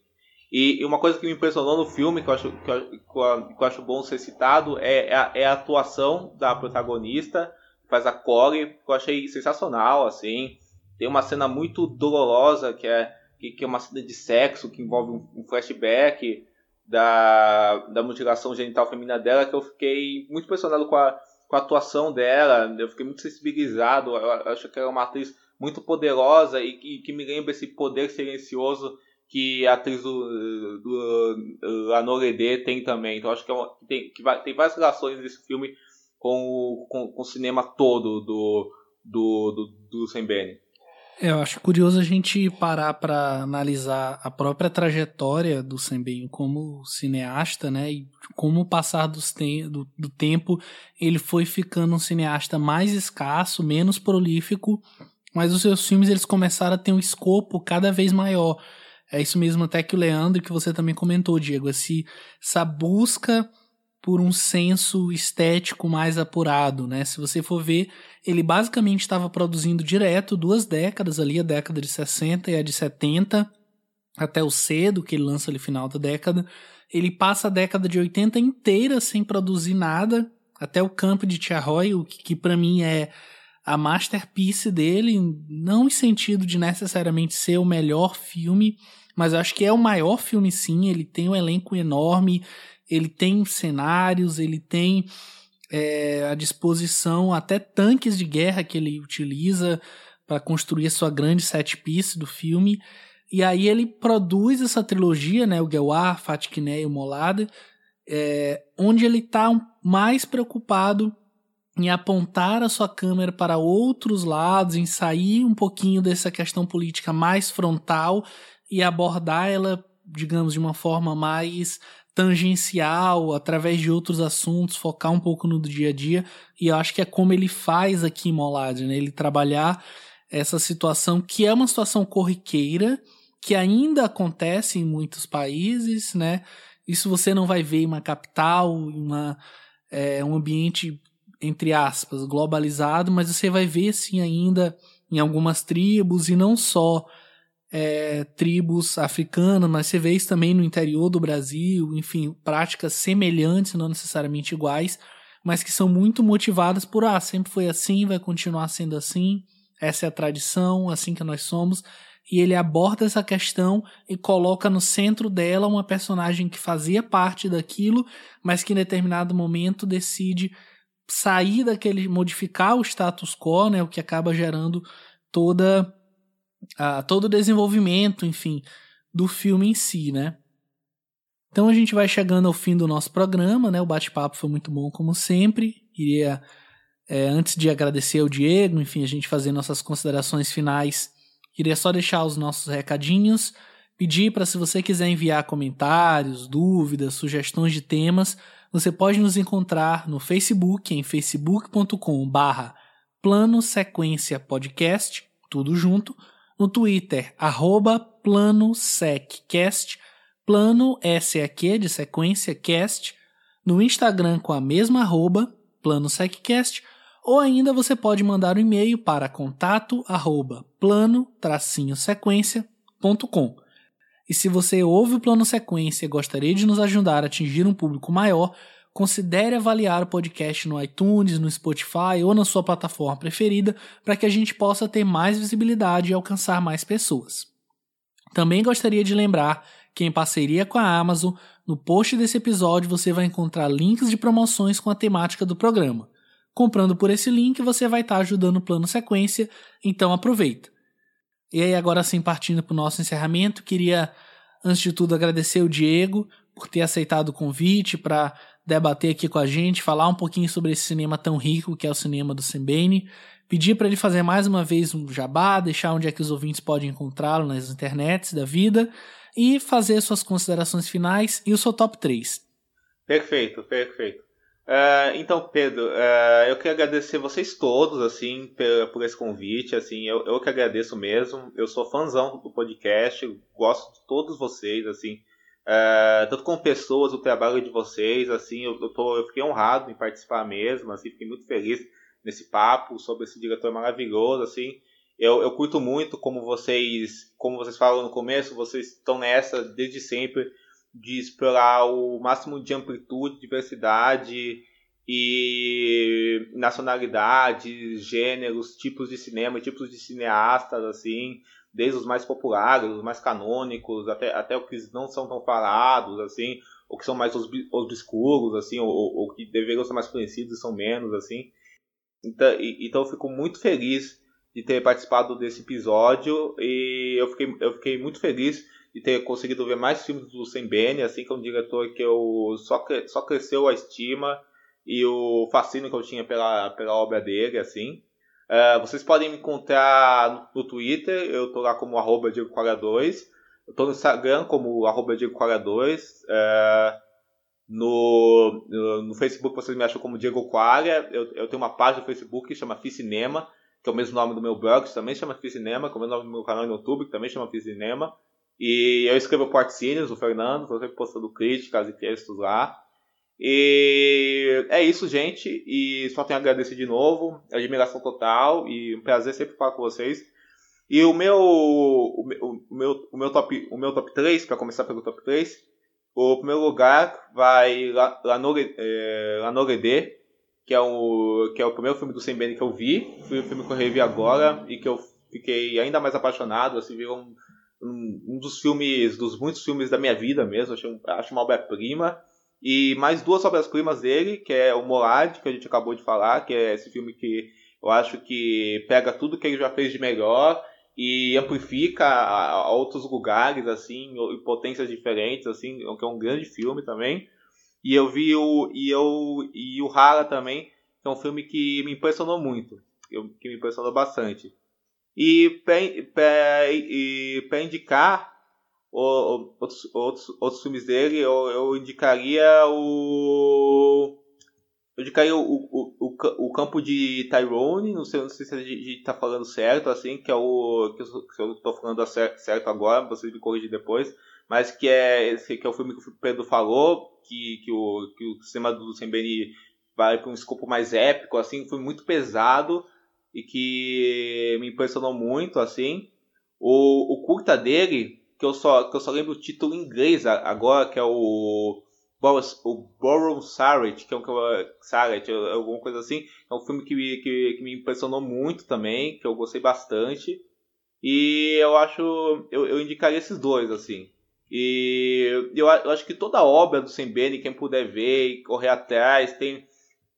E, uma coisa que me impressionou no filme, que eu acho, que eu, que eu acho bom ser citado, é, é, a, é, a, atuação da protagonista, que faz a Corey, que eu achei sensacional, assim. Tem uma cena muito dolorosa, que é, que, é uma cena de sexo, que envolve um, um flashback da, da mutilação genital feminina dela, que eu fiquei muito impressionado com a, com a atuação dela, eu fiquei muito sensibilizado, eu acho que ela é uma atriz muito poderosa e que, que me lembra esse poder silencioso que a atriz do, do Anorede tem também. Então acho que, é uma, tem, que vai, tem várias relações desse filme com o, com, com o cinema todo do, do, do, do Sam Bene. É, eu acho curioso a gente parar para analisar a própria trajetória do Sam Bene como cineasta, né? E como o passar te do, do tempo ele foi ficando um cineasta mais escasso, menos prolífico, mas os seus filmes eles começaram a ter um escopo cada vez maior. É isso mesmo até que o Leandro, que você também comentou, Diego, esse, essa busca por um senso estético mais apurado, né? Se você for ver, ele basicamente estava produzindo direto duas décadas ali, a década de 60 e a de 70, até o cedo, que ele lança ali final da década. Ele passa a década de 80 inteira sem produzir nada, até o Campo de Tiaroy, o que, que para mim é a masterpiece dele, não em sentido de necessariamente ser o melhor filme, mas eu acho que é o maior filme sim, ele tem um elenco enorme, ele tem cenários, ele tem é, à disposição até tanques de guerra que ele utiliza para construir a sua grande set piece do filme. E aí ele produz essa trilogia, né, o Gewar, Fatkine e o Molada, é, onde ele está mais preocupado em apontar a sua câmera para outros lados, em sair um pouquinho dessa questão política mais frontal e abordar ela, digamos, de uma forma mais tangencial, através de outros assuntos, focar um pouco no dia a dia. E eu acho que é como ele faz aqui em Molad, né? Ele trabalhar essa situação que é uma situação corriqueira, que ainda acontece em muitos países, né? Isso você não vai ver em uma capital, em uma, é, um ambiente entre aspas, globalizado, mas você vai ver sim ainda em algumas tribos e não só é, tribos africanas, mas você vê isso também no interior do Brasil, enfim, práticas semelhantes, não necessariamente iguais, mas que são muito motivadas por ah, sempre foi assim, vai continuar sendo assim, essa é a tradição, assim que nós somos. E ele aborda essa questão e coloca no centro dela uma personagem que fazia parte daquilo, mas que em determinado momento decide sair daquele, modificar o status quo, né, o que acaba gerando toda a, todo o desenvolvimento, enfim, do filme em si, né. Então a gente vai chegando ao fim do nosso programa, né, o bate-papo foi muito bom como sempre, queria, é, antes de agradecer ao Diego, enfim, a gente fazer nossas considerações finais, queria só deixar os nossos recadinhos, pedir para se você quiser enviar comentários, dúvidas, sugestões de temas, você pode nos encontrar no Facebook, em facebook.com barra Plano Sequência Podcast, tudo junto, no Twitter, arroba Plano Seccast, Plano SAQ de sequência cast, no Instagram com a mesma arroba, Plano Seccast, ou ainda você pode mandar um e-mail para contato arroba plano-sequência.com. E se você ouve o Plano Sequência e gostaria de nos ajudar a atingir um público maior, considere avaliar o podcast no iTunes, no Spotify ou na sua plataforma preferida para que a gente possa ter mais visibilidade e alcançar mais pessoas. Também gostaria de lembrar que, em parceria com a Amazon, no post desse episódio você vai encontrar links de promoções com a temática do programa. Comprando por esse link, você vai estar ajudando o plano sequência, então aproveita. E aí, agora sim, partindo para o nosso encerramento, queria, antes de tudo, agradecer o Diego por ter aceitado o convite para debater aqui com a gente, falar um pouquinho sobre esse cinema tão rico que é o cinema do Sembene. Pedir para ele fazer mais uma vez um jabá, deixar onde é que os ouvintes podem encontrá-lo nas internets da vida e fazer suas considerações finais e o seu top 3. Perfeito, perfeito. Uh, então, Pedro, uh, eu queria agradecer vocês todos, assim, por, por esse convite, assim, eu, eu que agradeço mesmo. Eu sou fãzão do podcast, gosto de todos vocês, assim, uh, tanto como pessoas, o trabalho de vocês, assim, eu, eu, tô, eu fiquei honrado em participar mesmo, assim, fiquei muito feliz nesse papo sobre esse diretor maravilhoso, assim. Eu, eu curto muito como vocês, como vocês falam no começo, vocês estão nessa desde sempre de explorar o máximo de amplitude, diversidade e nacionalidades, gêneros, tipos de cinema, tipos de cineastas, assim, desde os mais populares, os mais canônicos, até, até os que não são tão falados, assim, ou que são mais obscuros, assim, ou, ou que deveriam ser mais conhecidos e são menos, assim. Então, e, então eu fico muito feliz de ter participado desse episódio e eu fiquei, eu fiquei muito feliz de ter conseguido ver mais filmes do Sam Bene, assim, que é um diretor que eu só, só cresceu a estima e o fascínio que eu tinha pela, pela obra dele, assim. Uh, vocês podem me encontrar no, Twitter, eu tô lá como arroba Diego42, eu tô no Instagram como arroba Diego42, uh, no, no, no, Facebook vocês me acham como Diego Qualia, eu, eu tenho uma página no Facebook que chama Ficinema, que é o mesmo nome do meu blog, que também chama Ficinema, que é o mesmo nome do meu canal no YouTube, que também chama Ficinema. E eu escrevo Portcínios, o Fernando, estou sempre postando críticas e textos lá. E é isso, gente. E só tenho a agradecer de novo. Admiração total e um prazer sempre falar com vocês. E o meu, o meu, o meu, top, o meu top 3, para começar pelo top 3, o primeiro lugar vai La, Nore, é, que é, o, que é o primeiro filme do Sam que eu vi. Foi o filme que eu revi agora e que eu fiquei ainda mais apaixonado. Assim, virou um, um, dos filmes, dos muitos filmes da minha vida mesmo, acho, acho uma obra-prima. E mais duas obras-primas dele, que é o Morad, que a gente acabou de falar, que é esse filme que eu acho que pega tudo que ele já fez de melhor e amplifica a, a outros lugares, assim, em potências diferentes, assim, que é um grande filme também. E eu vi o e eu e o Hara também, que é um filme que me impressionou muito, que me impressionou bastante. E para indicar o, outros, outros, outros filmes dele, eu, eu indicaria o. Eu indicaria o, o, o, o campo de Tyrone, não sei, não sei se a gente está falando certo, assim, que é o. que eu estou falando certo agora, vocês me corrigem depois, mas que é, que é o filme que o Pedro falou, que, que, o, que o sistema do Sembeni vai para um escopo mais épico, assim, foi muito pesado e que me impressionou muito, assim. O, o curta dele, que eu só que eu só lembro o título em inglês agora, que é o o Boron Saret, que é um Saret, alguma coisa assim, é um filme que, que, que me impressionou muito também, que eu gostei bastante. E eu acho. Eu, eu indicaria esses dois, assim. E eu, eu acho que toda a obra do Sembene, quem puder ver e correr atrás, tem,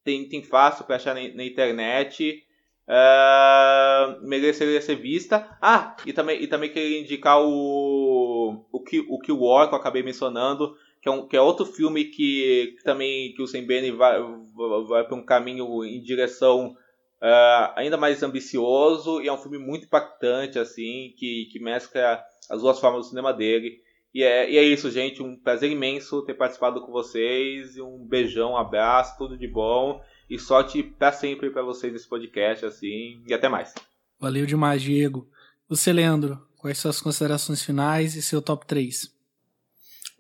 tem, tem fácil para achar na, na internet. Uh, mereceria ser vista. Ah, e também, e também queria indicar o, o, que, o o War, que eu acabei mencionando, que é, um, que é outro filme que, que também que o Sembene vai, vai para um caminho em direção uh, ainda mais ambicioso e é um filme muito impactante, assim, que, que mescla as duas formas do cinema dele. E é, e é isso, gente. Um prazer imenso ter participado com vocês. Um beijão, um abraço, tudo de bom. E sorte para sempre para vocês nesse podcast, assim. E até mais. Valeu demais, Diego. Você, Leandro, quais são as considerações finais e seu top 3?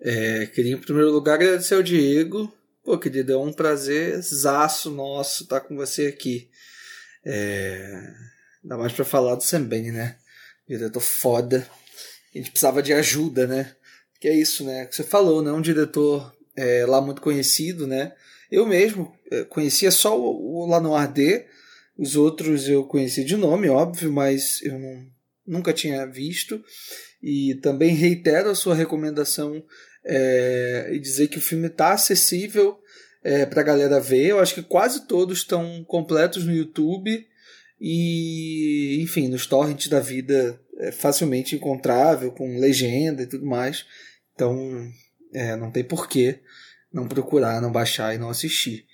É, queria, em primeiro lugar, agradecer ao Diego. Pô, querido, é um prazer zaço nosso estar com você aqui. É... Ainda mais para falar do Sembene, né? Diretor foda. A gente precisava de ajuda, né? Que é isso, né? Que você falou, né? Um diretor é, lá muito conhecido, né? Eu mesmo é, conhecia só o, o Lanoir D. Os outros eu conhecia de nome, óbvio, mas eu não, nunca tinha visto. E também reitero a sua recomendação é, e dizer que o filme está acessível é, para a galera ver. Eu acho que quase todos estão completos no YouTube e, enfim, nos torrents da vida é facilmente encontrável, com legenda e tudo mais. Então, é, não tem porquê não procurar, não baixar e não assistir.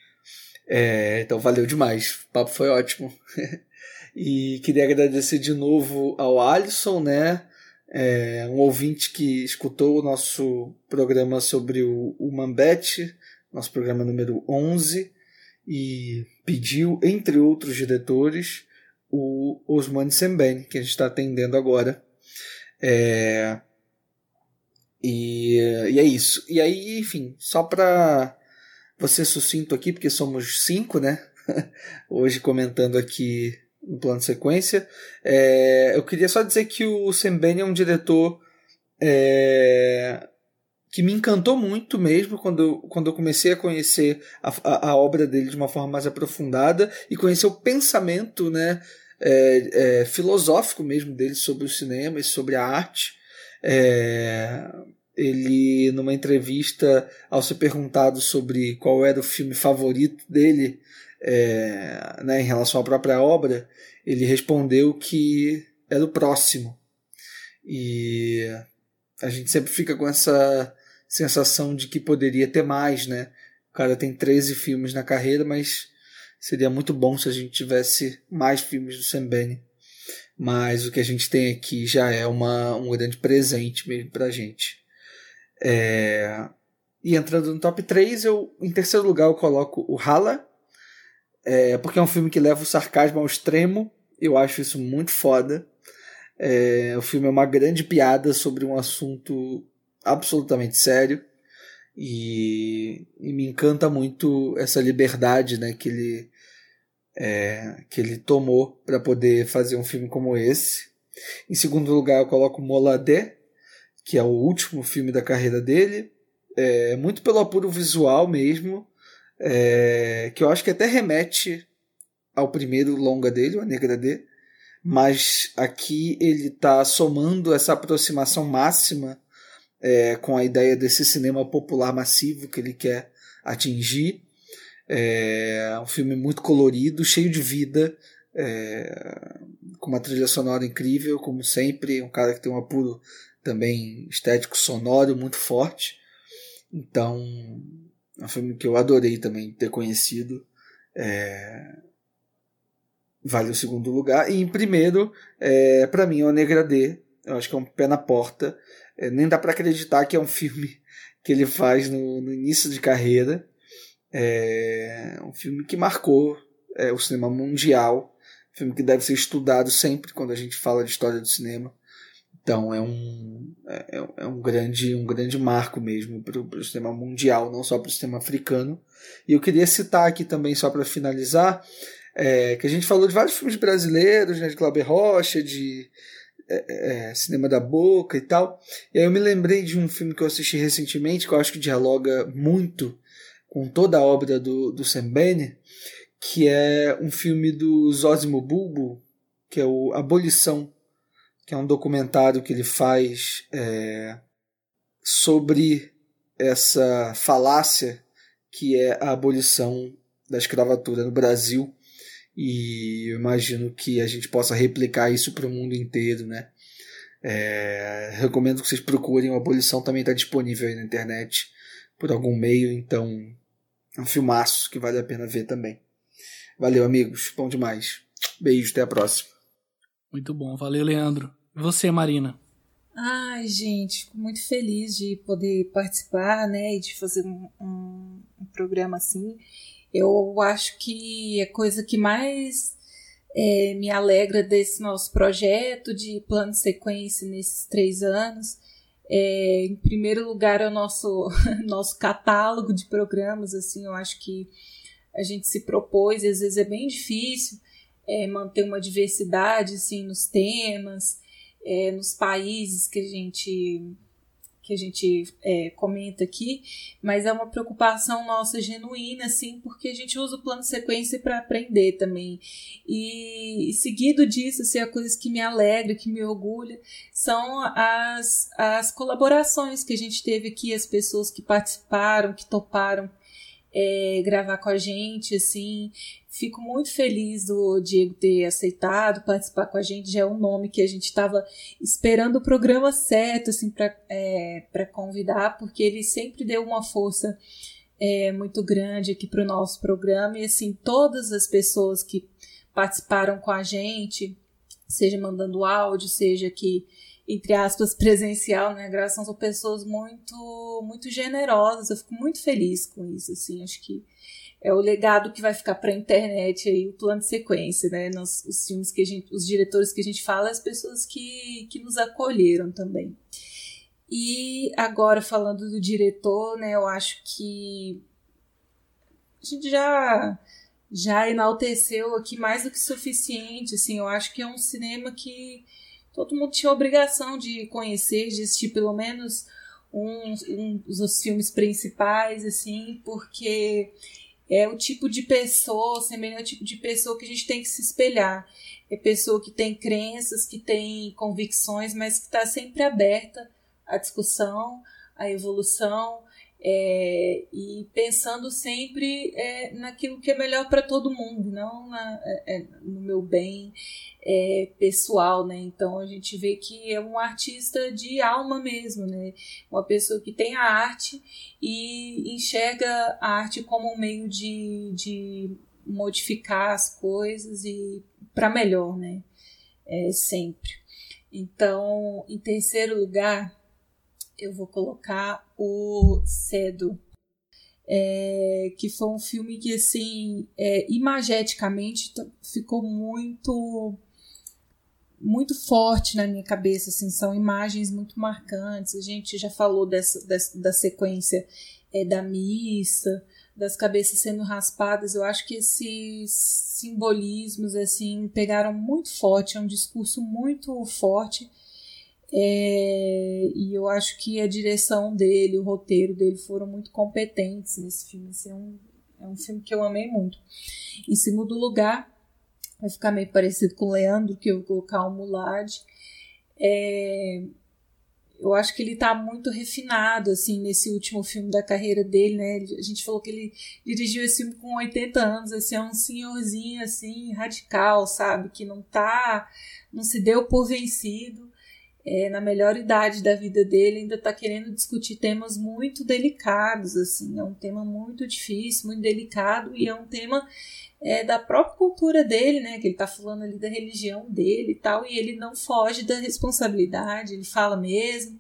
É, então, valeu demais. O papo foi ótimo. *laughs* e queria agradecer de novo ao Alisson, né? É, um ouvinte que escutou o nosso programa sobre o, o Mambete nosso programa número 11, e pediu, entre outros diretores, o Osman Sembene, que a gente está atendendo agora. É... E, e é isso. E aí, enfim, só para você sucinto aqui, porque somos cinco, né? *laughs* Hoje comentando aqui no plano de sequência. É, eu queria só dizer que o Sembene é um diretor é, que me encantou muito mesmo quando eu, quando eu comecei a conhecer a, a, a obra dele de uma forma mais aprofundada e conhecer o pensamento né, é, é, filosófico mesmo dele sobre o cinema e sobre a arte. É, ele, numa entrevista, ao ser perguntado sobre qual era o filme favorito dele é, né, em relação à própria obra, ele respondeu que era o próximo. E a gente sempre fica com essa sensação de que poderia ter mais, né? O cara tem 13 filmes na carreira, mas seria muito bom se a gente tivesse mais filmes do Sam Benny. Mas o que a gente tem aqui já é uma, um grande presente mesmo pra gente. É... E entrando no top 3, eu, em terceiro lugar eu coloco o Hala, é, porque é um filme que leva o sarcasmo ao extremo. Eu acho isso muito foda. É, o filme é uma grande piada sobre um assunto absolutamente sério e, e me encanta muito essa liberdade né, que, ele, é, que ele tomou para poder fazer um filme como esse. Em segundo lugar, eu coloco Moladé, que é o último filme da carreira dele, é, muito pelo apuro visual mesmo, é, que eu acho que até remete ao primeiro longa dele, A Negra D, mas aqui ele está somando essa aproximação máxima é, com a ideia desse cinema popular massivo que ele quer atingir. É um filme muito colorido, cheio de vida, é, com uma trilha sonora incrível, como sempre. Um cara que tem um apuro também estético sonoro muito forte. Então, é um filme que eu adorei também ter conhecido. É, vale o segundo lugar. E em primeiro, é, para mim, é o Negra D. Eu acho que é um pé na porta. É, nem dá para acreditar que é um filme que ele faz no, no início de carreira. É um filme que marcou é, o cinema mundial. Um filme que deve ser estudado sempre quando a gente fala de história do cinema. Então é um, é, é, é um, grande, um grande marco mesmo para o sistema mundial, não só para o sistema africano. E eu queria citar aqui também, só para finalizar, é, que a gente falou de vários filmes brasileiros, né, de Glauber Rocha, de é, é, Cinema da Boca e tal. E aí eu me lembrei de um filme que eu assisti recentemente, que eu acho que dialoga muito com toda a obra do, do Sam que é um filme do Zósimo Bulbo, que é o Abolição, que é um documentário que ele faz é, sobre essa falácia que é a abolição da escravatura no Brasil e eu imagino que a gente possa replicar isso para o mundo inteiro, né? É, recomendo que vocês procurem, a abolição também está disponível aí na internet por algum meio, então é um filmaço que vale a pena ver também. Valeu, amigos, bom demais. Beijo, até a próxima. Muito bom, valeu, Leandro. E você, Marina? Ai, gente, fico muito feliz de poder participar, né, e de fazer um, um, um programa assim. Eu acho que a coisa que mais é, me alegra desse nosso projeto de plano de sequência nesses três anos é, em primeiro lugar, é o nosso, *laughs* nosso catálogo de programas. Assim, eu acho que a gente se propôs, e às vezes é bem difícil é, manter uma diversidade assim, nos temas, é, nos países que a gente que a gente é, comenta aqui, mas é uma preocupação nossa genuína, assim, porque a gente usa o plano de sequência para aprender também. E, seguido disso, assim, a coisa que me alegra, que me orgulha, são as, as colaborações que a gente teve aqui, as pessoas que participaram, que toparam é, gravar com a gente, assim. Fico muito feliz do Diego ter aceitado participar com a gente. Já é um nome que a gente estava esperando o programa certo, assim, para é, convidar, porque ele sempre deu uma força é, muito grande aqui para o nosso programa. E, assim, todas as pessoas que participaram com a gente, seja mandando áudio, seja que entre aspas, presencial, né? Graças são pessoas muito, muito generosas. Eu fico muito feliz com isso, assim. Acho que é o legado que vai ficar para a internet aí, o plano de sequência, né? Nos, os filmes que a gente, os diretores que a gente fala, as pessoas que, que nos acolheram também. E agora falando do diretor, né? Eu acho que a gente já já enalteceu aqui mais do que suficiente, assim. Eu acho que é um cinema que todo mundo tinha obrigação de conhecer, de assistir pelo menos um, um dos filmes principais, assim, porque é o tipo de pessoa, semelhante ao tipo de pessoa que a gente tem que se espelhar. É pessoa que tem crenças, que tem convicções, mas que está sempre aberta à discussão, à evolução, é, e pensando sempre é, naquilo que é melhor para todo mundo, não na, é, é, no meu bem é, pessoal, né? Então a gente vê que é um artista de alma mesmo, né? Uma pessoa que tem a arte e enxerga a arte como um meio de, de modificar as coisas e para melhor, né? É, sempre. Então, em terceiro lugar, eu vou colocar o Cedo. É, que foi um filme que, assim, é, imageticamente ficou muito muito forte na minha cabeça, assim, são imagens muito marcantes. A gente já falou dessa, dessa da sequência é, da missa, das cabeças sendo raspadas. Eu acho que esses simbolismos assim pegaram muito forte, é um discurso muito forte é, e eu acho que a direção dele, o roteiro dele foram muito competentes nesse filme. Esse é, um, é um filme que eu amei muito. Em segundo lugar, vai ficar meio parecido com o Leandro, que eu vou colocar o Mulad. É, eu acho que ele está muito refinado, assim, nesse último filme da carreira dele, né? A gente falou que ele dirigiu esse filme com 80 anos, assim, é um senhorzinho, assim, radical, sabe? Que não tá, não se deu por vencido é, na melhor idade da vida dele, ainda está querendo discutir temas muito delicados, assim, é um tema muito difícil, muito delicado, e é um tema é, da própria cultura dele, né, que ele está falando ali da religião dele e tal, e ele não foge da responsabilidade, ele fala mesmo,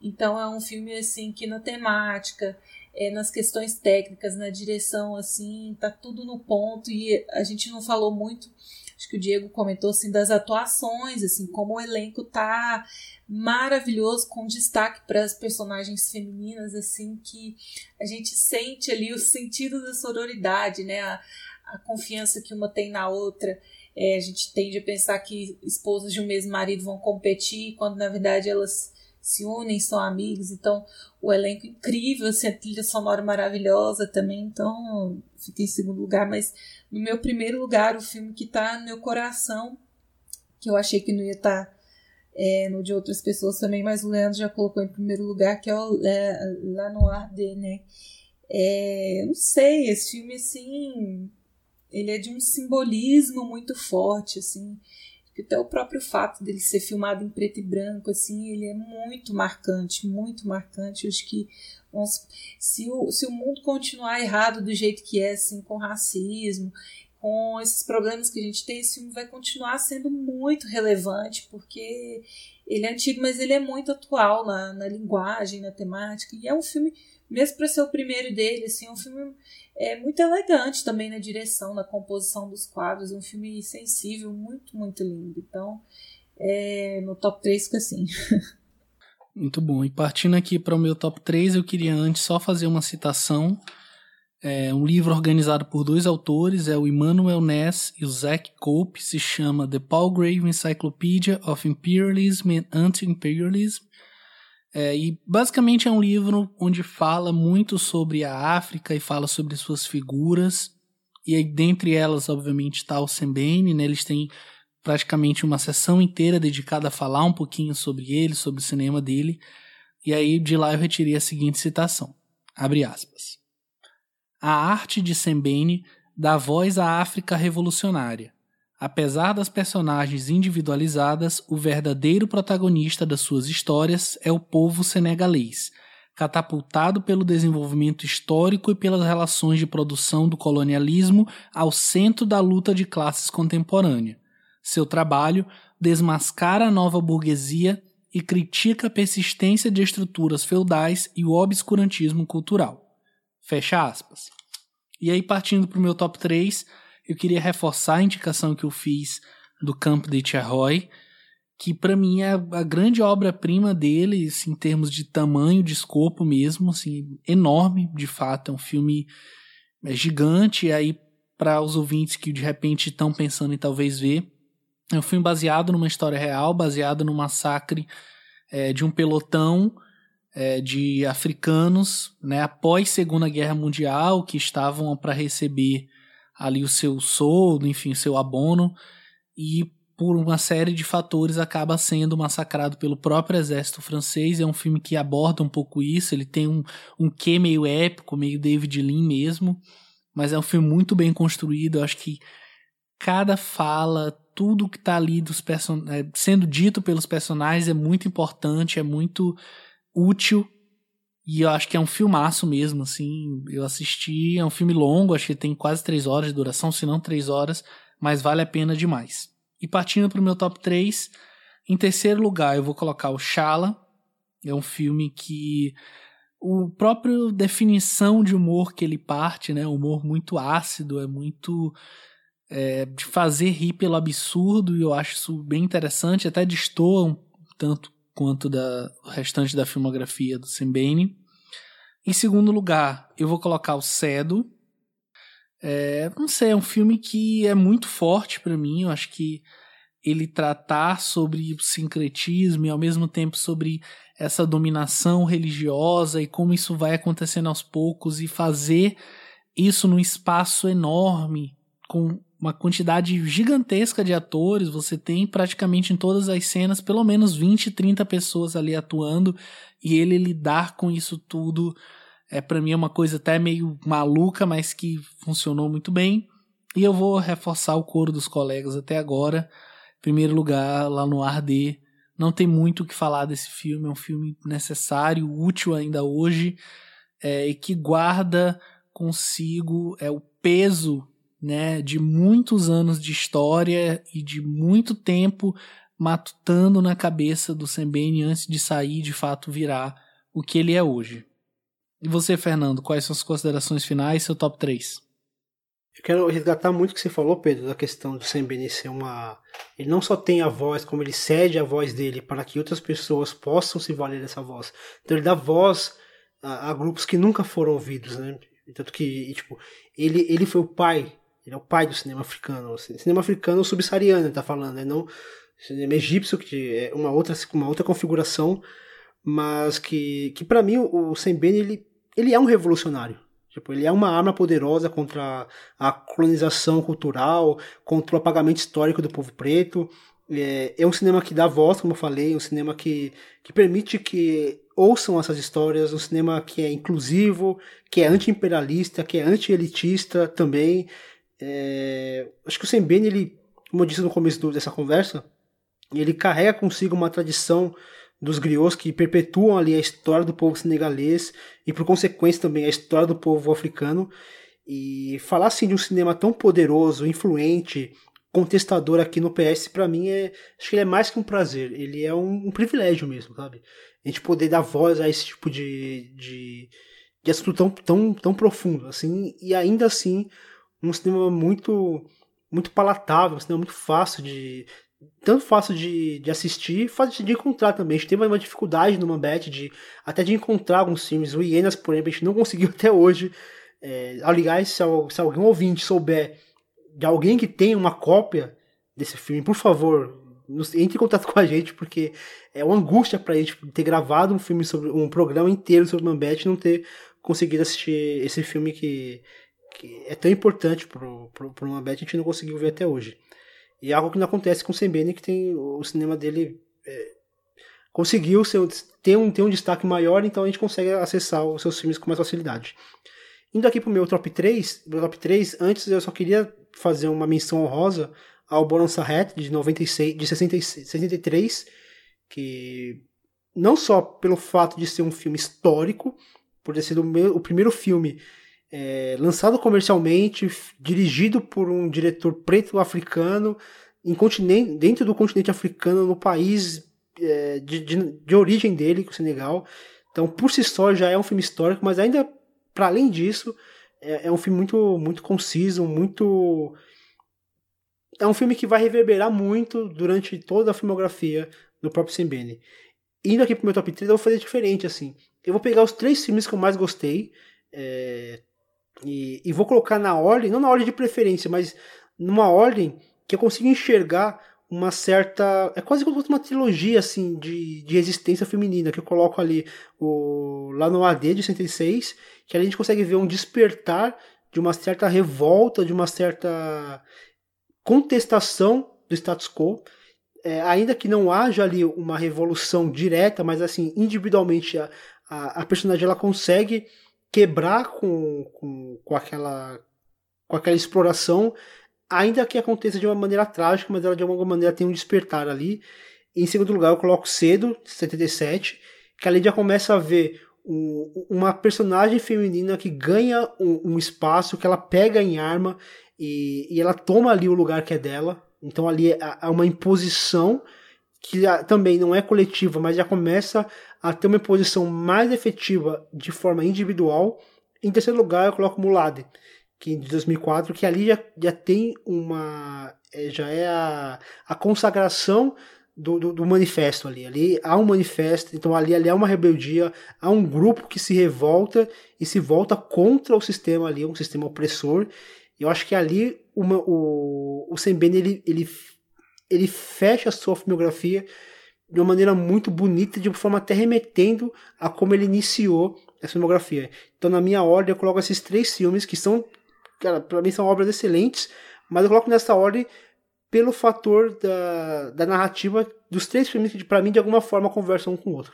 então é um filme, assim, que na temática, é, nas questões técnicas, na direção, assim, tá tudo no ponto, e a gente não falou muito acho que o Diego comentou assim das atuações, assim, como o elenco tá maravilhoso com destaque para as personagens femininas, assim, que a gente sente ali o sentido da sororidade, né? A, a confiança que uma tem na outra. É, a gente tende a pensar que esposas de um mesmo marido vão competir, quando na verdade elas se unem, são amigos. Então, o elenco incrível, assim, a trilha sonora maravilhosa também. Então, fiquei em segundo lugar. Mas no meu primeiro lugar, o filme que está no meu coração, que eu achei que não ia estar tá, é, no de outras pessoas também, mas o Leandro já colocou em primeiro lugar, que é o é, Lá no Ar de, né? É, não sei, esse filme, assim, ele é de um simbolismo muito forte, assim. Até o próprio fato dele ser filmado em preto e branco, assim, ele é muito marcante, muito marcante. Eu acho que se o, se o mundo continuar errado do jeito que é, assim, com racismo, com esses problemas que a gente tem, esse filme vai continuar sendo muito relevante, porque ele é antigo, mas ele é muito atual na, na linguagem, na temática, e é um filme, mesmo para ser o primeiro dele, assim, é um filme é muito elegante também na direção, na composição dos quadros. É um filme sensível, muito, muito lindo. Então, é, no top 3 fica assim. *laughs* Muito bom. E partindo aqui para o meu top 3, eu queria antes só fazer uma citação. É um livro organizado por dois autores, é o Emmanuel Ness e o Zach Cope, se chama The Palgrave Encyclopedia of Imperialism and Anti-Imperialism. É, e basicamente é um livro onde fala muito sobre a África e fala sobre suas figuras. E aí, dentre elas, obviamente, está o Sembene, né? Eles têm praticamente uma sessão inteira dedicada a falar um pouquinho sobre ele, sobre o cinema dele. E aí, de lá eu retirei a seguinte citação. Abre aspas. A arte de Sembene dá voz à África revolucionária Apesar das personagens individualizadas, o verdadeiro protagonista das suas histórias é o povo senegalês, catapultado pelo desenvolvimento histórico e pelas relações de produção do colonialismo ao centro da luta de classes contemporânea. Seu trabalho desmascara a nova burguesia e critica a persistência de estruturas feudais e o obscurantismo cultural. Fecha aspas. E aí, partindo para o meu top 3, eu queria reforçar a indicação que eu fiz do Campo de Cherroy, que para mim é a grande obra-prima dele, assim, em termos de tamanho, de escopo mesmo, assim, enorme, de fato, é um filme é gigante, e aí para os ouvintes que de repente estão pensando em talvez ver, é um filme baseado numa história real, baseado no massacre é, de um pelotão é, de africanos, né, após Segunda Guerra Mundial, que estavam para receber ali o seu soldo, enfim, seu abono, e por uma série de fatores acaba sendo massacrado pelo próprio exército francês. É um filme que aborda um pouco isso, ele tem um, um quê meio épico, meio David Lean mesmo, mas é um filme muito bem construído. Eu acho que cada fala, tudo que está ali dos person... É, sendo dito pelos personagens é muito importante, é muito útil e eu acho que é um filmaço mesmo, assim. Eu assisti, é um filme longo, acho que tem quase três horas de duração, se não três horas, mas vale a pena demais. E partindo para o meu top 3, em terceiro lugar eu vou colocar o Shala. É um filme que o próprio definição de humor que ele parte, né, humor muito ácido, é muito é, de fazer rir pelo absurdo e eu acho isso bem interessante, até destoa um tanto quanto da restante da filmografia do Sembene. Em segundo lugar, eu vou colocar o Cedo. É, não sei, é um filme que é muito forte para mim. Eu acho que ele tratar sobre o sincretismo e ao mesmo tempo sobre essa dominação religiosa e como isso vai acontecendo aos poucos e fazer isso num espaço enorme com uma quantidade gigantesca de atores, você tem praticamente em todas as cenas pelo menos 20, 30 pessoas ali atuando e ele lidar com isso tudo é para mim é uma coisa até meio maluca, mas que funcionou muito bem. E eu vou reforçar o coro dos colegas até agora. Em primeiro lugar, lá no Arder, não tem muito o que falar desse filme, é um filme necessário, útil ainda hoje, é, e que guarda consigo é o peso né, de muitos anos de história e de muito tempo matutando na cabeça do Sembene antes de sair de fato virar o que ele é hoje. E você, Fernando, quais são as considerações finais, seu top 3? Eu quero resgatar muito o que você falou, Pedro, da questão do Sam Bene ser uma. Ele não só tem a voz, como ele cede a voz dele para que outras pessoas possam se valer dessa voz. Então ele dá voz a, a grupos que nunca foram ouvidos, né? Tanto que, tipo, ele, ele foi o pai, ele é o pai do cinema africano. Cinema africano subsaariano, ele tá falando, né? Não cinema egípcio, que é uma outra, uma outra configuração, mas que, que para mim o, o Sam Bene, ele, ele é um revolucionário. Tipo, ele é uma arma poderosa contra a colonização cultural, contra o apagamento histórico do povo preto. É, é um cinema que dá voz, como eu falei, um cinema que, que permite que ouçam essas histórias, um cinema que é inclusivo, que é anti-imperialista, que é anti-elitista também. É, acho que o Sembene, ele, como eu disse no começo do, dessa conversa, ele carrega consigo uma tradição dos griots que perpetuam ali a história do povo senegalês e por consequência também a história do povo africano e falar assim de um cinema tão poderoso, influente, contestador aqui no PS para mim é acho que ele é mais que um prazer, ele é um, um, privilégio mesmo, sabe? A gente poder dar voz a esse tipo de, de, de assunto tão, tão, tão profundo, assim, e ainda assim um cinema muito muito palatável, um cinema muito fácil de tanto fácil de, de assistir, fácil de encontrar também. A gente teve uma dificuldade no Mambete de até de encontrar alguns filmes. O Hienas, por exemplo, a gente não conseguiu *laughs* até hoje. É, aliás, se, se algum ouvinte souber de alguém que tem uma cópia desse filme, por favor, entre em contato *laughs* com a gente, porque é uma angústia pra gente ter gravado um filme sobre um programa inteiro sobre Mambete e não ter conseguido assistir esse filme que, que é tão importante pro, pro Mambete, a gente não conseguiu ver até hoje. E é algo que não acontece com o Sembene, que tem o cinema dele é, conseguiu ter, um, ter um destaque maior, então a gente consegue acessar os seus filmes com mais facilidade. Indo aqui pro meu top 3, meu top 3, antes eu só queria fazer uma menção honrosa ao Bonanza Hat de 96, de 66, 63, que não só pelo fato de ser um filme histórico, por ter sido o, meu, o primeiro filme é, lançado comercialmente, dirigido por um diretor preto africano, em continente, dentro do continente africano, no país é, de, de, de, origem dele, que é o Senegal. Então, por si só, já é um filme histórico, mas ainda, para além disso, é, é, um filme muito, muito conciso, muito. É um filme que vai reverberar muito durante toda a filmografia do próprio Sembene. Indo aqui pro meu top 3, eu vou fazer diferente, assim. Eu vou pegar os três filmes que eu mais gostei. É, e, e vou colocar na ordem, não na ordem de preferência, mas numa ordem que eu consigo enxergar uma certa. É quase como uma trilogia assim de, de resistência feminina, que eu coloco ali o, lá no AD de 66, que a gente consegue ver um despertar de uma certa revolta, de uma certa contestação do status quo. É, ainda que não haja ali uma revolução direta, mas assim, individualmente a, a, a personagem ela consegue quebrar com, com, com, aquela, com aquela exploração, ainda que aconteça de uma maneira trágica, mas ela de alguma maneira tem um despertar ali. Em segundo lugar, eu coloco Cedo, 77, que ali já começa a ver um, uma personagem feminina que ganha um, um, espaço, que ela pega em arma e, e ela toma ali o lugar que é dela. Então ali há uma imposição que também não é coletiva, mas já começa a ter uma posição mais efetiva de forma individual. Em terceiro lugar, eu coloco Mulade, que de 2004, que ali já, já tem uma. É, já é a, a consagração do, do, do, manifesto ali. Ali há um manifesto, então ali, ali há uma rebeldia, há um grupo que se revolta e se volta contra o sistema ali, um sistema opressor. Eu acho que ali uma, o, o Sembene ele, ele, ele fecha a sua filmografia de uma maneira muito bonita, de uma forma até remetendo a como ele iniciou essa filmografia. Então, na minha ordem, eu coloco esses três filmes que são, cara, para mim são obras excelentes, mas eu coloco nessa ordem pelo fator da, da narrativa dos três filmes que, para mim, de alguma forma conversam um com o outro.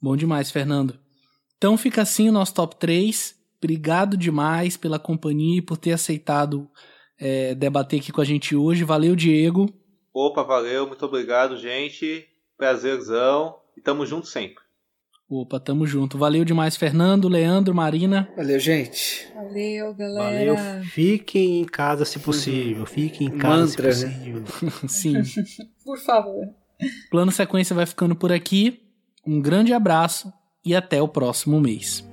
Bom demais, Fernando. Então fica assim o nosso top 3. Obrigado demais pela companhia e por ter aceitado é, debater aqui com a gente hoje. Valeu, Diego. Opa, valeu, muito obrigado, gente. Prazerzão. E tamo junto sempre. Opa, tamo junto. Valeu demais, Fernando, Leandro, Marina. Valeu, gente. Valeu, galera. Valeu. Fiquem em casa se possível. Fiquem em casa Mantra, se né? possível. Né? *laughs* Sim. *laughs* Por favor. Plano Sequência vai ficando por aqui. Um grande abraço e até o próximo mês.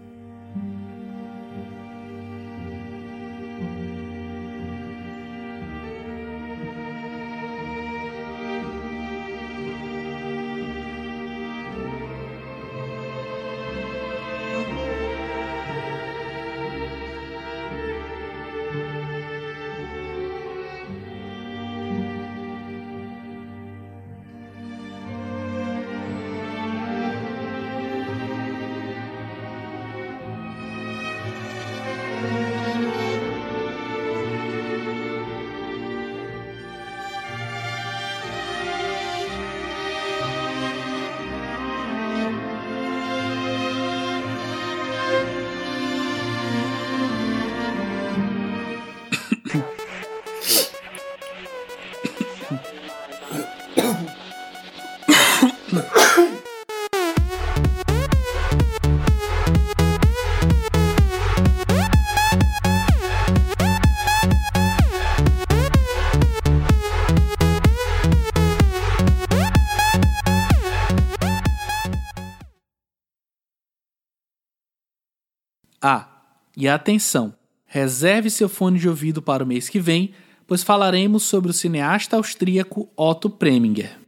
E atenção, reserve seu fone de ouvido para o mês que vem, pois falaremos sobre o cineasta austríaco Otto Preminger.